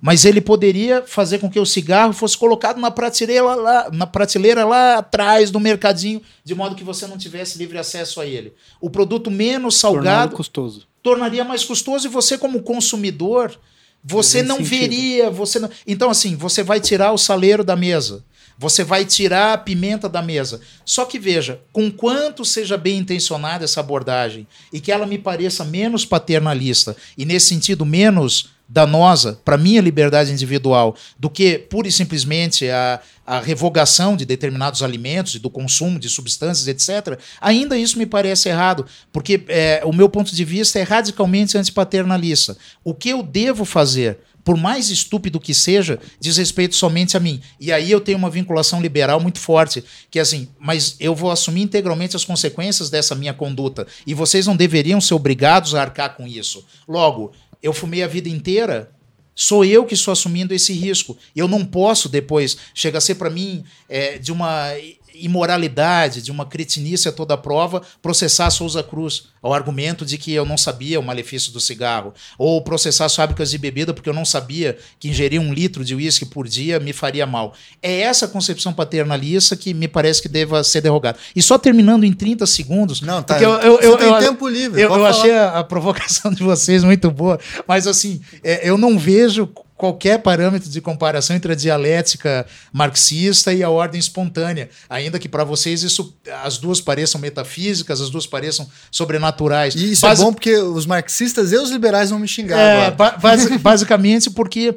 mas ele poderia fazer com que o cigarro fosse colocado na prateleira lá, na prateleira lá atrás do mercadinho, de modo que você não tivesse livre acesso a ele. O produto menos salgado Tornado custoso. tornaria mais custoso e você como consumidor você não sentido. veria, você não... Então, assim, você vai tirar o saleiro da mesa. Você vai tirar a pimenta da mesa. Só que veja, com quanto seja bem intencionada essa abordagem e que ela me pareça menos paternalista e, nesse sentido, menos danosa para minha liberdade individual do que pura e simplesmente a, a revogação de determinados alimentos e do consumo de substâncias, etc., ainda isso me parece errado, porque é, o meu ponto de vista é radicalmente antipaternalista. O que eu devo fazer? Por mais estúpido que seja, diz respeito somente a mim. E aí eu tenho uma vinculação liberal muito forte, que é assim, mas eu vou assumir integralmente as consequências dessa minha conduta. E vocês não deveriam ser obrigados a arcar com isso. Logo, eu fumei a vida inteira, sou eu que estou assumindo esse risco. Eu não posso depois, chega a ser para mim é, de uma imoralidade, de uma cretinice a toda prova, processar Souza Cruz ao argumento de que eu não sabia o malefício do cigarro, ou processar as fábricas de bebida porque eu não sabia que ingerir um litro de uísque por dia me faria mal. É essa concepção paternalista que me parece que deva ser derrogada. E só terminando em 30 segundos. Não, tá. Eu, eu, eu, tem eu, tempo livre. Eu, eu achei a, a, provocação de vocês muito boa, mas assim, é, eu não vejo qualquer parâmetro de comparação entre a dialética marxista e a ordem espontânea, ainda que para vocês isso as duas pareçam metafísicas, as duas pareçam sobrenaturais. E isso é bom porque os marxistas e os liberais vão me xingar. É, base, basicamente porque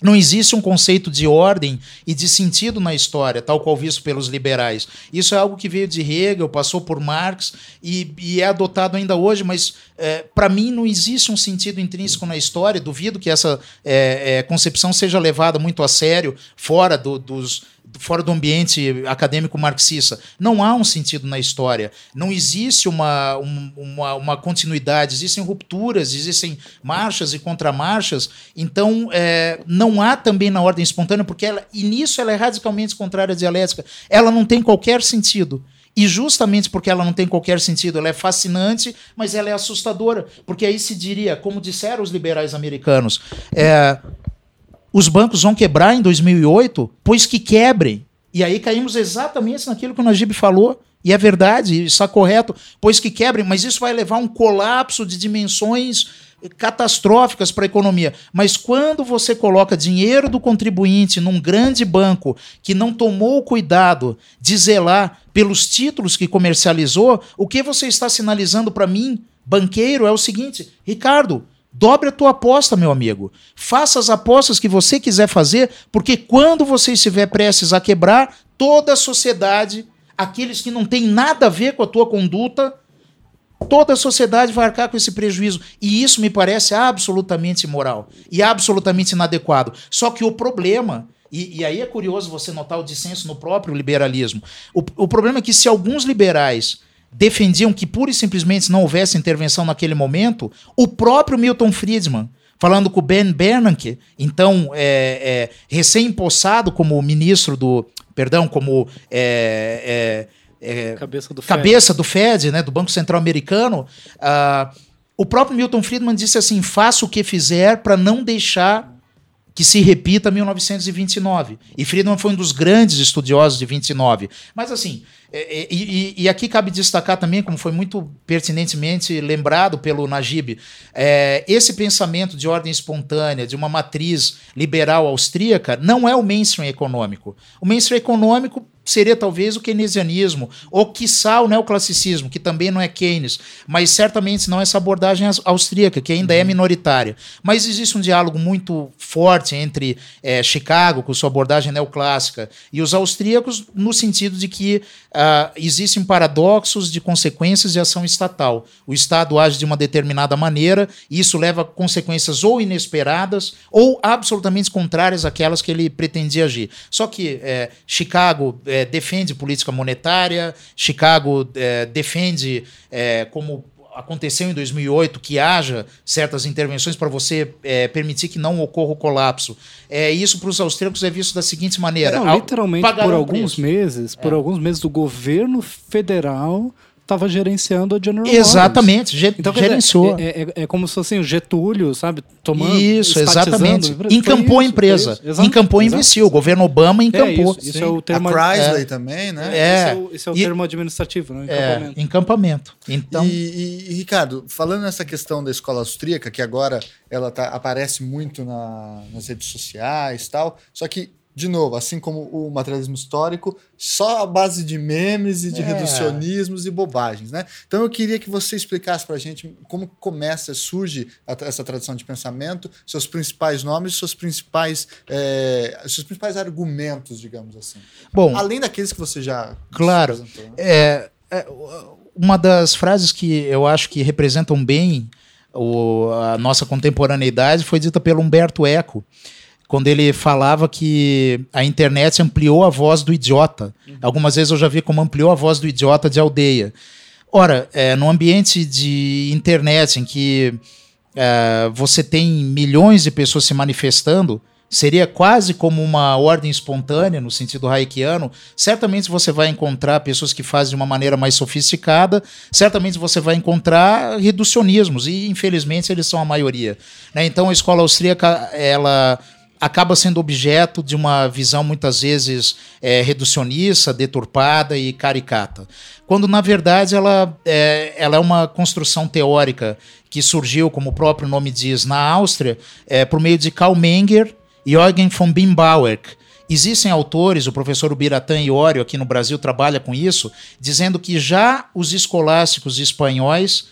não existe um conceito de ordem e de sentido na história, tal qual visto pelos liberais. Isso é algo que veio de Hegel, passou por Marx e, e é adotado ainda hoje, mas é, para mim não existe um sentido intrínseco na história. Duvido que essa é, é, concepção seja levada muito a sério fora do, dos fora do ambiente acadêmico marxista. Não há um sentido na história. Não existe uma, uma, uma continuidade. Existem rupturas, existem marchas e contramarchas. Então, é, não há também na ordem espontânea, porque ela, e nisso ela é radicalmente contrária à dialética. Ela não tem qualquer sentido. E justamente porque ela não tem qualquer sentido, ela é fascinante, mas ela é assustadora. Porque aí se diria, como disseram os liberais americanos, é, os bancos vão quebrar em 2008, pois que quebrem. E aí caímos exatamente naquilo que o Najib falou. E é verdade, está correto, pois que quebrem, mas isso vai levar a um colapso de dimensões catastróficas para a economia. Mas quando você coloca dinheiro do contribuinte num grande banco que não tomou o cuidado de zelar pelos títulos que comercializou, o que você está sinalizando para mim, banqueiro, é o seguinte: Ricardo, Dobre a tua aposta, meu amigo. Faça as apostas que você quiser fazer, porque quando você estiver prestes a quebrar, toda a sociedade, aqueles que não têm nada a ver com a tua conduta, Toda a sociedade vai arcar com esse prejuízo. E isso me parece absolutamente imoral e absolutamente inadequado. Só que o problema e, e, aí é curioso você notar o dissenso no próprio liberalismo. O, o, problema é que se alguns liberais defendiam que pura e simplesmente não houvesse intervenção naquele momento, o próprio Milton Friedman, falando com o Ben Bernanke, então é, é, recém-impossado como ministro do. Perdão, como. É, é, é cabeça do cabeça Fed, do Fed né, do Banco Central Americano. Uh, o próprio Milton Friedman disse assim: faça o que fizer para não deixar que se repita 1929. E Friedman foi um dos grandes estudiosos de 29. Mas assim, é, é, e, e, aqui cabe destacar também, como foi muito pertinentemente lembrado pelo Najib, é, esse pensamento de ordem espontânea, de uma matriz liberal austríaca, não é o mainstream econômico. O mainstream econômico seria talvez o keynesianismo, ou quiçá o neoclassicismo, que também não é Keynes, mas certamente não essa abordagem austríaca, que ainda é uhum. é minoritária. Mas existe um diálogo muito forte entre é, Chicago, com sua abordagem neoclássica, e os austríacos, no sentido de que uh, existem paradoxos de consequências de ação estatal. O Estado age de uma determinada maneira, e isso leva a consequências ou inesperadas ou absolutamente contrárias àquelas que ele pretendia agir. Só que é, Chicago é, defende política monetária, Chicago é, defende, é, como aconteceu em 2008, que haja certas intervenções para você é, permitir que não ocorra o colapso. É, isso para os austríacos é visto da seguinte maneira. Não, literalmente, por alguns preço. meses, por é. alguns meses, o governo federal estava gerenciando a General Exatamente, Motors. então, gerenciou. É, é, é, como se fosse assim, o Getúlio, sabe, tomando Isso, exatamente. Encampou a empresa. Isso, encampou e investiu. O governo Obama é, encampou. isso, isso é o termo... A Chrysler também, né? É. Esse é o, esse é o e, termo administrativo, né? Encampamento. encampamento. Então... E, e, e, Ricardo, falando nessa questão da escola austríaca, que agora ela tá, aparece muito na, nas redes sociais e tal, só que de novo, assim como o materialismo histórico, só a base de memes e de é. reducionismos e bobagens, né? Então eu queria que você explicasse para a gente como começa, surge a, essa tradição de pensamento, seus principais nomes, seus principais, é, seus principais argumentos, digamos assim. Bom, além daqueles que você já claro, né? é, é, uma das frases que eu acho que representam bem o, a nossa contemporaneidade foi dita pelo Humberto Eco quando ele falava que a internet ampliou a voz do idiota. Uhum. Algumas vezes eu já vi como ampliou a voz do idiota de aldeia. Ora, é, no ambiente de internet em que é, você tem milhões de pessoas se manifestando, seria quase como uma ordem espontânea, no sentido haikiano. Certamente você vai encontrar pessoas que fazem de uma maneira mais sofisticada, certamente você vai encontrar reducionismos, e infelizmente eles são a maioria. Né? Então a escola austríaca, ela acaba sendo objeto de uma visão muitas vezes é, reducionista, deturpada e caricata. Quando, na verdade, ela é, ela é uma construção teórica que surgiu, como o próprio nome diz, na Áustria, é, por meio de Karl Menger e Eugen von Bimbauer. Existem autores, o professor Ubiratan Iorio aqui no Brasil trabalha com isso, dizendo que já os escolásticos espanhóis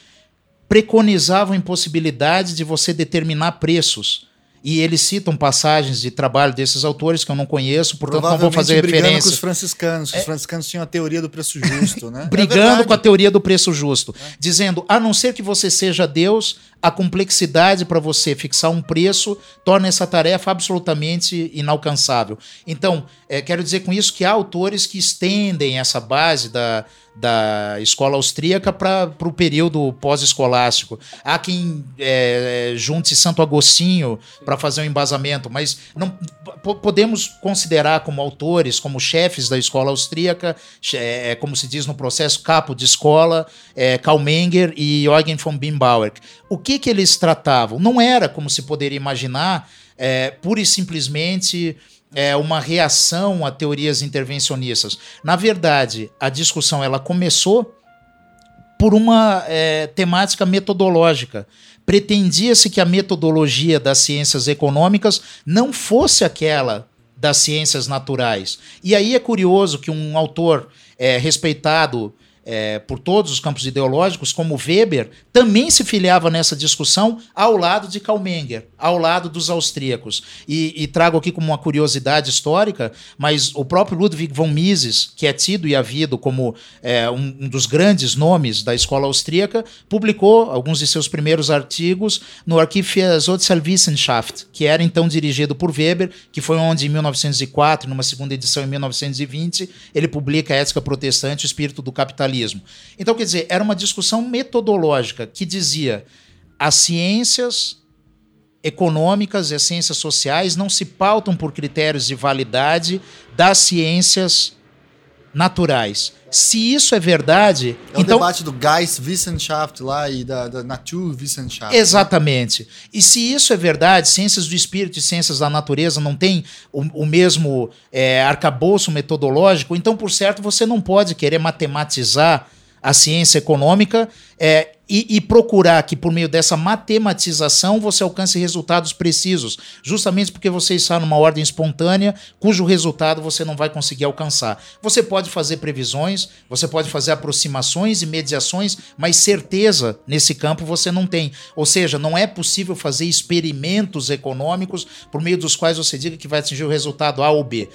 preconizavam a impossibilidade de você determinar preços e eles citam passagens de trabalho desses autores que eu não conheço, portanto não vou fazer referência. com os franciscanos, que é. os franciscanos tinham a teoria do preço justo, né? brigando é com a teoria do preço justo, é. dizendo, a não ser que você seja Deus, a complexidade para você fixar um preço torna essa tarefa absolutamente inalcançável. Então, é, quero dizer com isso que há autores que estendem essa base da, da escola austríaca para o período pós-escolástico. Há quem é, junte Santo Agostinho para fazer um embasamento, mas não podemos considerar como autores, como chefes da escola austríaca, é, como se diz no processo, capo de escola, é, Karl Menger e Eugen von Bimbauer. O que, que eles tratavam? Não era, como se poderia imaginar, é, pura e simplesmente é, uma reação a teorias intervencionistas. Na verdade, a discussão ela começou por uma é, temática metodológica. Pretendia-se que a metodologia das ciências econômicas não fosse aquela das ciências naturais. E aí é curioso que um autor é, respeitado é, por todos os campos ideológicos, como Weber, também se filiava nessa discussão ao lado de Karl Menger, ao lado dos austríacos. E, e trago aqui como uma curiosidade histórica, mas o próprio Ludwig von Mises, que é tido e havido como é, um, um, dos grandes nomes da escola austríaca, publicou alguns de seus primeiros artigos no Archiv für Sozialwissenschaft, que era então dirigido por Weber, que foi onde em 1904, numa segunda edição em 1920, ele publica a Ética Protestante, o Espírito do Capitalismo capitalismo. Então, quer dizer, era uma discussão metodológica que dizia as ciências econômicas e as ciências sociais não se pautam por critérios de validade das ciências naturais. Se isso é verdade. É o então, debate do Geistwissenschaft lá e da, da Naturwissenschaft. Exatamente. E se isso é verdade, ciências do espírito e ciências da natureza não têm o, o mesmo é, arcabouço metodológico, então, por certo, você não pode querer matematizar a ciência econômica é, e, e, procurar que, por meio dessa matematização, você alcance resultados precisos, justamente porque você está numa ordem espontânea, cujo resultado você não vai conseguir alcançar. Você pode fazer previsões, você pode fazer aproximações e mediações, mas certeza nesse campo você não tem. Ou seja, não é possível fazer experimentos econômicos por meio dos quais você diga que vai atingir o resultado A ou B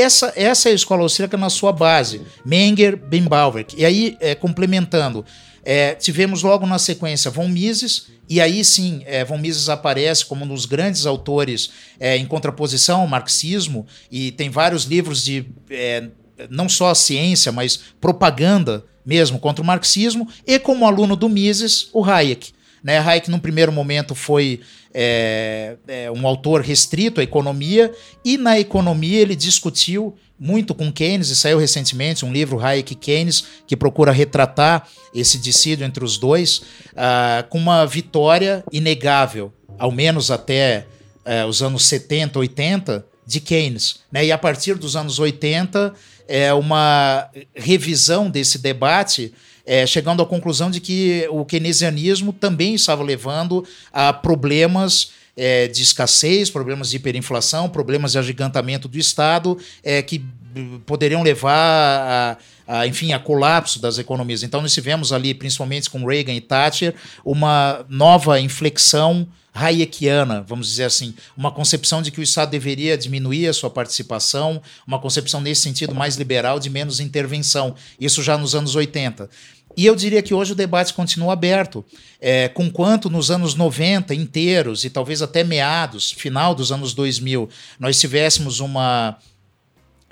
essa, essa é a escola austríaca na sua base. Menger, Bimbauer. E aí, é, complementando, é, tivemos logo na sequência von Mises, e aí sim, é, von Mises aparece como um dos grandes autores é, em contraposição ao marxismo, e tem vários livros de é, não só ciência, mas propaganda mesmo contra o marxismo, e como aluno do Mises, o Hayek. Né? Hayek, num primeiro momento, foi é, é, um autor restrito à economia, e na economia ele discutiu muito com Keynes, e saiu recentemente um livro, Hayek Keynes, que procura retratar esse dissídio entre os dois, uh, com uma vitória inegável, ao menos até uh, os anos 70, 80, de Keynes. Né? E a partir dos anos 80, é uma revisão desse debate é, chegando à conclusão de que o keynesianismo também estava levando a problemas é, de escassez, problemas de hiperinflação, problemas de agigantamento do Estado, é, que poderiam levar a, a, enfim, a colapso das economias. Então nós tivemos ali, principalmente com Reagan e Thatcher, uma nova inflexão hayekiana, vamos dizer assim, uma concepção de que o Estado deveria diminuir a sua participação, uma concepção nesse sentido mais liberal, de menos intervenção. Isso já nos anos 80. E eu diria que hoje o debate continua aberto, é, com quanto nos anos 90 inteiros e talvez até meados, final dos anos 2000, nós tivéssemos uma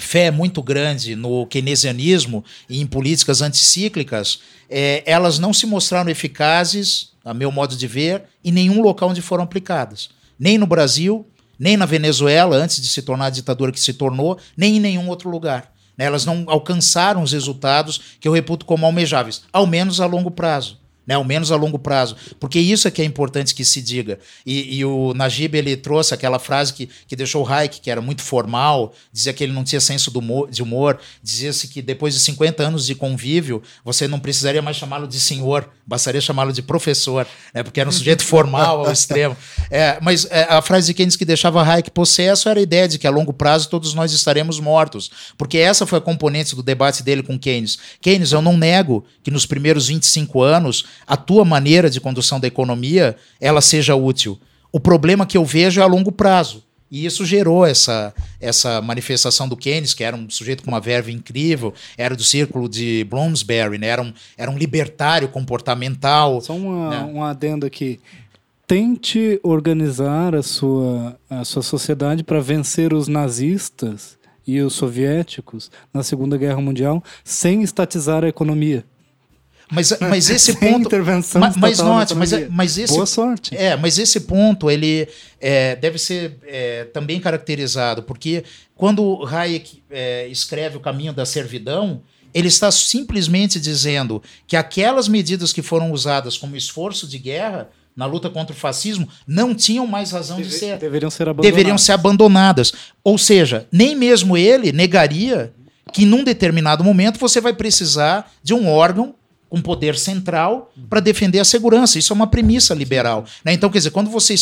fé muito grande no keynesianismo e em políticas anticíclicas, é, elas não se mostraram eficazes, a meu modo de ver, em nenhum local onde foram aplicadas. Nem no Brasil, nem na Venezuela, antes de se tornar a ditadura que se tornou, nem em nenhum outro lugar. Né? Elas não alcançaram os resultados que eu reputo como almejáveis, ao menos a longo prazo né, ao menos a longo prazo, porque isso é que é importante que se diga. E, e o Najib ele trouxe aquela frase que, que deixou o Hayek, que era muito formal, dizia que ele não tinha senso humor, de humor, dizia-se que depois de 50 anos de convívio, você não precisaria mais chamá-lo de senhor, bastaria chamá-lo de professor, né, porque era um sujeito formal ao extremo. É, mas é, a frase de Keynes que deixava Hayek possesso era a ideia de que a longo prazo todos nós estaremos mortos, porque essa foi a componente do debate dele com Keynes. Keynes, eu não nego que nos primeiros 25 anos a tua maneira de condução da economia ela seja útil. O problema que eu vejo é a longo prazo. E isso gerou essa, essa manifestação do Keynes, que era um sujeito com uma verve incrível, era do círculo de Bloomsbury, né? era, um, era um libertário comportamental. Só uma, né? um adendo aqui. Tente organizar a sua, a sua sociedade para vencer os nazistas e os soviéticos na Segunda Guerra Mundial sem estatizar a economia. Mas, mas esse ponto. Intervenção mas, mas note, mas, mas esse. Boa sorte. É, mas esse ponto ele é, deve ser é, também caracterizado, porque quando Hayek é, escreve O Caminho da Servidão, ele está simplesmente dizendo que aquelas medidas que foram usadas como esforço de guerra na luta contra o fascismo não tinham mais razão Deve, de ser. Deveriam ser abandonadas. Deveriam ser abandonadas. Ou seja, nem mesmo ele negaria que num determinado momento você vai precisar de um órgão um poder central para defender a segurança. Isso é uma premissa liberal. Né? Então, quer dizer, quando você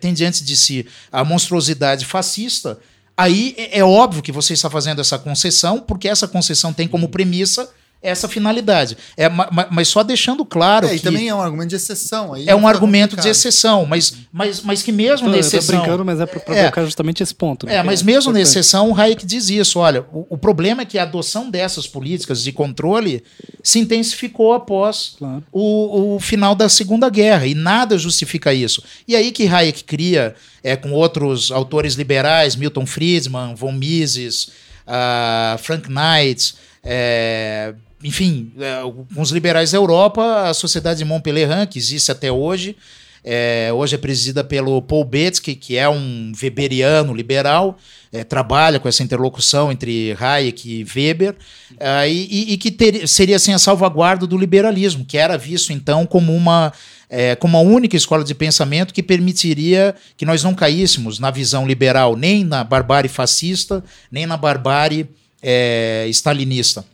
tem diante de si a monstruosidade fascista, aí é, é óbvio que você está fazendo essa concessão, porque essa concessão tem como premissa essa finalidade. É, mas só deixando claro é, que... E também é um argumento de exceção. Aí é um argumento complicado. de exceção, mas, mas, mas que mesmo Tô, na exceção... Eu tô brincando, mas é para provocar é, justamente esse ponto. Né? É, mas mesmo na exceção, o Hayek diz isso. Olha, o, o, problema é que a adoção dessas políticas de controle se intensificou após claro. o, o final da Segunda Guerra, e nada justifica isso. E aí que Hayek cria, é, com outros autores liberais, Milton Friedman, von Mises, uh, Frank Knight... É, enfim, é, com os liberais da Europa, a Sociedade de Montpellier, que existe até hoje, é, hoje é presidida pelo Paul Betsky, que é um weberiano liberal, é, trabalha com essa interlocução entre Hayek e Weber, é, e, e, que ter, seria assim, a salvaguarda do liberalismo, que era visto então como uma, é, como a única escola de pensamento que permitiria que nós não caíssemos na visão liberal, nem na barbárie fascista, nem na barbárie é, stalinista.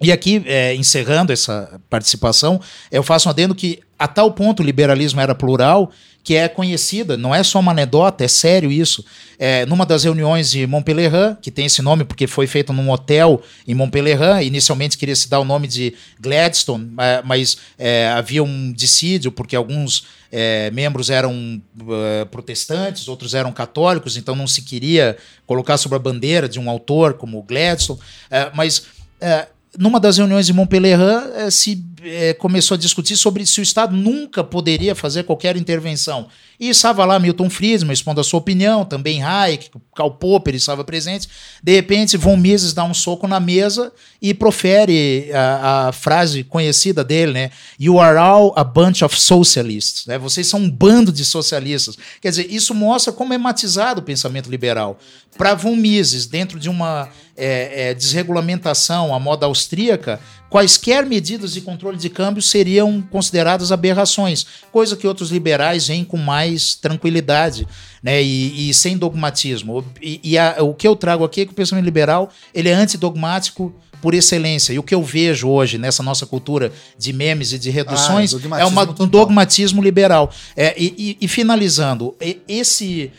E aqui, é, encerrando essa participação, eu faço um adendo que a tal ponto o liberalismo era plural que é conhecida, não é só uma anedota, é sério isso. É, numa das reuniões de Montpellier, que tem esse nome porque foi feito num hotel em Montpellier, inicialmente queria se dar o nome de Gladstone, mas é, havia um dissídio porque alguns é, membros eram uh, protestantes, outros eram católicos, então não se queria colocar sobre a bandeira de um autor como Gladstone, é, mas é, numa das reuniões de Montpellier eh, se é, começou a discutir sobre se o Estado nunca poderia fazer qualquer intervenção. E estava lá Milton Friedman expondo a sua opinião, também Hayek, Karl Popper estava presente. De repente, Von Mises dá um soco na mesa e profere a, a, frase conhecida dele, né? You are all a bunch of socialists. Né? Vocês são um bando de socialistas. Quer dizer, isso mostra como é matizado o pensamento liberal. Para Von Mises, dentro de uma é, é, desregulamentação à moda austríaca, quaisquer medidas de controle de câmbio seriam consideradas aberrações, coisa que outros liberais veem com mais tranquilidade né, e, e sem dogmatismo. E, e a, o que eu trago aqui é que o pensamento liberal ele é antidogmático por excelência. E o que eu vejo hoje nessa nossa cultura de memes e de reduções ah, é, é uma, um dogmatismo liberal. É, e, e, finalizando, esse,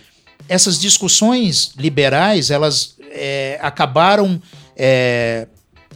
essas discussões liberais elas é, acabaram é,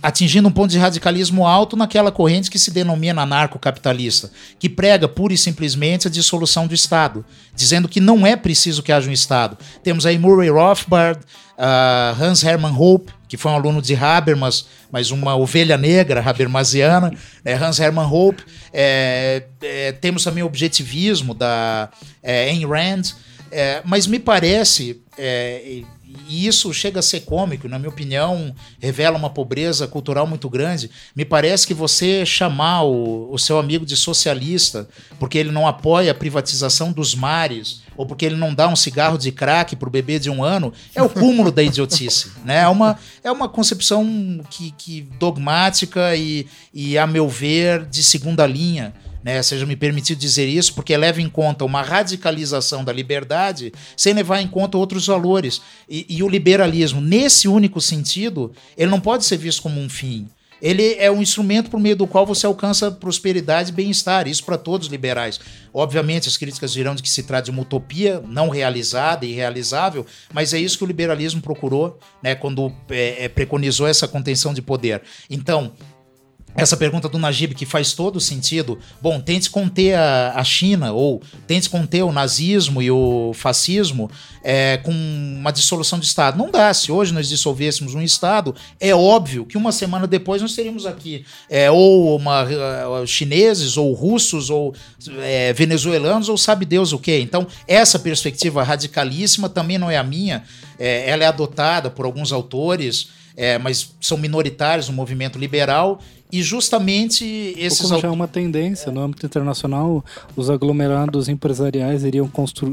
atingindo um ponto de radicalismo alto naquela corrente que se denomina anarcocapitalista, que prega pura e simplesmente a dissolução do Estado, dizendo que não é preciso que haja um Estado. Temos aí Murray Rothbard, uh, Hans Hermann Hope, que foi um aluno de Habermas, mas uma ovelha negra habermasiana, né? Hans Hermann Hope. É, é, temos também o objetivismo da é, Ayn Rand, é, mas me parece, é, e isso chega a ser cômico, na minha opinião, revela uma pobreza cultural muito grande. Me parece que você chamar o, o seu amigo de socialista porque ele não apoia a privatização dos mares ou porque ele não dá um cigarro de crack para o bebê de um ano é o cúmulo da idiotice. Né? É, uma, é uma concepção que, que dogmática e, e, a meu ver, de segunda linha né, seja me permitido dizer isso, porque leva em conta uma radicalização da liberdade sem levar em conta outros valores. E, e o liberalismo, nesse único sentido, ele não pode ser visto como um fim. Ele é um instrumento por meio do qual você alcança prosperidade e bem-estar. Isso para todos os liberais. Obviamente, as críticas dirão de que se trata de uma utopia não realizada e irrealizável, mas é isso que o liberalismo procurou né, quando é, é, preconizou essa contenção de poder. Então, essa pergunta do Najib que faz todo sentido. Bom, tente conter a, a China ou tente conter o nazismo e o fascismo é, com uma dissolução de Estado. Não dá. Se hoje nós dissolvêssemos um Estado, é óbvio que uma semana depois nós teríamos aqui é, ou uma, uh, chineses, ou russos, ou é, venezuelanos, ou sabe Deus o que. Então, essa perspectiva radicalíssima também não é a minha. É, ela é adotada por alguns autores. É, mas são minoritários no movimento liberal e justamente esses. Como já é uma tendência no âmbito internacional, os aglomerados empresariais iriam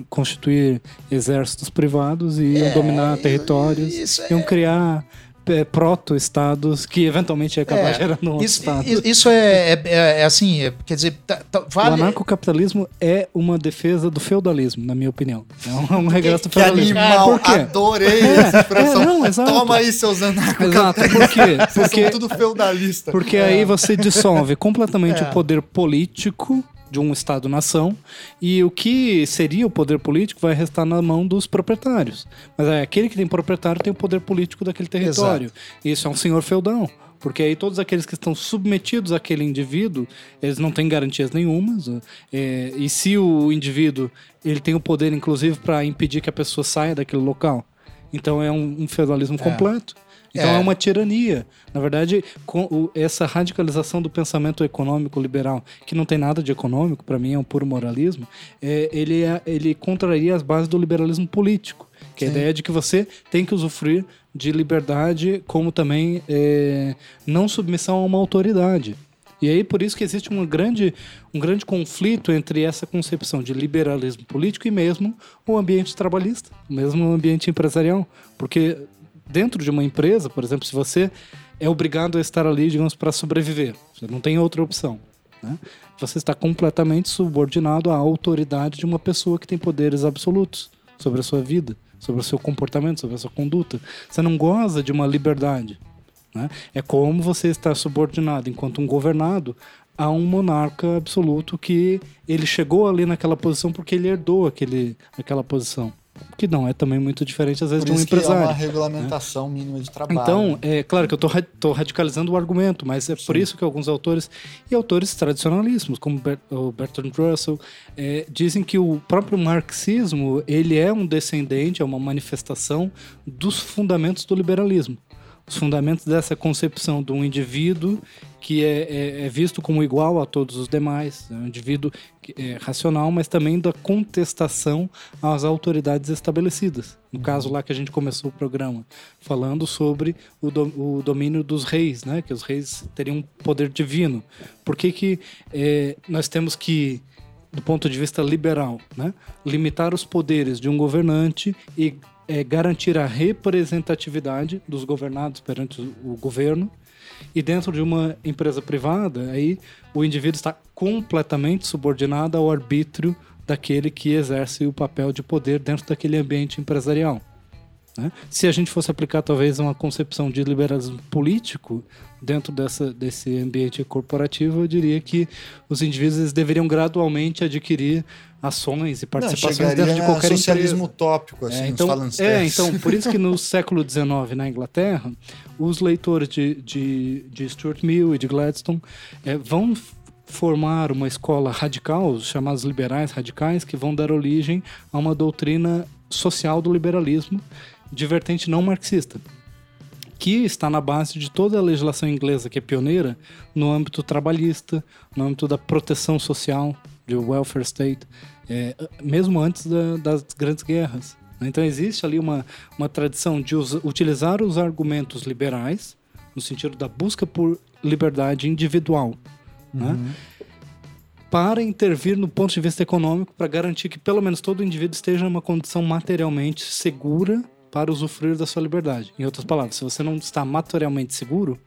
constituir exércitos privados e iam é, dominar territórios, iam é... criar é, proto-estados que eventualmente ia acabar é, gerando um isso, estado. Isso é, é, é assim, é, quer dizer, tá, tá, vale... O anarcocapitalismo é uma defesa do feudalismo, na minha opinião. É um, um regresso feudalismo. Que animal, Por quê? adorei é, essa expressão. não, Toma aí seus anarcocapitalistas. Exato, por quê? Porque, são tudo feudalista. Porque aí você dissolve completamente o poder político de um Estado-nação e o que seria o poder político vai restar na mão dos proprietários. Mas é aquele que tem proprietário tem o poder político daquele território. Exato. Isso é um senhor feudão. Porque aí todos aqueles que estão submetidos àquele indivíduo, eles não têm garantias nenhumas. É, e se o indivíduo ele tem o poder, inclusive, para impedir que a pessoa saia daquele local, então é um, um feudalismo é. completo. Então é. é. uma tirania. Na verdade, com o, essa radicalização do pensamento econômico liberal, que não tem nada de econômico, para mim é um puro moralismo, é, ele, é, ele contraria as bases do liberalismo político, que é a ideia de que você tem que usufruir de liberdade, como também é, não submissão a uma autoridade. E aí por isso que existe uma grande, um grande conflito entre essa concepção de liberalismo político e mesmo o ambiente trabalhista, mesmo o ambiente empresarial. Porque dentro de uma empresa, por exemplo, se você é obrigado a estar ali, digamos, para sobreviver, você não tem outra opção. Né? Você está completamente subordinado à autoridade de uma pessoa que tem poderes absolutos sobre a sua vida sobre o seu comportamento, sobre a sua conduta. Você não goza de uma liberdade. Né? É como você está subordinado, enquanto um governado, a um monarca absoluto que ele chegou ali naquela posição porque ele herdou aquele, aquela posição que não é também muito diferente às vezes de um empresário. é uma regulamentação né? mínima de trabalho. Então, é claro que eu estou radicalizando o argumento, mas é Sim. por isso que alguns autores e autores tradicionalismos, como o Bertrand Russell, é, dizem que o próprio marxismo ele é um descendente, é uma manifestação dos fundamentos do liberalismo os fundamentos dessa concepção de um indivíduo que é, é, é, visto como igual a todos os demais, é um indivíduo é racional, mas também da contestação às autoridades estabelecidas. No caso lá que a gente começou o programa, falando sobre o, do, o domínio dos reis, né? que os reis teriam poder divino. Por que, que é, nós temos que do ponto de vista liberal, né? limitar os poderes de um governante e é, garantir a representatividade dos governados perante o governo. E dentro de uma empresa privada, aí o indivíduo está completamente subordinado ao arbítrio daquele que exerce o papel de poder dentro daquele ambiente empresarial. Né? Se a gente fosse aplicar talvez uma concepção de liberalismo político dentro dessa, desse ambiente corporativo, eu diria que os indivíduos deveriam gradualmente adquirir ações e participações Não, dentro de qualquer socialismo empresa. utópico, assim, é, então, é, então, por isso que no século XIX na Inglaterra, os leitores de, de, de Stuart Mill e de Gladstone é, vão formar uma escola radical, os chamados liberais radicais, que vão dar origem a uma doutrina social do liberalismo de vertente não marxista, que está na base de toda a legislação inglesa que é pioneira no âmbito trabalhista, no âmbito da proteção social, de welfare state, é, mesmo antes da, das grandes guerras. Né? Então existe ali uma, uma tradição de us, utilizar os argumentos liberais no sentido da busca por liberdade individual, né? uhum. né? para intervir no ponto de vista econômico para garantir que pelo menos todo indivíduo esteja numa condição materialmente segura para usufruir da sua liberdade. Em outras palavras, se você não está materialmente seguro,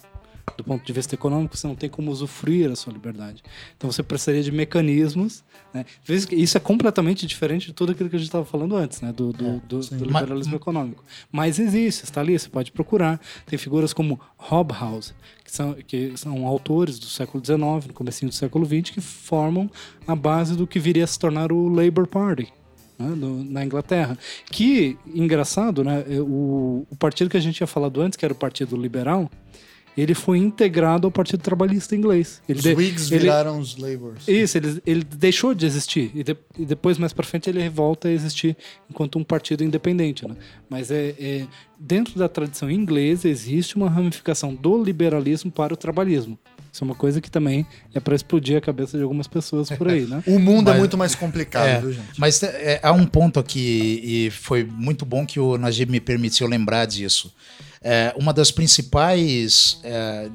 do ponto de vista econômico, você não tem como usufruir a sua liberdade. Então você precisaria de mecanismos. Né? Isso é completamente diferente de tudo aquilo que a gente estava falando antes, né? do, do, é, do, do liberalismo Mas... econômico. Mas existe, está ali, você pode procurar. Tem figuras como Hobhouse, que são, que são autores do século XIX, no começo do século XX, que formam a base do que viria a se tornar o Labour Party, né, na Inglaterra. Que, engraçado, né, o, o, partido que a gente tinha falado antes, que era o Partido Liberal, ele foi integrado ao Partido Trabalhista Inglês. Ele os Whigs ele, viraram os Labours. Isso, ele, ele deixou de existir. E, de, e, depois, mais para frente, ele volta a existir enquanto um partido independente. Né? Mas é, é, dentro da tradição inglesa existe uma ramificação do liberalismo para o trabalhismo. Isso é uma coisa que também é para explodir a cabeça de algumas pessoas por aí, né? o mundo é mas, é muito mais complicado, é, viu, gente? Mas é, há um ponto aqui, e foi muito bom que o Najib me permitiu lembrar disso. É, uma das principais é,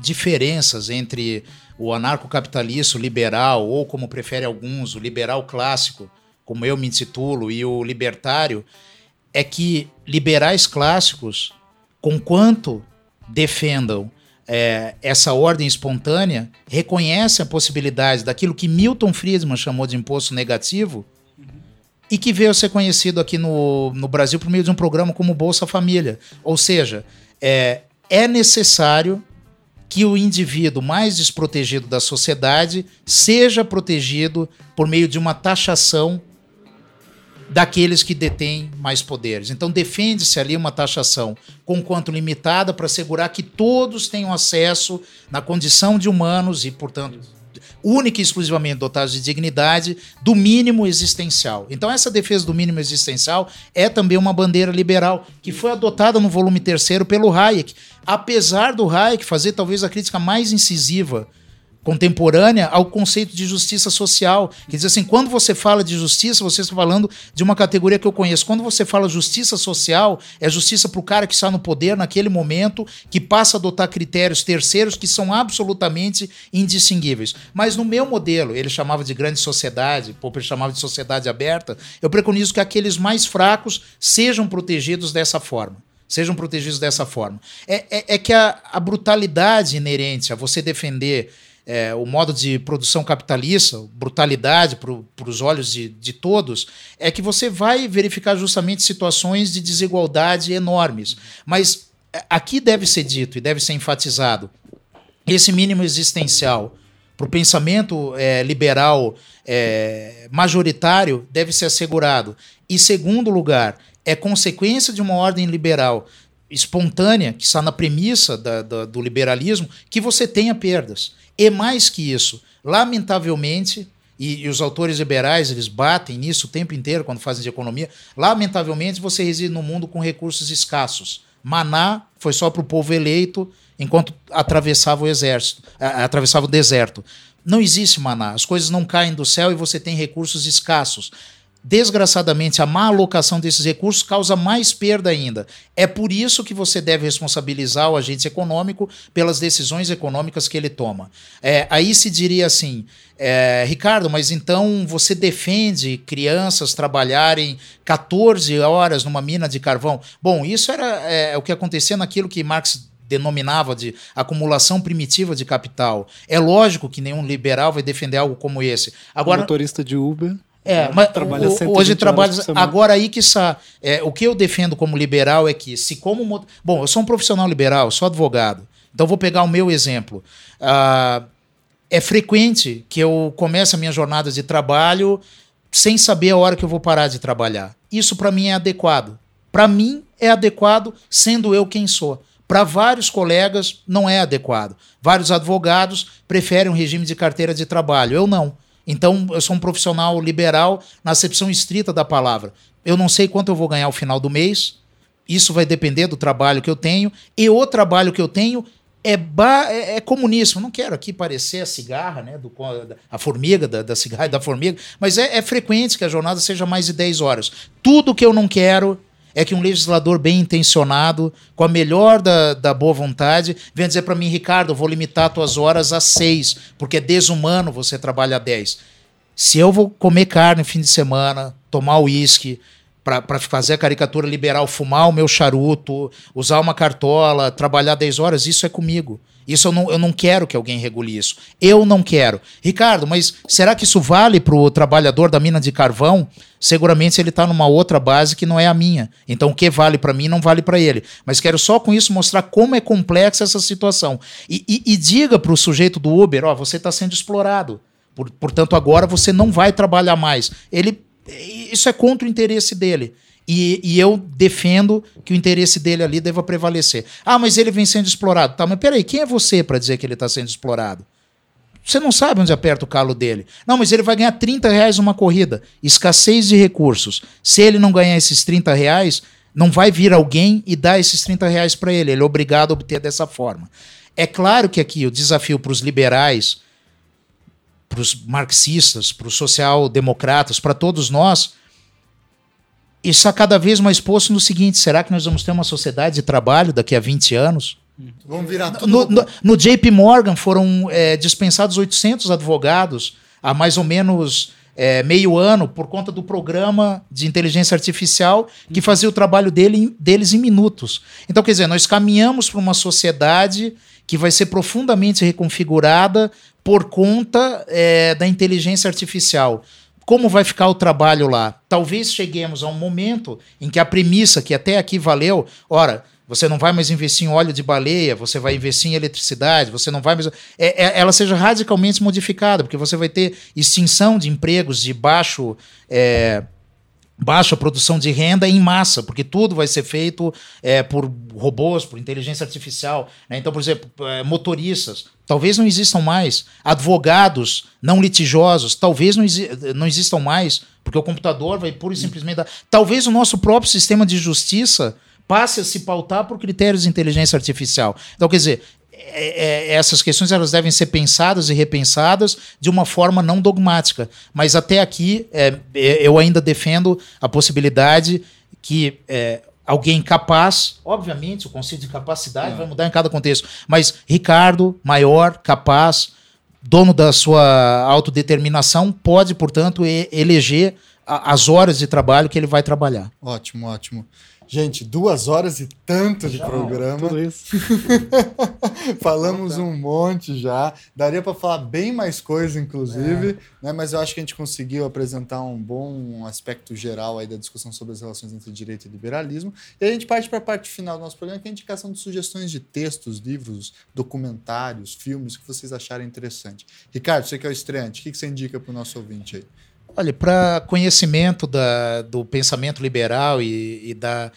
diferenças entre o anarcocapitalista, o liberal, ou como prefere alguns, o liberal clássico, como eu me intitulo, e o libertário, é que liberais clássicos, conquanto defendam é, essa ordem espontânea, reconhecem a possibilidade daquilo que Milton Friedman chamou de imposto negativo, e que veio ser conhecido aqui no, no Brasil por meio de um programa como Bolsa Família. Ou seja, é, é necessário que o indivíduo mais desprotegido da sociedade seja protegido por meio de uma taxação daqueles que detêm mais poderes. Então defende-se ali uma taxação com quanto limitada para assegurar que todos tenham acesso na condição de humanos e, portanto, única e exclusivamente dotados de dignidade, do mínimo existencial. Então, essa defesa do mínimo existencial é também uma bandeira liberal, que foi adotada no volume terceiro pelo Hayek. Apesar do Hayek fazer talvez a crítica mais incisiva contemporânea ao conceito de justiça social. Quer dizer assim, quando você fala de justiça, você está falando de uma categoria que eu conheço. Quando você fala justiça social, é justiça para o cara que está no poder naquele momento, que passa a adotar critérios terceiros que são absolutamente indistinguíveis. Mas no meu modelo, ele chamava de grande sociedade, Popper chamava de sociedade aberta, eu preconizo que aqueles mais fracos sejam protegidos dessa forma sejam protegidos dessa forma. É, é, é que a, a, brutalidade inerente a você defender é, o modo de produção capitalista, brutalidade para os olhos de, de todos, é que você vai verificar justamente situações de desigualdade enormes. Mas é, aqui deve ser dito e deve ser enfatizado: esse mínimo existencial para o pensamento é, liberal é, majoritário deve ser assegurado. E segundo lugar, é consequência de uma ordem liberal espontânea, que está na premissa da, da, do liberalismo, que você tenha perdas. E mais que isso, lamentavelmente, e, e, os autores liberais eles batem nisso o tempo inteiro quando fazem de economia, lamentavelmente você reside num mundo com recursos escassos. Maná foi só para o povo eleito enquanto atravessava o exército, atravessava o deserto. Não existe maná, as coisas não caem do céu e você tem recursos escassos desgraçadamente, a má alocação desses recursos causa mais perda ainda. É por isso que você deve responsabilizar o agente econômico pelas decisões econômicas que ele toma. É, aí se diria assim, é, Ricardo, mas então você defende crianças trabalharem 14 horas numa mina de carvão? Bom, isso era é, o que acontecia naquilo que Marx denominava de acumulação primitiva de capital. É lógico que nenhum liberal vai defender algo como esse. Agora, motorista de Uber é, mas trabalha o, hoje trabalha. Agora aí que está. É, o que eu defendo como liberal é que, se como. Bom, eu sou um profissional liberal, sou advogado. Então vou pegar o meu exemplo. Ah, é frequente que eu comece a minha jornada de trabalho sem saber a hora que eu vou parar de trabalhar. Isso para mim é adequado. Para mim é adequado, sendo eu quem sou. Para vários colegas não é adequado. Vários advogados preferem um regime de carteira de trabalho. Eu não. Então, eu sou um profissional liberal na acepção estrita da palavra. Eu não sei quanto eu vou ganhar ao final do mês, isso vai depender do trabalho que eu tenho, e o trabalho que eu tenho é, é, é comuníssimo. Não quero aqui parecer a cigarra, né? Do, a formiga, da, da cigarra e da formiga, mas é, é frequente que a jornada seja mais de 10 horas. Tudo que eu não quero é que um legislador bem intencionado, com a melhor da, da boa vontade, venha dizer para mim, Ricardo, eu vou limitar tuas horas a seis, porque é desumano você trabalhar dez. Se eu vou comer carne no fim de semana, tomar uísque, para fazer a caricatura liberal, fumar o meu charuto, usar uma cartola, trabalhar 10 horas, isso é comigo. Isso eu não, eu não quero que alguém regule isso. Eu não quero. Ricardo, mas será que isso vale para o trabalhador da mina de carvão? Seguramente ele está numa outra base que não é a minha. Então o que vale para mim não vale para ele. Mas quero só com isso mostrar como é complexa essa situação. E, e, e diga para o sujeito do Uber: ó, você está sendo explorado. Por, portanto, agora você não vai trabalhar mais. Ele isso é contra o interesse dele. E, e, eu defendo que o interesse dele ali deva prevalecer. Ah, mas ele vem sendo explorado. Tá, mas peraí, quem é você para dizer que ele está sendo explorado? Você não sabe onde aperta o calo dele. Não, mas ele vai ganhar 30 reais uma corrida. Escassez de recursos. Se ele não ganhar esses 30 reais, não vai vir alguém e dar esses 30 reais para ele. Ele é obrigado a obter dessa forma. É claro que aqui o desafio para os liberais para os marxistas, para os social-democratas, para todos nós, está cada vez mais posto no seguinte: será que nós vamos ter uma sociedade de trabalho daqui a 20 anos? Vamos virar tudo. No, no, no JP Morgan foram é, dispensados 800 advogados há mais ou menos é, meio ano por conta do programa de inteligência artificial que fazia o trabalho dele, deles em minutos. Então, quer dizer, nós caminhamos para uma sociedade que vai ser profundamente reconfigurada por conta é, da inteligência artificial. Como vai ficar o trabalho lá? Talvez cheguemos a um momento em que a premissa que até aqui valeu, ora, você não vai mais investir em óleo de baleia, você vai investir em eletricidade, você não vai mais. É, é, ela seja radicalmente modificada, porque você vai ter extinção de empregos de baixo. É, baixa produção de renda em massa, porque tudo vai ser feito é, por robôs, por inteligência artificial. Né? Então, por exemplo, é, motoristas, talvez não existam mais. Advogados não litigiosos, talvez não, exi não existam mais, porque o computador vai pura e simplesmente dar. Talvez o nosso próprio sistema de justiça passe a se pautar por critérios de inteligência artificial. Então, quer dizer, é, é, essas questões elas devem ser pensadas e repensadas de uma forma não dogmática. Mas até aqui é, é eu ainda defendo a possibilidade que é, alguém capaz, obviamente o conceito de capacidade vai mudar em cada contexto, mas Ricardo, maior, capaz, dono da sua autodeterminação, pode, portanto, eleger as horas de trabalho que ele vai trabalhar. Ótimo, ótimo. Gente, duas horas e tanto de já, programa. Tudo isso. Falamos um monte já. Daria para falar bem mais coisa, inclusive, é. né? mas eu acho que a gente conseguiu apresentar um bom aspecto geral aí da discussão sobre as relações entre direito e liberalismo. E a gente parte para a parte final do nosso programa, que é a indicação de sugestões de textos, livros, documentários, filmes que vocês acharem interessante. Ricardo, você que é o estreante, o que você indica para o nosso ouvinte aí? Olha, para conhecimento da, do pensamento liberal e, e da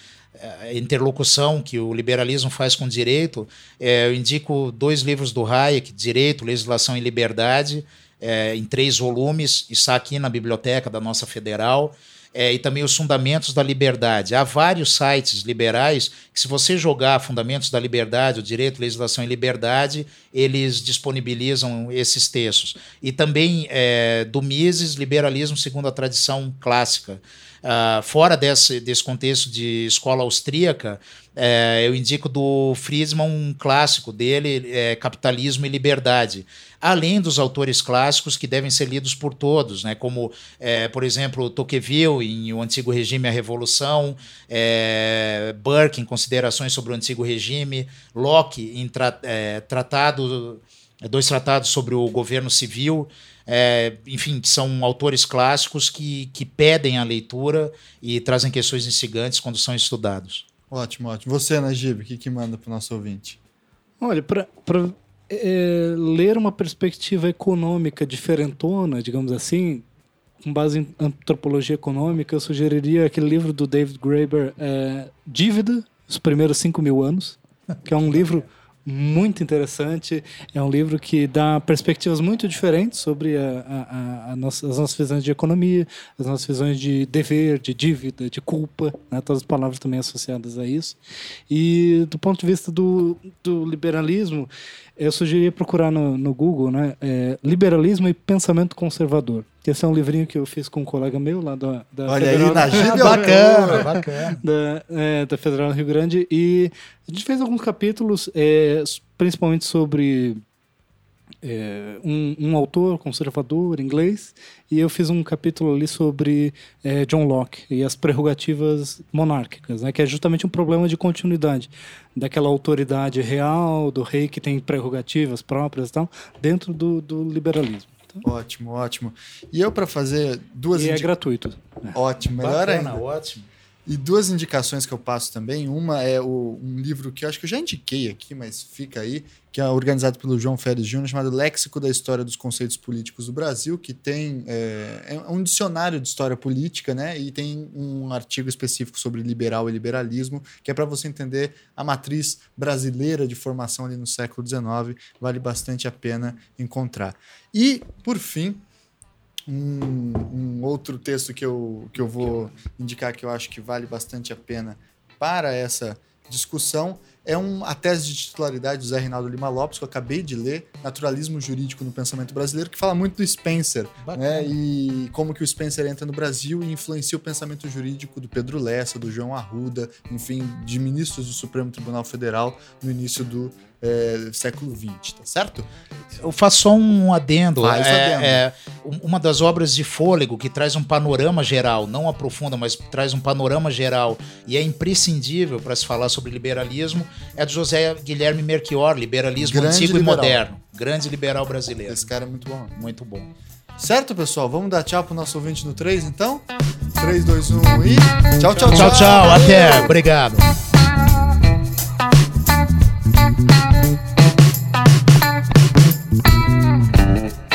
interlocução que o liberalismo faz com o direito, é, eu indico dois livros do Hayek, Direito, Legislação e Liberdade, é, em três volumes, está aqui na biblioteca da nossa federal é, e também os Fundamentos da Liberdade. Há vários sites liberais que, se você jogar Fundamentos da Liberdade, o Direito, Legislação e Liberdade, eles disponibilizam esses textos. E também é, do Mises, Liberalismo segundo a Tradição Clássica. Uh, fora desse, desse contexto de escola austríaca, é, eu indico do Friedman um clássico dele, é, Capitalismo e Liberdade além dos autores clássicos que devem ser lidos por todos, né? como, é, por exemplo, Tocqueville em O Antigo Regime e a Revolução, é, Burke em Considerações sobre o Antigo Regime, Locke em tra é, tratado, dois tratados sobre o governo civil, é, enfim, são autores clássicos que, que pedem a leitura e trazem questões instigantes quando são estudados. Ótimo, ótimo. Você, Najib, o que, que manda para o nosso ouvinte? Olha, para é, ler uma perspectiva econômica diferentona, digamos assim, com base em antropologia econômica, eu sugeriria aquele livro do David Graeber, é, Dívida, os primeiros cinco mil anos, que é um livro muito interessante. É um livro que dá perspectivas muito diferentes sobre a, a, a nossa, as nossas visões de economia, as nossas visões de dever, de dívida, de culpa, né? todas as palavras também associadas a isso. E do ponto de vista do, do liberalismo, eu sugeria procurar no, no Google né, é, Liberalismo e Pensamento Conservador. Esse é um livrinho que eu fiz com um colega meu lá da, da Olha Federal. Aí, na Gíbia, bacana, bacana. Da, é, da Federal Rio Grande. E a gente fez alguns capítulos, é, principalmente sobre é, um, um, autor conservador inglês e eu fiz um capítulo ali sobre é, John Locke e as prerrogativas monárquicas, né, que é justamente um problema de continuidade daquela autoridade real do rei que tem prerrogativas próprias e tal dentro do, do liberalismo. Ótimo, ótimo. E eu para fazer duas e é gratuito. Ótimo, melhor Bacana, ainda. Ótimo. E duas indicações que eu passo também. Uma é o, um livro que eu acho que eu já indiquei aqui, mas fica aí, que é organizado pelo João Félix Júnior, chamado Léxico da História dos Conceitos Políticos do Brasil, que tem é, é, um dicionário de história política, né? E tem um artigo específico sobre liberal e liberalismo, que é para você entender a matriz brasileira de formação ali no século XIX. Vale bastante a pena encontrar. E, por fim, um, um, outro texto que eu, que eu vou indicar que eu acho que vale bastante a pena para essa discussão é um, a tese de titularidade do Zé Reinaldo Lima Lopes, que eu acabei de ler, Naturalismo Jurídico no Pensamento Brasileiro, que fala muito do Spencer, né, e como que o Spencer entra no Brasil e influencia o pensamento jurídico do Pedro Lessa, do João Arruda, enfim, de ministros do Supremo Tribunal Federal no início do é, século XX, tá certo? Eu faço só um adendo. Faz é, adendo. É, uma das obras de Fôlego que traz um panorama geral, não aprofunda, mas traz um panorama geral e é imprescindível para se falar sobre liberalismo, é do José Guilherme Merchior, Liberalismo Grande Antigo liberal. e Moderno. Grande liberal brasileiro. Esse cara é muito bom. Muito bom. Certo, pessoal? Vamos dar tchau pro nosso ouvinte no 3, então? 3, 2, 1 e. Tchau, tchau, tchau. Tchau, tchau. Até. Obrigado. Thank you.